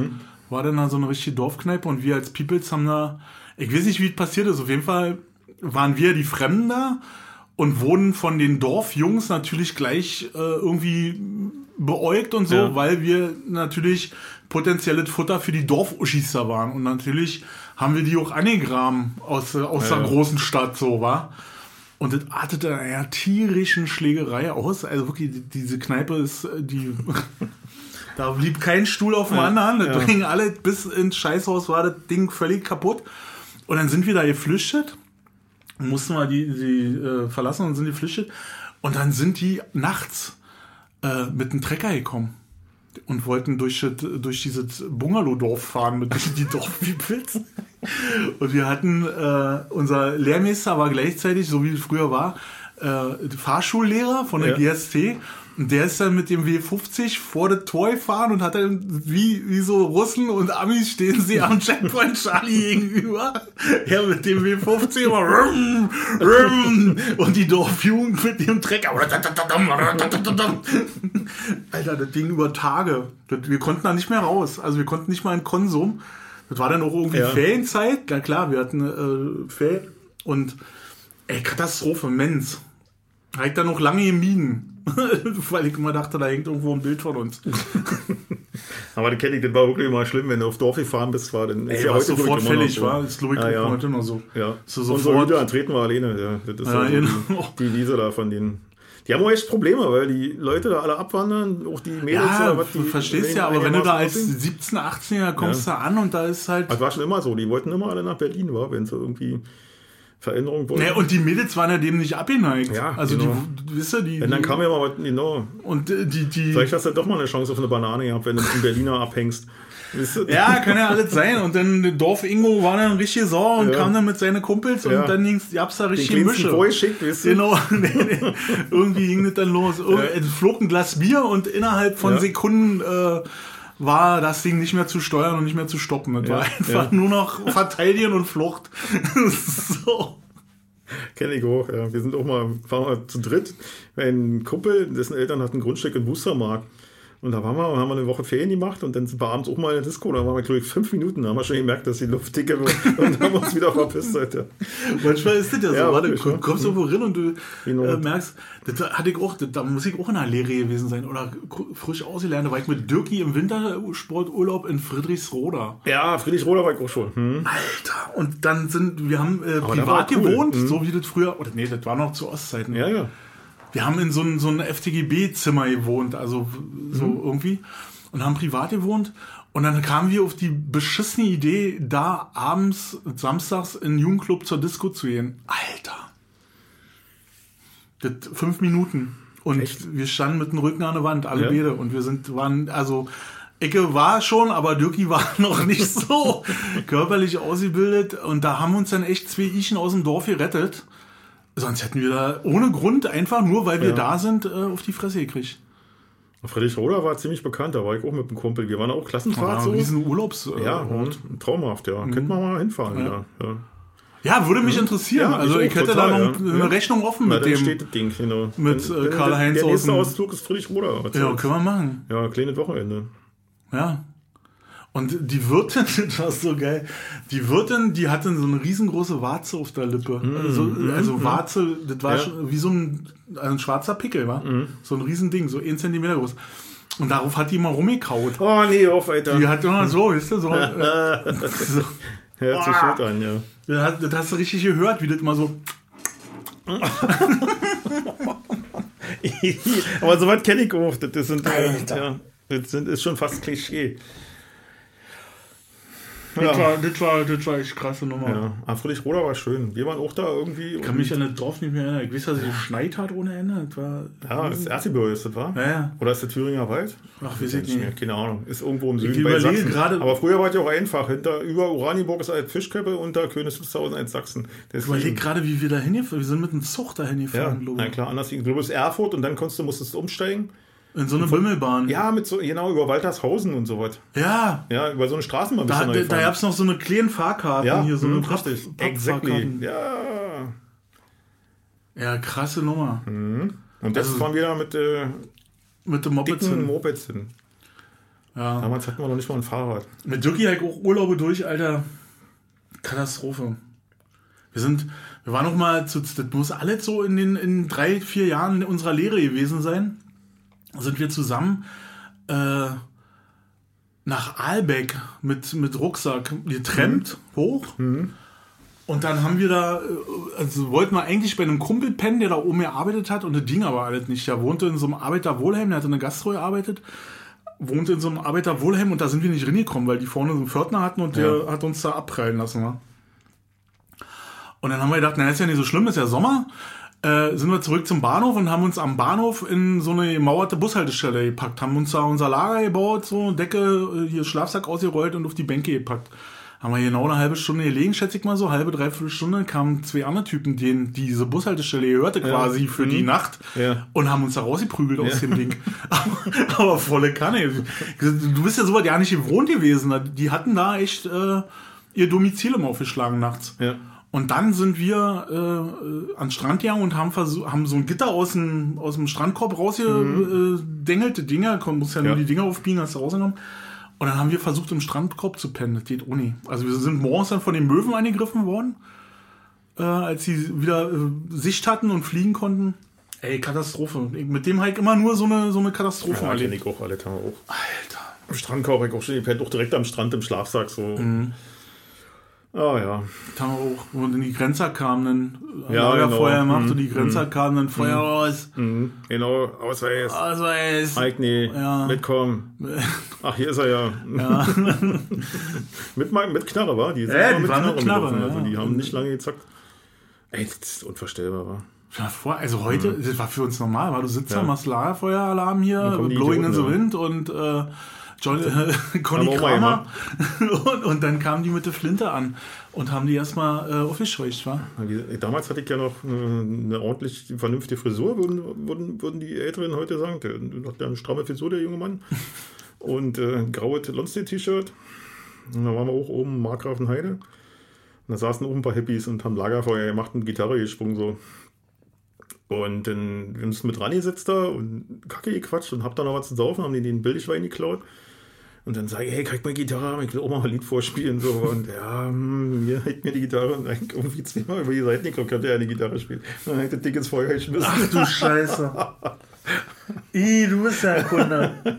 [SPEAKER 2] war dann da so eine richtige Dorfkneipe und wir als Peoples haben da, ich weiß nicht, wie es passiert ist, auf jeden Fall waren wir die Fremden da und wurden von den Dorfjungs natürlich gleich äh, irgendwie beäugt und so,
[SPEAKER 1] Ja.
[SPEAKER 2] weil wir natürlich potenzielles Futter für die Dorfuschis da waren. Und natürlich haben wir die auch angegraben aus, aus
[SPEAKER 1] Ja,
[SPEAKER 2] der großen Stadt, so war. Und das artete in einer tierischen Schlägerei aus. Also wirklich, die- diese Kneipe ist, äh, die. [LAUGHS] da blieb kein Stuhl auf dem anderen. Das
[SPEAKER 1] ja.
[SPEAKER 2] alle bis ins Scheißhaus, war das Ding völlig kaputt. Und dann sind wir da geflüchtet mussten wir die, die äh, verlassen und sind die geflüchtet. Und dann sind die nachts äh, mit einem Trecker gekommen und wollten durch, durch dieses Bungalow-Dorf fahren mit [LAUGHS] die Dorfpeoples. Und wir hatten, äh, unser Lehrmeister war gleichzeitig, so wie es früher war, äh, Fahrschullehrer von der
[SPEAKER 1] Ja.
[SPEAKER 2] GST. Und der ist dann mit dem W50 vor das Tor gefahren und hat dann, wie, wie so Russen und Amis stehen sie am [LAUGHS] Checkpoint Charlie gegenüber. Er mit dem W50 immer rum, rum, und die Dorfjugend mit dem Trecker. Alter, das ging über Tage. Das, wir konnten da nicht mehr raus. Also wir konnten nicht mal in Konsum. Das war dann auch irgendwie
[SPEAKER 1] Ja.
[SPEAKER 2] Ferienzeit. Na klar, wir hatten äh, Ferien. Und ey, Katastrophe, Mensch. Habe ich dann noch lange gemieden. [LAUGHS] Weil ich immer dachte, da hängt irgendwo ein Bild von uns. [LAUGHS]
[SPEAKER 1] Aber das kenne ich, das war wirklich immer schlimm, wenn du auf Dorf gefahren bist, war dann
[SPEAKER 2] Ey, war sofort
[SPEAKER 1] glaub ich, immer noch
[SPEAKER 2] fällig,
[SPEAKER 1] so.
[SPEAKER 2] war. Das glaube ich
[SPEAKER 1] Ja, ja.
[SPEAKER 2] heute noch so.
[SPEAKER 1] Ja,
[SPEAKER 2] So
[SPEAKER 1] Unsere
[SPEAKER 2] sofort.
[SPEAKER 1] Hüter treten wir alleine. Ja. Das ist
[SPEAKER 2] Ja,
[SPEAKER 1] ja, so
[SPEAKER 2] genau.
[SPEAKER 1] die, die Wiese da von denen. Die haben auch echt Probleme, weil die Leute da alle abwandern, auch die Mädels
[SPEAKER 2] Ja,
[SPEAKER 1] oder was. Die
[SPEAKER 2] verstehst ja, aber wenn du da als
[SPEAKER 1] einigermaßen
[SPEAKER 2] 17, 18er kommst da an und da ist halt.
[SPEAKER 1] Das war schon immer so. Die wollten immer alle nach Berlin, war, wenn sie irgendwie Veränderung wollten.
[SPEAKER 2] Ne, und die Mädels waren ja dem nicht abgeneigt.
[SPEAKER 1] Ja,
[SPEAKER 2] also
[SPEAKER 1] genau.
[SPEAKER 2] die, wisst ihr, die.
[SPEAKER 1] Wenn dann
[SPEAKER 2] die
[SPEAKER 1] kam ja mal genau.
[SPEAKER 2] und äh, die, die.
[SPEAKER 1] Vielleicht hast du doch mal eine Chance auf eine Banane gehabt, wenn du einem Berliner abhängst.
[SPEAKER 2] Ja, kann ja alles sein. Und dann Dorf Ingo war dann richtig sauer und
[SPEAKER 1] Ja.
[SPEAKER 2] kam dann mit seinen Kumpels und
[SPEAKER 1] Ja.
[SPEAKER 2] dann ging's, gab's da
[SPEAKER 1] Den
[SPEAKER 2] richtig
[SPEAKER 1] kleinsten
[SPEAKER 2] Mische.
[SPEAKER 1] Boy schickt, wisst ihr?
[SPEAKER 2] Genau, [LAUGHS] irgendwie ging das dann los. Irg
[SPEAKER 1] Ja.
[SPEAKER 2] Es flog ein Glas Bier und innerhalb von
[SPEAKER 1] Ja.
[SPEAKER 2] Sekunden äh, war das Ding nicht mehr zu steuern und nicht mehr zu stoppen. Das
[SPEAKER 1] Ja,
[SPEAKER 2] war einfach
[SPEAKER 1] ja.
[SPEAKER 2] nur noch Verteidigen und Flucht. [LAUGHS] so.
[SPEAKER 1] Kenn ich auch, ja. Wir sind auch mal, waren mal zu dritt. Ein Kumpel, dessen Eltern hatten ein Grundstück in Wustermark. Und da waren wir und haben wir eine Woche Ferien gemacht und dann sind wir abends auch mal in der Disco. Da waren wir, glaube ich, fünf Minuten. Da haben wir schon gemerkt, dass die Luft dicke wird [LAUGHS] und haben uns wieder verpisst. Alter.
[SPEAKER 2] Manchmal ist das ja so.
[SPEAKER 1] Ja,
[SPEAKER 2] warte, du
[SPEAKER 1] ja.
[SPEAKER 2] kommst irgendwo rein und du
[SPEAKER 1] Genau.
[SPEAKER 2] äh, merkst, das hatte ich auch, das, da muss ich auch in der Lehre gewesen sein oder frisch ausgelernt. Da war ich mit Dirki im Wintersporturlaub in Friedrichsroda.
[SPEAKER 1] Ja, Friedrich Roder war ich auch schon. Hm.
[SPEAKER 2] Alter, und dann sind, wir haben äh, privat
[SPEAKER 1] cool.
[SPEAKER 2] gewohnt,
[SPEAKER 1] Mhm.
[SPEAKER 2] so wie das früher, oder nee, das war noch zu Ostzeiten.
[SPEAKER 1] Ja, ja.
[SPEAKER 2] Wir haben in so einem so einem FTGB-Zimmer gewohnt, also so
[SPEAKER 1] Mhm.
[SPEAKER 2] irgendwie, und haben privat gewohnt. Und dann kamen wir auf die beschissene Idee, da abends, samstags in den Jugendclub zur Disco zu gehen. Alter. Das fünf Minuten. Und
[SPEAKER 1] Echt?
[SPEAKER 2] wir standen mit dem Rücken an der Wand, alle
[SPEAKER 1] Ja.
[SPEAKER 2] beide. Und wir sind, waren, also, Ecke war schon, aber Dirki war [LAUGHS] noch nicht so [LAUGHS] körperlich ausgebildet. Und da haben uns dann echt zwei Ichen aus dem Dorf gerettet. Sonst hätten wir da ohne Grund einfach nur, weil wir
[SPEAKER 1] Ja.
[SPEAKER 2] da sind, äh, auf die Fresse gekriegt.
[SPEAKER 1] Friedrich Roder war ziemlich bekannt, da war ich auch mit dem Kumpel. Wir waren auch Klassenfahrt
[SPEAKER 2] War
[SPEAKER 1] so.
[SPEAKER 2] riesen Urlaubs. äh,
[SPEAKER 1] Ja, und traumhaft, ja. Könnten wir mal hinfahren wieder. Ja.
[SPEAKER 2] ja, würde mich interessieren.
[SPEAKER 1] Ja,
[SPEAKER 2] also
[SPEAKER 1] ich
[SPEAKER 2] ich, hätte
[SPEAKER 1] total,
[SPEAKER 2] da noch
[SPEAKER 1] ja.
[SPEAKER 2] eine
[SPEAKER 1] Ja.
[SPEAKER 2] Rechnung offen
[SPEAKER 1] Na,
[SPEAKER 2] mit dem.
[SPEAKER 1] steht das Ding, genau.
[SPEAKER 2] mit, äh, Karl-Heinz
[SPEAKER 1] Der
[SPEAKER 2] aus
[SPEAKER 1] nächste Ausflug ist Friedrich Roder.
[SPEAKER 2] Ja, können wir machen.
[SPEAKER 1] Ja, kleines Wochenende.
[SPEAKER 2] Ja. Und die Wirtin, [LAUGHS] das war so geil, die Wirtin, die hatte so eine riesengroße Warze auf der Lippe. Also, also Warze, das war.
[SPEAKER 1] Ja.
[SPEAKER 2] schon wie so ein, ein schwarzer Pickel, war. So ein Riesending, so 1 Zentimeter groß. Und darauf hat die immer rumgekaut.
[SPEAKER 1] Oh, nee, auf, Alter.
[SPEAKER 2] Die hat immer so, weißt du, so. äh, [LAUGHS] so
[SPEAKER 1] Hört sich gut an, ja.
[SPEAKER 2] das, hast, das hast du richtig gehört, wie das immer so. [LAUGHS]
[SPEAKER 1] Aber soweit kenne ich auch. Das sind, äh, ja, das sind, ist schon fast Klischee.
[SPEAKER 2] Das,
[SPEAKER 1] Ja.
[SPEAKER 2] war, das, war, das war echt krasse Nummer.
[SPEAKER 1] Ja, aber Friedrich Roder war schön. Wir waren auch da irgendwie.
[SPEAKER 2] Ich kann mich an das Dorf nicht mehr erinnern. Ich weiß, dass es geschneit hat ohne Ende. Das war,
[SPEAKER 1] Ja, das Erzgebirge ist das, war?
[SPEAKER 2] Ja, ja.
[SPEAKER 1] Oder ist der Thüringer Wald?
[SPEAKER 2] Ach, weiß ich
[SPEAKER 1] nicht mehr. Keine Ahnung. Ist irgendwo im Süden
[SPEAKER 2] Ich
[SPEAKER 1] bei Sachsen.
[SPEAKER 2] gerade-
[SPEAKER 1] Aber früher war es ja auch einfach. Hinter, über Oranienburg ist halt Fischköppe und da Königs Wusterhausen als Sachsen.
[SPEAKER 2] Ich überlege gerade, wie wir da hingefahren Wir sind mit einem Zug da
[SPEAKER 1] Ja,
[SPEAKER 2] hingefahren, glaube
[SPEAKER 1] na klar, anders. Ich glaube, es ist Erfurt und dann konntest du, musstest du umsteigen.
[SPEAKER 2] In so eine Wimmelbahn.
[SPEAKER 1] Ja, mit so, genau, über Waltershausen und so was.
[SPEAKER 2] Ja.
[SPEAKER 1] Ja, über so eine Straßenbahn
[SPEAKER 2] Da, da, da gab es noch so eine kleinen Fahrkarten
[SPEAKER 1] ja,
[SPEAKER 2] hier, so
[SPEAKER 1] hm,
[SPEAKER 2] eine Papp-
[SPEAKER 1] richtig.
[SPEAKER 2] Pappfahrkarten.
[SPEAKER 1] Exactly. Ja.
[SPEAKER 2] Ja, krasse Nummer.
[SPEAKER 1] Und das
[SPEAKER 2] Also-
[SPEAKER 1] fahren wir da mit äh,
[SPEAKER 2] Mit dem Moped
[SPEAKER 1] dicken
[SPEAKER 2] hin.
[SPEAKER 1] Mopeds hin.
[SPEAKER 2] Ja.
[SPEAKER 1] Damals hatten wir noch nicht mal ein Fahrrad.
[SPEAKER 2] Mit Dirki halt auch Urlaube durch, Alter. Katastrophe. Wir sind, wir waren noch mal zu, das muss alles so in den in drei, vier Jahren unserer Lehre gewesen sein. Sind wir zusammen äh, nach Aalbeck mit, mit Rucksack getrennt hoch. Und dann haben wir da, äh, also wollten wir eigentlich bei einem Kumpel pennen, der da oben gearbeitet hat und das ging aber alles nicht. Der wohnte in so einem Arbeiterwohlheim, der hatte eine Gastro gearbeitet wohnte in so einem Arbeiterwohlheim und da sind wir nicht reingekommen, weil die vorne so einen Pförtner hatten und der hat uns da abprallen lassen. Wa? Und dann haben wir gedacht, na, ist ja nicht so schlimm, ist ja Sommer. Äh, sind wir zurück zum Bahnhof und haben uns am Bahnhof in so eine gemauerte Bushaltestelle gepackt, haben uns da unser Lager gebaut, so Decke, äh, hier Schlafsack ausgerollt und auf die Bänke gepackt. Haben wir genau eine halbe Stunde gelegen, schätze ich mal so, halbe, dreiviertel Stunde, kamen zwei andere Typen, denen diese Bushaltestelle gehörte quasi für die Nacht
[SPEAKER 1] Ja.
[SPEAKER 2] und haben uns da rausgeprügelt aus dem Ding. aber, [LAUGHS] [LAUGHS] aber volle Kanne. Du bist ja sowas ja nicht gewohnt gewesen. Die hatten da echt äh, ihr Domizil immer aufgeschlagen nachts.
[SPEAKER 1] Ja.
[SPEAKER 2] Und dann sind wir äh, äh, an den Strand gegangen und haben, haben so ein Gitter aus dem, aus dem Strandkorb rausgedengelte Dinger. Du musst ja, nur
[SPEAKER 1] Ja.
[SPEAKER 2] die Dinger aufbiegen, hast du rausgenommen. Und dann haben wir versucht, im Strandkorb zu pennen. Das geht ohne. Also wir sind morgens dann von den Möwen angegriffen worden, äh, als sie wieder äh, Sicht hatten und fliegen konnten. Ey, Katastrophe. Ich- Mit dem halt immer nur so eine, so eine Katastrophe
[SPEAKER 1] Ja,
[SPEAKER 2] erlebt.
[SPEAKER 1] ich auch, auch.
[SPEAKER 2] Alter.
[SPEAKER 1] Am Strandkorb, ich auch schon, ich pennt auch direkt am Strand im Schlafsack, so. Ah, ja.
[SPEAKER 2] Da haben wir auch, wo dann die Grenzer kamen, dann
[SPEAKER 1] Ja,
[SPEAKER 2] ja,
[SPEAKER 1] genau.
[SPEAKER 2] Feuer gemacht
[SPEAKER 1] Mhm.
[SPEAKER 2] und die Grenzer kamen, dann Feuer raus.
[SPEAKER 1] Mhm. Genau, Ausweis.
[SPEAKER 2] Es.
[SPEAKER 1] Eigni,
[SPEAKER 2] Ja.
[SPEAKER 1] mitkommen. [LAUGHS] Ach, hier ist er ja.
[SPEAKER 2] Ja. [LAUGHS]
[SPEAKER 1] mit, mit Knarre, war? Die sind
[SPEAKER 2] Ja,
[SPEAKER 1] immer
[SPEAKER 2] die waren mit Knarre,
[SPEAKER 1] mitgelaufen, Also
[SPEAKER 2] ja.
[SPEAKER 1] die haben nicht lange gezockt. Ey, das ist unvorstellbar, war.
[SPEAKER 2] Ja, vor, also heute, das war für uns normal, weil du sitzt da,
[SPEAKER 1] Mhm. Ja.
[SPEAKER 2] machst Lagerfeueralarm hier, Blowing in the Wind und äh, John, äh, [LAUGHS] Conny Kramer. [LAUGHS] Und, und dann kamen die mit der Flinte an und haben die erstmal äh, aufgescheucht, war?
[SPEAKER 1] Wie- Damals hatte ich ja noch äh, eine ordentlich vernünftige Frisur, würden, würden, würden die Älteren heute sagen. Der hat ja eine stramme Frisur, der junge Mann. [LAUGHS] Und äh, graues Lonstedt-T-Shirt. Und da waren wir auch oben in Markgrafenheide. Und da saßen auch ein paar Hippies und haben Lagerfeuer gemacht und Gitarre gesprungen so. Und dann wir haben uns mit Rani sitzt da und Kacke gequatscht und hab da noch was zu saufen, haben die den Billigwein geklaut. Und dann sage ich, hey, krieg mal Gitarre, ich will auch mal ein Lied vorspielen. So. Und ja, hm, hier hält mir die Gitarre und dann irgendwie zweimal über die Seiten geguckt, könnte er eine Gitarre spielen. Und dann hat das Ding ins Feuer geschmissen.
[SPEAKER 2] du Scheiße. I, du bist ja ein Kunde. [LAUGHS]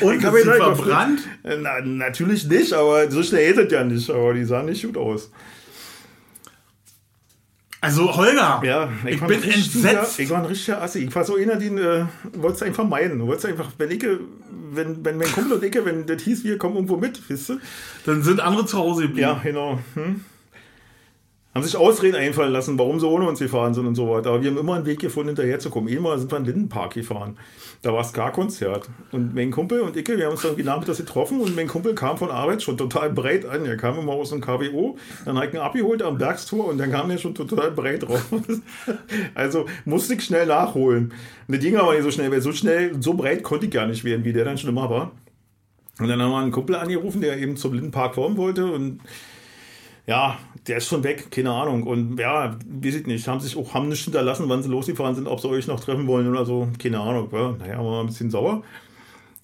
[SPEAKER 2] Und
[SPEAKER 1] Ich hab
[SPEAKER 2] ist
[SPEAKER 1] ihn halt
[SPEAKER 2] verbrannt?
[SPEAKER 1] Na, natürlich nicht, aber so schnell hält es ja nicht. Aber die sahen nicht gut aus.
[SPEAKER 2] Also Holger,
[SPEAKER 1] Ja,
[SPEAKER 2] ich,
[SPEAKER 1] war
[SPEAKER 2] bin entsetzt.
[SPEAKER 1] Ich war ein richtiger Assi. Ich war so einer, den äh, wolltest du einfach meiden. Du wolltest einfach, wenn ich, wenn, wenn mein Kumpel und ich, wenn das hieß, wir kommen irgendwo mit, weißt du?
[SPEAKER 2] Dann sind andere zu Hause geblieben.
[SPEAKER 1] Ja, genau. Hm? Haben sich Ausreden einfallen lassen, warum sie ohne uns gefahren sind und so weiter. Aber wir haben immer einen Weg gefunden, hinterherzukommen. Einmal sind wir in den Lindenpark gefahren. Da war Ska-Konzert. Und mein Kumpel und ich, wir haben uns dann nachmittags getroffen und mein Kumpel kam von Arbeit schon total breit an. Er kam immer aus dem KWO, dann hat ich ihn abgeholt am Bergstour und dann kam er schon total breit raus. [LAUGHS] also musste ich schnell nachholen. Und das ging aber nicht so schnell, weil so schnell, so breit konnte ich gar nicht werden, wie der dann schon immer war. Und dann haben wir einen Kumpel angerufen, der eben zum Lindenpark kommen wollte und ja, der ist schon weg, keine Ahnung. Und ja, weiß ich nicht, haben sich auch haben nicht hinterlassen, wann sie losgefahren sind, ob sie euch noch treffen wollen oder so, keine Ahnung. Ja, naja, war ein bisschen sauer.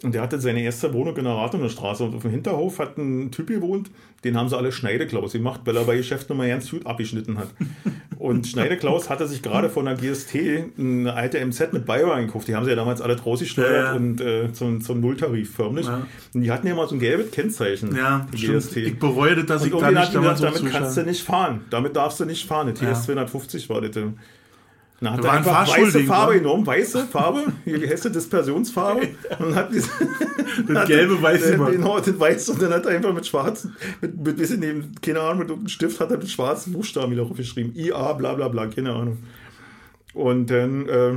[SPEAKER 1] Und der hatte seine erste Wohnung in der Rathaunerstraße und auf dem Hinterhof hat ein Typ gewohnt, den haben sie alle Schneideklaus gemacht, weil er bei Geschäftsnummer ganz gut abgeschnitten hat. Und [LAUGHS] Schneideklaus hatte sich gerade von der GST eine alte MZ mit Beiwagen gekauft. Die haben sie ja damals alle rausgesteuert ja, ja. und äh, zum, zum Nulltarif förmlich. Ja. Und die hatten ja mal so ein gelbes Kennzeichen.
[SPEAKER 2] Ja, die GST. Ich bereue das, dass
[SPEAKER 1] und
[SPEAKER 2] ich da nicht
[SPEAKER 1] damals Damit kannst du nicht fahren. Damit darfst du nicht fahren. Eine TS 250 war das. Na, hat er einfach weiße Farbe genommen, weiße Farbe, [LAUGHS] wie heißt das, Dispersionsfarbe, und hat diese, [LAUGHS]
[SPEAKER 2] das gelbe Weiß
[SPEAKER 1] den, den, den weiß und dann hat er einfach mit schwarzen, mit, mit bisschen neben, keine Ahnung, mit einem Stift hat er mit schwarzen Buchstaben wieder aufgeschrieben, IA, bla bla bla, keine Ahnung. Und dann, äh,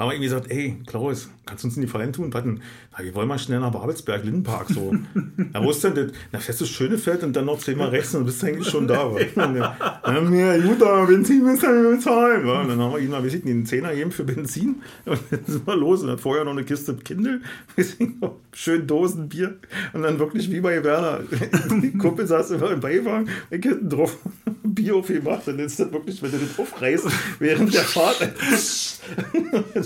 [SPEAKER 1] haben wir irgendwie gesagt, ey, Klaus, kannst du uns in die Fallen tun? Warten, na, wir wollen mal schnell nach Babelsberg, Lindenpark, so. [LAUGHS] na, wo ist denn das? Na, fährst du Schönefeld und dann noch zehnmal rechts und bist eigentlich schon da. ja, ja, gut, aber Benzin müssen wir bezahlen. Ja, dann haben wir ihn mal, wir sind einen Zehner gegeben für Benzin und dann sind wir los und dann vorher noch eine Kiste Kindle, [LAUGHS] schön Dosenbier und dann wirklich wie bei Werner. Die Kumpel saß immer im Beiwagen, ich hinten drauf [LAUGHS] Bier aufgemacht und dann ist das wirklich, wenn du das aufreißt, während der Fahrt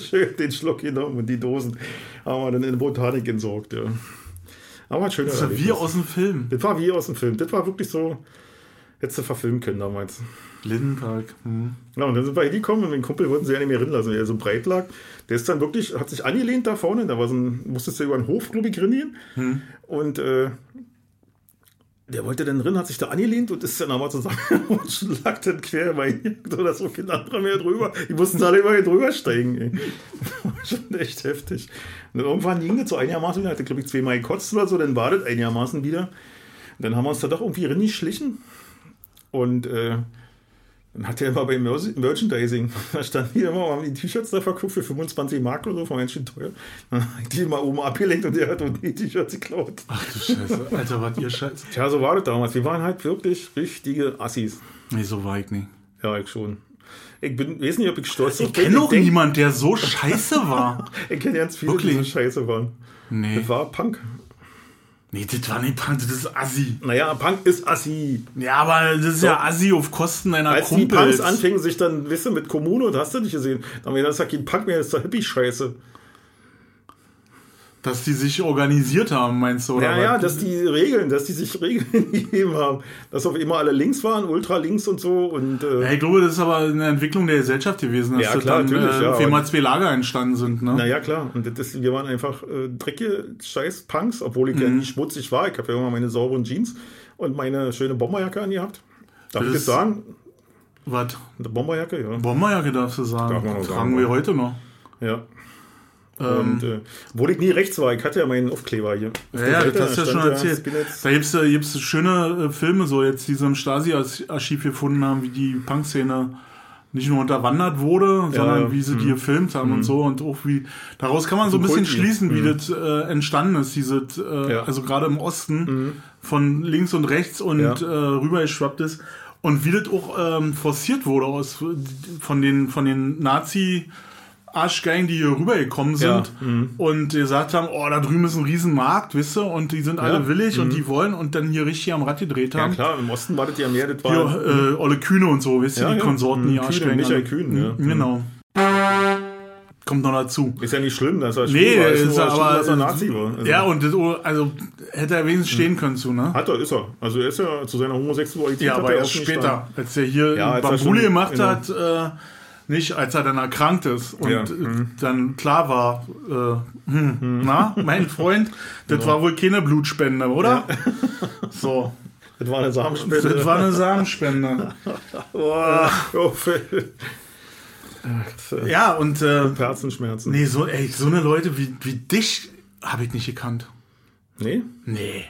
[SPEAKER 1] schön den Schluck genommen und die Dosen haben wir dann in der Botanik entsorgt. Ja.
[SPEAKER 2] Aber schön. Das war wie aus dem Film.
[SPEAKER 1] Das war wie aus dem Film. Das war wirklich so, hättest du verfilmen können damals.
[SPEAKER 2] Lindenpark. Hm.
[SPEAKER 1] Ja, und dann sind wir hingekommen und den Kumpel wollten sie ja nicht mehr rinlassen, weil er so breit lag. Der ist dann wirklich, hat sich angelehnt da vorne, da war so ein, musstest du über einen Hof, glaube ich. Hm. Und äh, der wollte dann drin, hat sich da angelehnt und ist dann aber zusammen und lag dann quer bei oder so kein anderer mehr drüber. Die mussten alle immer hier drüber steigen. [LAUGHS] Schon echt heftig. Und irgendwann ging das so einigermaßen wieder, hatte glaube ich zweimal gekotzt oder so, dann war das einigermaßen wieder. Und dann haben wir uns da doch irgendwie drin geschlichen und äh, dann hat er immer bei Merchandising, [LAUGHS] da standen die immer, haben die T-Shirts da verkauft für 25 Mark oder so, von ganz teuer. Dann hat die mal oben abgelenkt und der hat uns die T-Shirts geklaut.
[SPEAKER 2] Ach du Scheiße, Alter, was ihr Scheiße.
[SPEAKER 1] Tja, [LAUGHS] so war das damals. Wir waren halt wirklich richtige Assis.
[SPEAKER 2] Nee, so war ich nicht.
[SPEAKER 1] Ja, ich schon. Ich bin, weiß nicht, ob ich stolz
[SPEAKER 2] bin. Ich kenne noch niemanden, der so scheiße war. [LAUGHS]
[SPEAKER 1] ich kenne ganz viele, Wirklich? die so scheiße waren. Nee. Das war Punk.
[SPEAKER 2] Nee, das war nicht Punk, das ist Assi.
[SPEAKER 1] Naja, Punk ist Assi.
[SPEAKER 2] Ja, aber das ist so. ja Assi auf Kosten deiner
[SPEAKER 1] Als Kumpels. die Punks anfingen, sich dann, weißt du, mit Kommune, und hast du nicht gesehen, dann haben wir gesagt, kein Punk mehr, das ist doch Hippie-Scheiße.
[SPEAKER 2] Dass die sich organisiert haben, meinst du? Oder
[SPEAKER 1] ja, ja, dass die Regeln, dass die sich [LAUGHS] Regeln gegeben haben. Dass auf immer alle links waren, ultra links und so. Und,
[SPEAKER 2] äh ja, ich glaube, das ist aber eine Entwicklung der Gesellschaft gewesen, dass ja, klar, dann natürlich, äh, ja, mal zwei Lager entstanden sind. Ne?
[SPEAKER 1] Naja, klar. Und das, wir waren einfach äh, dreckige Scheiß-Punks, obwohl ich mhm. ja nicht schmutzig war. Ich habe ja immer meine sauberen Jeans und meine schöne Bomberjacke angehabt. Darf das ich das sagen?
[SPEAKER 2] Was?
[SPEAKER 1] Eine Bomberjacke, ja.
[SPEAKER 2] Bomberjacke darfst du sagen. Darf man Tragen sagen, wir heute noch.
[SPEAKER 1] Ja. Und ähm, äh, obwohl ich nie rechts war, ich hatte ja meinen Aufkleber hier.
[SPEAKER 2] Auf ja, ja, das hast du ja schon erzählt. Da gibt es gibt's schöne äh, Filme, so jetzt, die so im Stasi-Archiv gefunden haben, wie die Punk-Szene nicht nur unterwandert wurde, sondern ja, wie sie die mhm. gefilmt haben mhm. und so und auch wie daraus kann man so ein bisschen schließen, wie mhm. das äh, entstanden ist, diese äh, ja. also gerade im Osten von links und rechts und ja. äh, rübergeschwappt ist und wie das auch ähm, forciert wurde aus von den von den Nazi Arschgeigen, die hier rübergekommen sind ja. mhm. und gesagt haben, oh, da drüben ist ein Riesenmarkt, wisst ihr, und die sind alle ja. willig mhm. und die wollen und dann hier richtig am Rad gedreht haben.
[SPEAKER 1] Ja klar, im Osten war das ja mehr, das war...
[SPEAKER 2] Hier, äh, Olle Kühne und so, wisst ihr, die Konsorten, die mhm. Arschgeigen.
[SPEAKER 1] Michael Kühn, ja.
[SPEAKER 2] Mhm. Genau. Kommt noch dazu.
[SPEAKER 1] Ist ja nicht schlimm, dass er
[SPEAKER 2] nee,
[SPEAKER 1] war.
[SPEAKER 2] Ist, ist aber, schlimm, dass er Nazi war. Also. Ja, und das, also hätte er wenigstens stehen können zu, ne?
[SPEAKER 1] Hat er, ist er. Also er ist ja zu seiner Homosexualität.
[SPEAKER 2] Ja, aber erst später, als er hier ja, Bambule gemacht genau. hat, äh, nicht, als er dann erkrankt ist und ja. mhm. dann klar war, äh, hm, mhm. na, mein Freund, [LAUGHS] das genau. war wohl keine Blutspende, oder? Ja. [LAUGHS] So.
[SPEAKER 1] Das war eine Samenspende.
[SPEAKER 2] Das war eine Samenspende. [LAUGHS]
[SPEAKER 1] Boah, oh,
[SPEAKER 2] ja, und äh,
[SPEAKER 1] Herzenschmerzen.
[SPEAKER 2] Nee, so, ey, so eine Leute wie, wie dich habe ich nicht gekannt.
[SPEAKER 1] Nee?
[SPEAKER 2] Nee.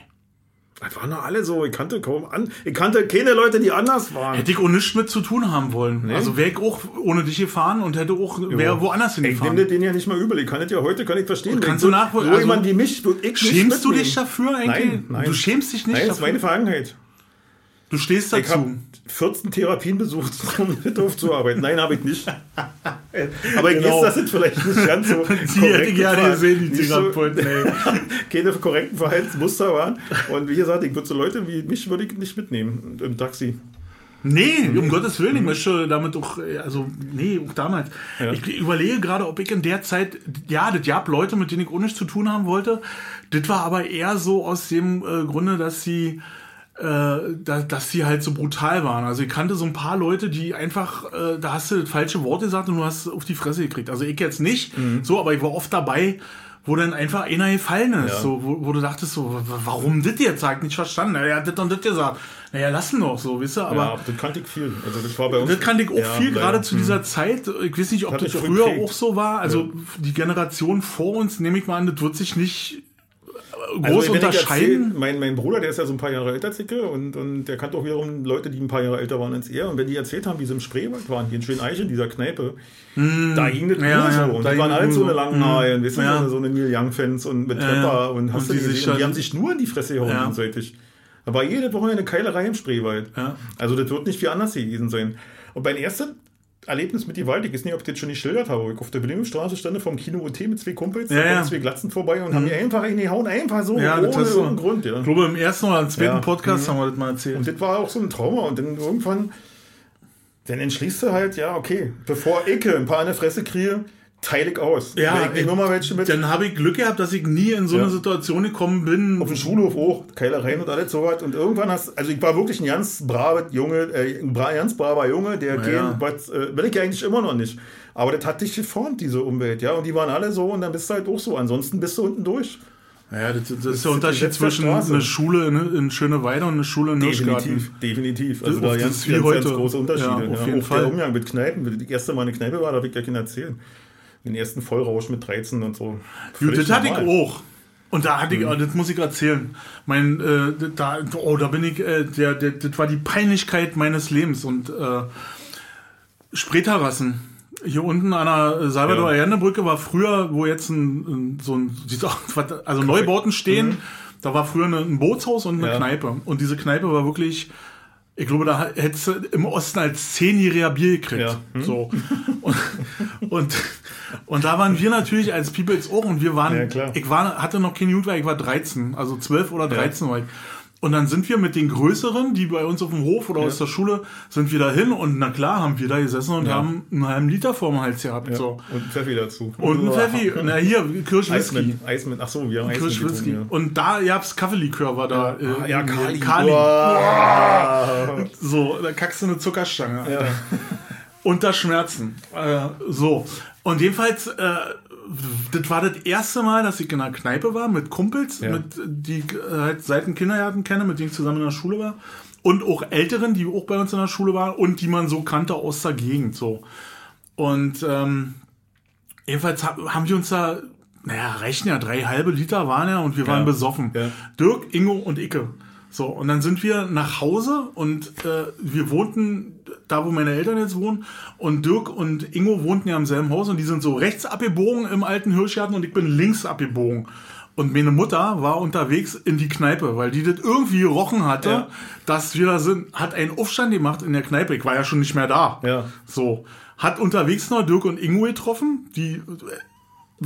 [SPEAKER 1] Das waren doch alle so. Ich kannte kaum an. Ich kannte keine Leute, die anders waren.
[SPEAKER 2] Hätte ich auch nichts mit zu tun haben wollen. Also wäre ich auch ohne dich gefahren und hätte auch, wäre woanders
[SPEAKER 1] Ich nehme
[SPEAKER 2] hingefahren.
[SPEAKER 1] den ja nicht mal übel. Ich kann das ja heute, kann ich verstehen.
[SPEAKER 2] Kannst
[SPEAKER 1] Wenn
[SPEAKER 2] du nachvoll-
[SPEAKER 1] So
[SPEAKER 2] also-
[SPEAKER 1] jemand wie mich, ich
[SPEAKER 2] Schämst du dich dafür eigentlich?
[SPEAKER 1] Nein, nein.
[SPEAKER 2] Du schämst dich nicht
[SPEAKER 1] Nein, das ist
[SPEAKER 2] dafür?
[SPEAKER 1] meine Vergangenheit.
[SPEAKER 2] Du stehst
[SPEAKER 1] Ich habe
[SPEAKER 2] dazu.
[SPEAKER 1] 14 Therapien besucht, [LAUGHS] um mit aufzuarbeiten. Nein, habe ich nicht. [LAUGHS] Aber ich
[SPEAKER 2] Genau.
[SPEAKER 1] weiß, dass das vielleicht nicht ganz so [LAUGHS]
[SPEAKER 2] Die hätte gerne gesehen, die
[SPEAKER 1] so-
[SPEAKER 2] Therapeuten, ey.
[SPEAKER 1] keine korrekten Verhaltensmuster waren. Und wie gesagt, ich würde so Leute wie mich würde ich nicht mitnehmen im Taxi.
[SPEAKER 2] Nee, um Gottes Willen, ich möchte damit auch, äh, also, nee, auch damals.
[SPEAKER 1] Ja.
[SPEAKER 2] Ich überlege gerade, ob ich in der Zeit, ja, das gab Leute, mit denen ich nichts zu tun haben wollte. Das war aber eher so aus dem äh, Grunde, dass sie, äh, da, dass sie halt so brutal waren. Also ich kannte so ein paar Leute, die einfach, äh, da hast du das falsche Wort gesagt und du hast auf die Fresse gekriegt. Also ich jetzt nicht, so, aber ich war oft dabei, wo dann einfach einer gefallen ist,
[SPEAKER 1] Ja.
[SPEAKER 2] so, wo, wo du dachtest so, wa- warum das jetzt? Ich nicht verstanden. Naja, das und das gesagt. Naja, lassen doch so, wisst ihr, aber
[SPEAKER 1] ja, das kannte ich viel. Also das war bei uns.
[SPEAKER 2] das kannte ich auch
[SPEAKER 1] Ja,
[SPEAKER 2] viel, gerade zu dieser Zeit. Ich weiß nicht, ob das
[SPEAKER 1] auch
[SPEAKER 2] früher
[SPEAKER 1] geprägt.
[SPEAKER 2] auch so war. Also die Generation vor uns, nehme ich mal an, das wird sich nicht groß
[SPEAKER 1] Also, wenn ich
[SPEAKER 2] unterscheiden.
[SPEAKER 1] erzähl, mein, mein Bruder, der ist ja so ein paar Jahre älter ich und, und der kannte auch wiederum Leute, die ein paar Jahre älter waren als er. Und wenn die erzählt haben, wie sie im Spreewald waren, hier in Schöneiche, in dieser Kneipe, da ging das.
[SPEAKER 2] Ja,
[SPEAKER 1] nur
[SPEAKER 2] ja,
[SPEAKER 1] so. Und
[SPEAKER 2] da
[SPEAKER 1] die waren alle so eine
[SPEAKER 2] so.
[SPEAKER 1] langen Haare, du,
[SPEAKER 2] Ja.
[SPEAKER 1] so- so eine Neil Young-Fans und mit Trepper und hast
[SPEAKER 2] Und
[SPEAKER 1] du
[SPEAKER 2] die
[SPEAKER 1] gesehen. und die haben sich nur in die Fresse gehauen
[SPEAKER 2] Ja.
[SPEAKER 1] gegenseitig. Da war jede Woche eine Keilerei im Spreewald. Also das wird nicht viel anders gewesen sein. Und mein erstes Erlebnis mit Gewalt, ich weiß nicht, ob ich das schon geschildert habe, ich auf der Bildungsstraße stand vom Kino UT mit zwei Kumpels,
[SPEAKER 2] Ja, ja.
[SPEAKER 1] zwei Glatzen vorbei und haben mir einfach in die Hauen, einfach so,
[SPEAKER 2] Ja, das
[SPEAKER 1] ohne irgendeinen Grund. Ja.
[SPEAKER 2] Ich glaube, im ersten oder im zweiten
[SPEAKER 1] Ja.
[SPEAKER 2] Podcast haben wir das mal erzählt.
[SPEAKER 1] Und das war auch so ein Trauma. Und dann irgendwann, dann entschließt du halt, ja, okay, bevor ich ein paar in der Fresse kriege, teile ich aus.
[SPEAKER 2] Ja,
[SPEAKER 1] Wenn ich nehme mal welche mit.
[SPEAKER 2] Dann habe ich Glück gehabt, dass ich nie in so eine
[SPEAKER 1] Ja.
[SPEAKER 2] Situation gekommen bin.
[SPEAKER 1] auf dem Schulhof auch, Keilereien und alles sowas. Und irgendwann hast also ich war wirklich ein ganz braver Junge, äh, ein bra ganz braver Junge, der
[SPEAKER 2] Ja.
[SPEAKER 1] gehen, was, äh, will ich ja eigentlich immer noch nicht. Aber das hat dich geformt, diese Umwelt, ja. Und die waren alle so und dann bist du halt auch so. Ansonsten bist du unten durch.
[SPEAKER 2] Ja, das, das ist der Unterschied zwischen einer Schule in, in Schöneweide und einer Schule in Hirschgarten.
[SPEAKER 1] Definitiv, definitiv. Also
[SPEAKER 2] Das-
[SPEAKER 1] da
[SPEAKER 2] das
[SPEAKER 1] ganz, ganz, ganz große Unterschiede.
[SPEAKER 2] Ja, auf jeden
[SPEAKER 1] auch
[SPEAKER 2] Fall.
[SPEAKER 1] der Umgang mit Kneipen, die erste Mal eine Kneipe war, da habe ich gleich erzählen. Den ersten Vollrausch mit 13 und so.
[SPEAKER 2] Gut, das hatte ich auch. Und da hatte ich,
[SPEAKER 1] Mhm.
[SPEAKER 2] das muss ich erzählen. Mein, äh, da, oh, da bin ich, äh, der, der, das war die Peinlichkeit meines Lebens. Und äh, Spreeterrassen. Hier unten an der Salvador
[SPEAKER 1] Ja.
[SPEAKER 2] Allende Brücke war früher, wo jetzt ein, so ein, [LAUGHS] also Neubauten stehen, da war früher eine, ein Bootshaus und eine
[SPEAKER 1] Mhm. Ja.
[SPEAKER 2] Kneipe. Und diese Kneipe war wirklich, ich glaube, da hättest du im Osten als Zehnjähriger Bier gekriegt.
[SPEAKER 1] Ja. Hm.
[SPEAKER 2] So. Und, und, und da waren wir natürlich als Peoples auch und wir waren,
[SPEAKER 1] Ja,
[SPEAKER 2] ich war, hatte noch kein Jugendwart, ich war 13, also 12 oder 13 war ich. Und dann sind wir mit den Größeren, die bei uns auf dem Hof oder aus der Schule, sind wir da hin und na klar haben wir da gesessen und
[SPEAKER 1] Ja.
[SPEAKER 2] haben einen halben Liter vorm Hals gehabt.
[SPEAKER 1] Ja.
[SPEAKER 2] So.
[SPEAKER 1] Und ein Pfeffi dazu.
[SPEAKER 2] Und ein Pfeffi, na hier, Kirschwhisky.
[SPEAKER 1] Eismann, Eismann, ach so, wir haben Eismann
[SPEAKER 2] Kirschwhisky.
[SPEAKER 1] getrunken,
[SPEAKER 2] Und da gab's Kaffeelikör war da. äh,
[SPEAKER 1] Ah, ja,
[SPEAKER 2] in-
[SPEAKER 1] Kali.
[SPEAKER 2] Kali. [LAUGHS] So, da kackst du eine Zuckerstange. [LAUGHS] Unter Schmerzen. Äh, so. Und jedenfalls, äh, das war das erste Mal, dass ich in einer Kneipe war mit Kumpels,
[SPEAKER 1] Ja.
[SPEAKER 2] mit, die ich äh, halt seit dem Kindergarten kenne, mit denen ich zusammen in der Schule war. Und auch Älteren, die auch bei uns in der Schule waren und die man so kannte aus der Gegend. So. Und ähm, jedenfalls ha- haben die uns da, naja, reichen ja, drei halbe Liter waren ja und wir waren
[SPEAKER 1] Ja.
[SPEAKER 2] besoffen.
[SPEAKER 1] Ja.
[SPEAKER 2] Dirk, Ingo und Icke. So, und dann sind wir nach Hause und äh, wir wohnten da, wo meine Eltern jetzt wohnen. Und Dirk und Ingo wohnten ja im selben Haus und die sind so rechts abgebogen im alten Hirschgarten und ich bin links abgebogen. Und meine Mutter war unterwegs in die Kneipe, weil die das irgendwie gerochen hatte,
[SPEAKER 1] Ja.
[SPEAKER 2] dass wir da sind, hat einen Aufstand gemacht in der Kneipe. Ich war ja schon nicht mehr da.
[SPEAKER 1] Ja.
[SPEAKER 2] So. Hat unterwegs noch Dirk und Ingo getroffen, die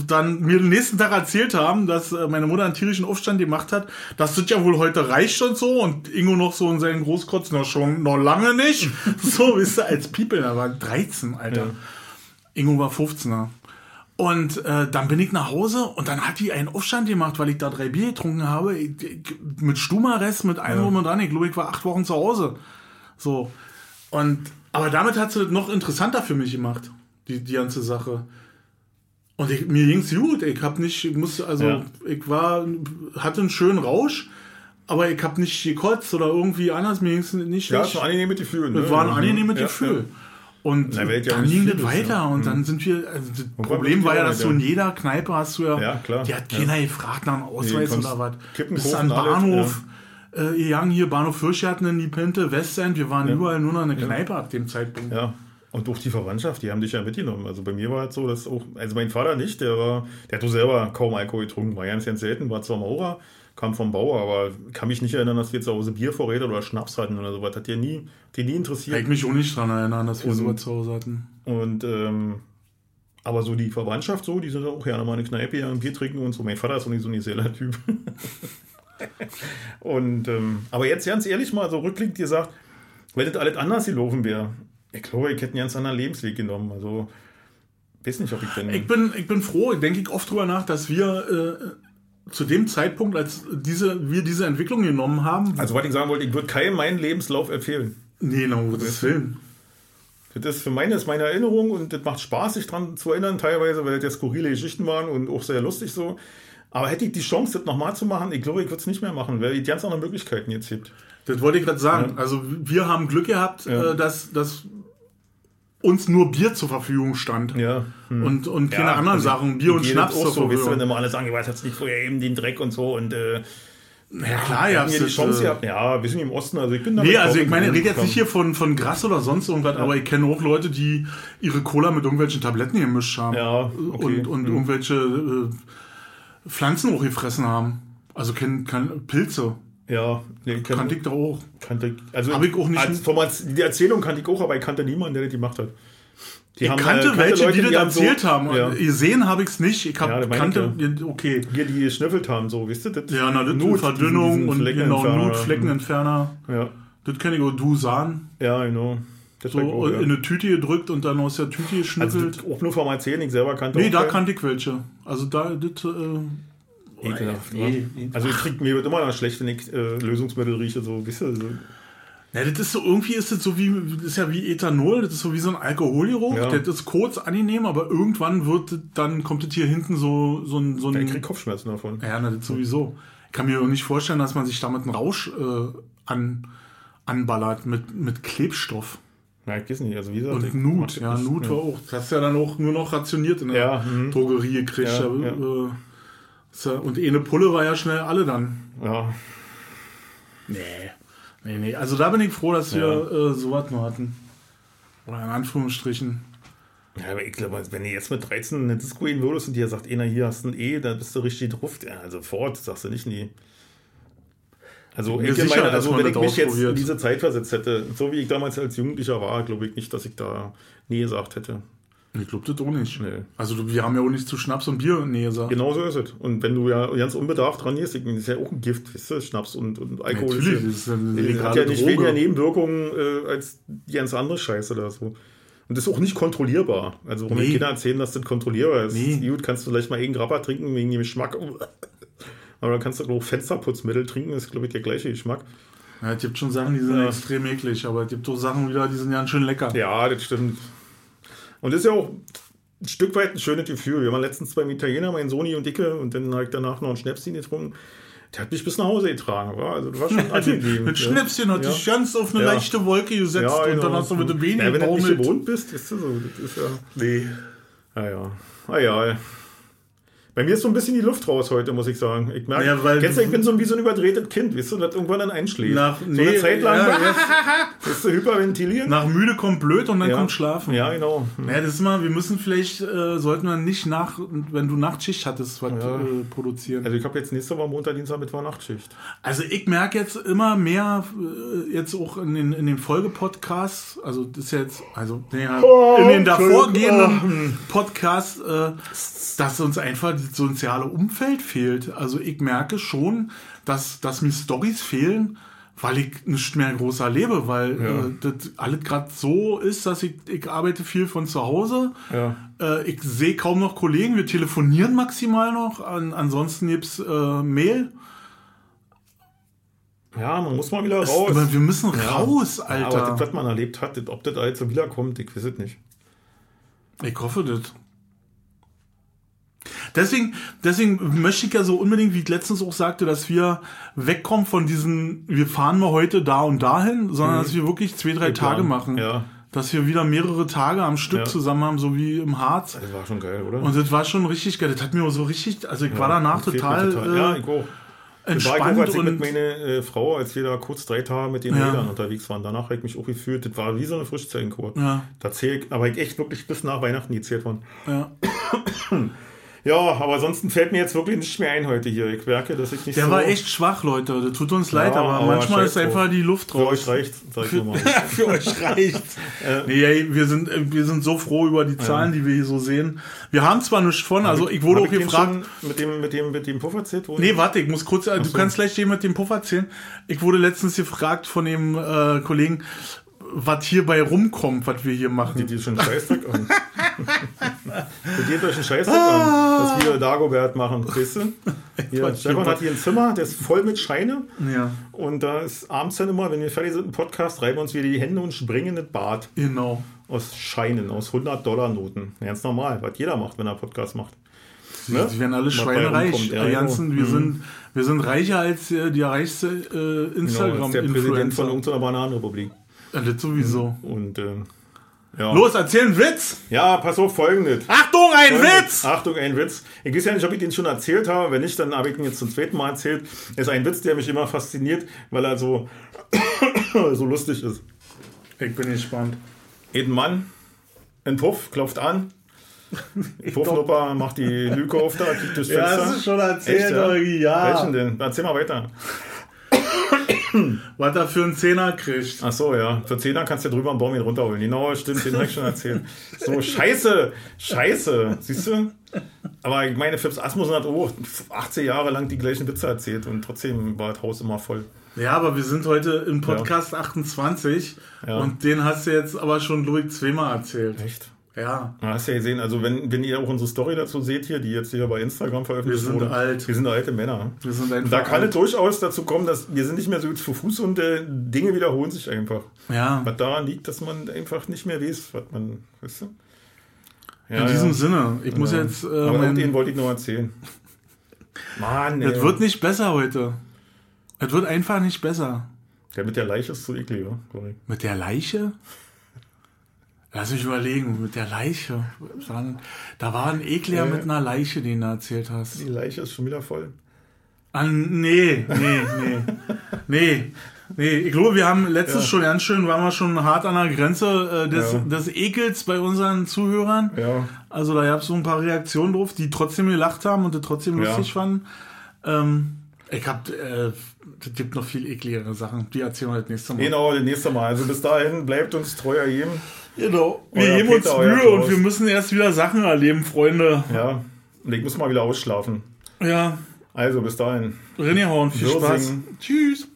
[SPEAKER 2] dann mir den nächsten Tag erzählt haben, dass äh, meine Mutter einen tierischen Aufstand gemacht hat, dass das ja wohl heute reicht und so und Ingo noch so in seinen Großkotz noch schon noch lange nicht. [LAUGHS] so, wisst ihr, als People, da war 13, Alter.
[SPEAKER 1] Ja.
[SPEAKER 2] Ingo war 15er. Und äh, dann bin ich nach Hause und dann hat die einen Aufstand gemacht, weil ich da drei Bier getrunken habe. Ich, ich, mit Stummerrest, mit allem rum und dran. Ich glaube, ich war acht Wochen zu Hause. So. Und, aber damit hat sie das noch interessanter für mich gemacht, die, die ganze Sache. Und ich, mir ging's gut. Ich hab nicht, ich musste, also,
[SPEAKER 1] Ja.
[SPEAKER 2] ich war, hatte einen schönen Rausch, aber ich hab nicht gekotzt oder irgendwie anders. Mir ging's nicht
[SPEAKER 1] Ja, es war ein angenehmes Gefühl. Ne?
[SPEAKER 2] Das war ein angenehmes
[SPEAKER 1] Ja,
[SPEAKER 2] Gefühl. Und
[SPEAKER 1] Na, ja
[SPEAKER 2] dann ging das
[SPEAKER 1] ist,
[SPEAKER 2] weiter
[SPEAKER 1] ja.
[SPEAKER 2] und dann sind wir, also das Problem
[SPEAKER 1] wirklich
[SPEAKER 2] war ja, dass du in
[SPEAKER 1] ja.
[SPEAKER 2] jeder Kneipe hast du ja,
[SPEAKER 1] Ja, klar.
[SPEAKER 2] die hat
[SPEAKER 1] Ja.
[SPEAKER 2] keiner gefragt nach einem Ausweis
[SPEAKER 1] Nee,
[SPEAKER 2] oder was.
[SPEAKER 1] Kaufen,
[SPEAKER 2] an den
[SPEAKER 1] alles,
[SPEAKER 2] Bahnhof, äh, hier Bahnhof Fürstgarten in die Pinte, Westend, wir waren überall nur noch eine Kneipe ab dem Zeitpunkt.
[SPEAKER 1] Ja. Und auch die Verwandtschaft, die haben dich ja mitgenommen. Also bei mir war es so, dass auch, also mein Vater nicht, der war, der hat doch selber kaum Alkohol getrunken, war ganz, ganz selten, war zwar Maurer, kam vom Bauer, aber kann mich nicht erinnern, dass wir zu Hause Biervorräte oder Schnaps hatten oder sowas. Hat dir nie, dir nie interessiert.
[SPEAKER 2] Kann ich mich auch nicht dran erinnern, dass wir
[SPEAKER 1] Und-
[SPEAKER 2] sowas zu Hause hatten.
[SPEAKER 1] Und ähm, aber so die Verwandtschaft so, die sind auch gerne mal in eine Kneipe, ja, ein Bier trinken und so. Mein Vater ist so nicht so ein Seeler-Typ. [LAUGHS] und ähm, aber jetzt ganz ehrlich mal, so rückblickend gesagt, wenn das alles anders gelaufen wäre, ich glaube, ich hätte einen ganz anderen Lebensweg genommen. Also weiß nicht, ob ich denn.
[SPEAKER 2] Ich bin, ich bin froh, denke ich oft drüber nach, dass wir äh, zu dem Zeitpunkt, als diese, wir diese Entwicklung genommen haben,
[SPEAKER 1] also was ich sagen wollte, ich würde keinem meinen Lebenslauf empfehlen.
[SPEAKER 2] nee, no, um Gottes Willen.
[SPEAKER 1] Das ist für meine, ist meine Erinnerung und das macht Spaß, sich dran zu erinnern, teilweise, weil das ja skurrile Geschichten waren und auch sehr lustig so. Aber hätte ich die Chance, das nochmal zu machen, ich glaube, ich würde es nicht mehr machen, weil es ganz andere Möglichkeiten jetzt gibt.
[SPEAKER 2] Das wollte ich gerade sagen. Also wir haben Glück gehabt,
[SPEAKER 1] Ja.
[SPEAKER 2] äh, dass, dass uns nur Bier zur Verfügung stand.
[SPEAKER 1] Ja.
[SPEAKER 2] Und, und keine
[SPEAKER 1] Ja,
[SPEAKER 2] anderen
[SPEAKER 1] also
[SPEAKER 2] Sachen, Bier und Schnaps
[SPEAKER 1] auch
[SPEAKER 2] zur
[SPEAKER 1] so, weißt du, wenn
[SPEAKER 2] Verfügung.
[SPEAKER 1] immer alle sagen, was hat's nicht vorher eben den Dreck und so und äh,
[SPEAKER 2] Ja, klar, ja.
[SPEAKER 1] ja die Chance gehabt. Ja, wir sind im Osten, also ich bin damit
[SPEAKER 2] Nee, also ich meine, ich rede jetzt nicht hier von, von Gras oder sonst irgendwas, aber ich kenne auch Leute, die ihre Cola mit irgendwelchen Tabletten gemischt haben.
[SPEAKER 1] Ja, okay.
[SPEAKER 2] Und, und
[SPEAKER 1] Hm.
[SPEAKER 2] irgendwelche äh, Pflanzen auch gefressen haben. Also kenn, kann, Pilze.
[SPEAKER 1] Ja, nee, kann,
[SPEAKER 2] Kannte ich da auch.
[SPEAKER 1] kannte ich, also
[SPEAKER 2] Hab ich auch nicht-
[SPEAKER 1] Als, Erz- die Erzählung kannte ich auch, aber ich kannte niemanden, der das gemacht hat. Die
[SPEAKER 2] Ich
[SPEAKER 1] haben,
[SPEAKER 2] kannte
[SPEAKER 1] äh,
[SPEAKER 2] welche,
[SPEAKER 1] Leute,
[SPEAKER 2] die das
[SPEAKER 1] haben so-
[SPEAKER 2] erzählt haben.
[SPEAKER 1] Ja,
[SPEAKER 2] Gesehen habe ich es nicht. Ich hab,
[SPEAKER 1] Ja,
[SPEAKER 2] kannte, okay.
[SPEAKER 1] hier, die geschnüffelt haben, so, wisst ihr das?
[SPEAKER 2] Ja, na, das
[SPEAKER 1] Nut,
[SPEAKER 2] Verdünnung und genau,
[SPEAKER 1] Fleckenentferner.
[SPEAKER 2] Nut, Fleckenentferner.
[SPEAKER 1] Ja,
[SPEAKER 2] Das kenne ich auch. Dusan.
[SPEAKER 1] ja, genau. Das
[SPEAKER 2] So
[SPEAKER 1] ich auch, ja.
[SPEAKER 2] in eine Tüte gedrückt und dann aus der Tüte
[SPEAKER 1] Also
[SPEAKER 2] geschnüffelt.
[SPEAKER 1] das auch nur vom Erzählen, ich selber kannte
[SPEAKER 2] nee, da
[SPEAKER 1] keinen.
[SPEAKER 2] kannte ich welche. Also da, das, äh,
[SPEAKER 1] Ekelhaft,
[SPEAKER 2] Nee, nee.
[SPEAKER 1] Also ich krieg mir wird immer noch schlecht, wenn ich äh, Lösungsmittel rieche, so, wisst ihr, so.
[SPEAKER 2] Ja, das ist so, irgendwie ist das so wie, das ist ja wie Ethanol, das ist so wie so ein Alkoholgeruch,
[SPEAKER 1] Ja.
[SPEAKER 2] das ist kurz angenehm, aber irgendwann wird dann kommt das hier hinten so, so ein, so
[SPEAKER 1] Ich
[SPEAKER 2] ein,
[SPEAKER 1] krieg Kopfschmerzen davon.
[SPEAKER 2] ja, na, das sowieso. Ich kann mir auch nicht vorstellen, dass man sich damit einen Rausch äh, an, anballert mit, mit Klebstoff.
[SPEAKER 1] Ja, ich weiß nicht, also wie gesagt. ich
[SPEAKER 2] Und Nut, ja. Nut war auch, das hast du ja dann auch nur noch rationiert in der
[SPEAKER 1] Ja, mhm.
[SPEAKER 2] Drogerie gekriegt.
[SPEAKER 1] Ja,
[SPEAKER 2] ja. Äh, ja- und eine Pulle war ja schnell alle dann.
[SPEAKER 1] Ja,
[SPEAKER 2] Nee. Nee, nee. Also da bin ich froh, dass wir äh, sowas nur hatten. Oder in Anführungsstrichen.
[SPEAKER 1] Ja, aber ich glaube, wenn du jetzt mit 13 eine Disco gehen würdest und dir sagt, einer hier hast ein E, dann bist du richtig drauf. Ja, also sofort, sagst du nicht nie. Also, ich
[SPEAKER 2] sicher,
[SPEAKER 1] meine, also wenn ich mich jetzt in diese Zeit versetzt hätte, so wie ich damals als Jugendlicher war, glaube ich nicht, dass ich da nie gesagt hätte.
[SPEAKER 2] Ich glaube das auch nicht.
[SPEAKER 1] Nee.
[SPEAKER 2] Also wir haben ja auch nicht zu Schnaps und Bier nee gesagt.
[SPEAKER 1] Genau so ist es. Und wenn du ja ganz unbedarft dran gehst, das ist ja auch ein Gift, weißt du, Schnaps und, und Alkohol.
[SPEAKER 2] Natürlich,
[SPEAKER 1] ist
[SPEAKER 2] das ist ja eine
[SPEAKER 1] ja, hat ja nicht
[SPEAKER 2] Droge.
[SPEAKER 1] weniger Nebenwirkungen äh, als die ganz andere Scheiße da so. Und das ist auch nicht kontrollierbar. Also, wenn
[SPEAKER 2] Nee.
[SPEAKER 1] Kinder erzählen, dass das kontrollierbar ist,
[SPEAKER 2] Nee.
[SPEAKER 1] gut, kannst du vielleicht mal irgendeinen Grappa trinken wegen dem Geschmack. [LAUGHS] Aber dann kannst du auch Fensterputzmittel trinken, das ist, glaube ich, der gleiche Geschmack.
[SPEAKER 2] Ja, es gibt schon Sachen, die sind
[SPEAKER 1] Ja.
[SPEAKER 2] extrem eklig, aber es gibt auch Sachen wieder, die sind ganz schön lecker.
[SPEAKER 1] Ja, das stimmt. Und das ist ja auch ein Stück weit ein schönes Gefühl. Wir waren letztens beim Italiener, mein Soni und Dicke, und dann habe ich danach noch ein Schnäpschen getrunken. Der hat mich bis nach Hause getragen. War, also, das war schon [LAUGHS] angenehm.
[SPEAKER 2] Mit. Schnäpschen hat
[SPEAKER 1] Ja.
[SPEAKER 2] dich ganz auf eine
[SPEAKER 1] Ja.
[SPEAKER 2] leichte Wolke gesetzt
[SPEAKER 1] Ja,
[SPEAKER 2] und
[SPEAKER 1] genau.
[SPEAKER 2] dann hast du mit dem Wenig
[SPEAKER 1] ja, wenn du nicht gewohnt bist, ist das so. Das ist ja.
[SPEAKER 2] Nee.
[SPEAKER 1] Ah ja. Ah. Bei mir ist so ein bisschen die Luft raus heute, muss ich sagen. Ich merke,
[SPEAKER 2] Ja, weil-
[SPEAKER 1] kennst du, ich bin so wie so ein überdrehtes Kind, weißt du, das irgendwann dann einschläft.
[SPEAKER 2] Nach,
[SPEAKER 1] so
[SPEAKER 2] nee,
[SPEAKER 1] eine Zeit lang,
[SPEAKER 2] ja,
[SPEAKER 1] bist du hyperventilieren.
[SPEAKER 2] Nach müde kommt blöd und dann
[SPEAKER 1] ja.
[SPEAKER 2] kommt schlafen.
[SPEAKER 1] Ja, genau.
[SPEAKER 2] Ja, das ist mal, wir müssen vielleicht, äh, sollten wir nicht nach, wenn du Nachtschicht hattest, was
[SPEAKER 1] Ja.
[SPEAKER 2] äh, produzieren.
[SPEAKER 1] Also ich habe jetzt nächste Woche Montag, Dienstag, Mittwoch Nachtschicht.
[SPEAKER 2] Also ich merke jetzt immer mehr, äh, jetzt auch in den, in den Folgepodcasts, also das ist jetzt, also naja,
[SPEAKER 1] Oh,
[SPEAKER 2] in den davorgehenden
[SPEAKER 1] Entschuldigung.
[SPEAKER 2] Podcasts, äh, dass uns einfach soziale Umfeld fehlt. Also ich merke schon, dass, dass mir Stories fehlen, weil ich nicht mehr groß erlebe, weil
[SPEAKER 1] Ja.
[SPEAKER 2] äh, das alles gerade so ist, dass ich, ich arbeite viel von zu Hause.
[SPEAKER 1] Ja.
[SPEAKER 2] Äh, ich sehe kaum noch Kollegen, wir telefonieren maximal noch. An, ansonsten gibt's äh, Mail.
[SPEAKER 1] Ja, man muss mal wieder
[SPEAKER 2] Es-
[SPEAKER 1] raus.
[SPEAKER 2] wir müssen
[SPEAKER 1] Ja.
[SPEAKER 2] raus, Alter.
[SPEAKER 1] aber das, was man erlebt hat, das, ob das alles so wiederkommt, ich weiß es nicht.
[SPEAKER 2] ich hoffe das. Deswegen, deswegen möchte ich ja so unbedingt, wie ich letztens auch sagte, dass wir wegkommen von diesen, wir fahren mal heute da und dahin, sondern dass wir wirklich zwei, drei Tage machen.
[SPEAKER 1] Ja,
[SPEAKER 2] Dass wir wieder mehrere Tage am Stück
[SPEAKER 1] Ja.
[SPEAKER 2] zusammen haben, so wie im Harz.
[SPEAKER 1] das war schon geil, oder?
[SPEAKER 2] Und das war schon richtig geil. Das hat mir so richtig, also ich war danach total,
[SPEAKER 1] Ja,
[SPEAKER 2] Äh,
[SPEAKER 1] ich auch.
[SPEAKER 2] entspannt
[SPEAKER 1] war ich auch, als ich mit meiner äh, Frau, als wir da kurz drei Tage mit den
[SPEAKER 2] Ja.
[SPEAKER 1] Rädern unterwegs waren. Danach habe ich mich auch gefühlt, das war wie so eine Frischzellenkur.
[SPEAKER 2] Ja.
[SPEAKER 1] Da zähl ich, aber ich echt wirklich bis nach Weihnachten gezählt worden.
[SPEAKER 2] ja. [COUGHS]
[SPEAKER 1] Ja, aber ansonsten fällt mir jetzt wirklich nicht mehr ein heute hier. Ich merke, dass ich nicht
[SPEAKER 2] Der
[SPEAKER 1] so...
[SPEAKER 2] war echt schwach, Leute. Das tut uns leid, aber,
[SPEAKER 1] aber
[SPEAKER 2] manchmal ist einfach
[SPEAKER 1] drauf.
[SPEAKER 2] die Luft
[SPEAKER 1] Für
[SPEAKER 2] raus.
[SPEAKER 1] euch reicht, sag ich mal. [LAUGHS]
[SPEAKER 2] Für euch reicht's. nee, ey, wir sind, äh, wir sind so froh über die Zahlen, die wir hier so sehen. Wir haben zwar nichts von, also ich wurde auch gefragt.
[SPEAKER 1] Mit dem, mit dem, mit dem Puff erzählt wurde?
[SPEAKER 2] Nee, warte, ich muss kurz, äh, du
[SPEAKER 1] so.
[SPEAKER 2] kannst gleich den mit dem Puff erzählen. Ich wurde letztens gefragt von dem äh, Kollegen, was hierbei rumkommt, was wir hier machen.
[SPEAKER 1] Die, die schon Scheißdreck an. [LAUGHS] Die geht euch einen Scheißdreck an, was wir Dagobert machen, weißt du? [LAUGHS] Hier, Stefan hat hier ein Zimmer, das ist voll mit Scheine.
[SPEAKER 2] Ja,
[SPEAKER 1] Und da ist abends dann immer, wenn wir fertig sind im Podcast, reiben wir uns wieder die Hände und springen in das Bad.
[SPEAKER 2] genau.
[SPEAKER 1] Aus Scheinen, aus 100-Dollar-Noten. Ganz normal, was jeder macht, wenn er Podcast macht. Ne?
[SPEAKER 2] Die werden alle schweinereich.
[SPEAKER 1] ja, genau.
[SPEAKER 2] ganzen, wir,
[SPEAKER 1] Mhm.
[SPEAKER 2] sind, wir sind reicher als äh, die reichste äh,
[SPEAKER 1] Genau, das ist der Präsident von irgendeiner Bananenrepublik.
[SPEAKER 2] ja, das sowieso.
[SPEAKER 1] Und äh, ja.
[SPEAKER 2] Los, erzähl einen Witz!
[SPEAKER 1] Ja, pass auf, folgendes.
[SPEAKER 2] Achtung, ein
[SPEAKER 1] Folgendes.
[SPEAKER 2] Witz!
[SPEAKER 1] Achtung, ein Witz. Ich weiß ja nicht, ob ich den schon erzählt habe. Wenn nicht, dann habe ich ihn jetzt zum zweiten Mal erzählt. Das ist ein Witz, der mich immer fasziniert, weil er so, [COUGHS] so lustig ist.
[SPEAKER 2] Ich bin gespannt.
[SPEAKER 1] Ein Mann, ein Puff, klopft an. [LAUGHS] Puffnupper macht die Lüke auf da, kriegt
[SPEAKER 2] Ja,
[SPEAKER 1] Fenster.
[SPEAKER 2] das ist schon erzählt,
[SPEAKER 1] Echt, ja?
[SPEAKER 2] Ja.
[SPEAKER 1] Welchen denn? Erzähl mal weiter.
[SPEAKER 2] Was er für einen Zehner kriegt.
[SPEAKER 1] Ach so, ja. Für 10 kannst du drüber am Baum runterholen. Genau, stimmt, den habe ich schon erzählt. So, scheiße, scheiße, siehst du? Aber ich meine, Phipps Asmussen hat auch 18 Jahre lang die gleichen Witze erzählt und trotzdem war das Haus immer voll.
[SPEAKER 2] Ja, aber wir sind heute im Podcast 28
[SPEAKER 1] Ja.
[SPEAKER 2] und den hast du jetzt aber schon, ich, zweimal erzählt.
[SPEAKER 1] Echt?
[SPEAKER 2] Ja.
[SPEAKER 1] Na, hast ja gesehen, also wenn, wenn ihr auch unsere Story dazu seht hier, die jetzt hier bei Instagram veröffentlicht
[SPEAKER 2] Wir sind
[SPEAKER 1] wurde,
[SPEAKER 2] alt.
[SPEAKER 1] wir sind alte Männer.
[SPEAKER 2] Wir sind einfach
[SPEAKER 1] Da kann
[SPEAKER 2] alt.
[SPEAKER 1] es durchaus dazu kommen, dass wir sind nicht mehr so zu Fuß und äh, Dinge wiederholen sich einfach.
[SPEAKER 2] Ja.
[SPEAKER 1] Was daran liegt, dass man einfach nicht mehr weiß, was man, weißt du? Ja,
[SPEAKER 2] In diesem
[SPEAKER 1] ja.
[SPEAKER 2] Sinne, ich muss
[SPEAKER 1] Ja.
[SPEAKER 2] jetzt. Äh,
[SPEAKER 1] Aber
[SPEAKER 2] mein,
[SPEAKER 1] den wollte ich noch erzählen. Mann,
[SPEAKER 2] das
[SPEAKER 1] ey.
[SPEAKER 2] wird nicht besser heute. Es wird einfach nicht besser.
[SPEAKER 1] Der mit der Leiche ist zu eklig, oder?
[SPEAKER 2] Mit der Leiche? Lass mich überlegen, mit der Leiche. Da war ein Ekler
[SPEAKER 1] Ja.
[SPEAKER 2] mit einer Leiche, den du erzählt hast.
[SPEAKER 1] Die Leiche ist schon wieder voll.
[SPEAKER 2] Ah, nee, nee, nee. nee. Nee, ich glaube, wir haben letztes
[SPEAKER 1] Ja.
[SPEAKER 2] schon ganz schön, waren wir schon hart an der Grenze äh, des,
[SPEAKER 1] Ja.
[SPEAKER 2] des Ekels bei unseren Zuhörern.
[SPEAKER 1] Ja.
[SPEAKER 2] Also da gab es so ein paar Reaktionen drauf, die trotzdem gelacht haben und das trotzdem lustig fanden. Ähm, ich hab, äh, es gibt noch viel ekligere Sachen, die erzählen wir das nächste Mal.
[SPEAKER 1] Genau, das nächste Mal. Also bis dahin bleibt uns treuer jedem.
[SPEAKER 2] Genau. Wir
[SPEAKER 1] Euer
[SPEAKER 2] geben uns
[SPEAKER 1] Peter,
[SPEAKER 2] Mühe und wir müssen erst wieder Sachen erleben, Freunde.
[SPEAKER 1] Ja. Und ich muss mal wieder ausschlafen.
[SPEAKER 2] Ja,
[SPEAKER 1] Also bis dahin.
[SPEAKER 2] René Horn, viel Spaß. Tschüss.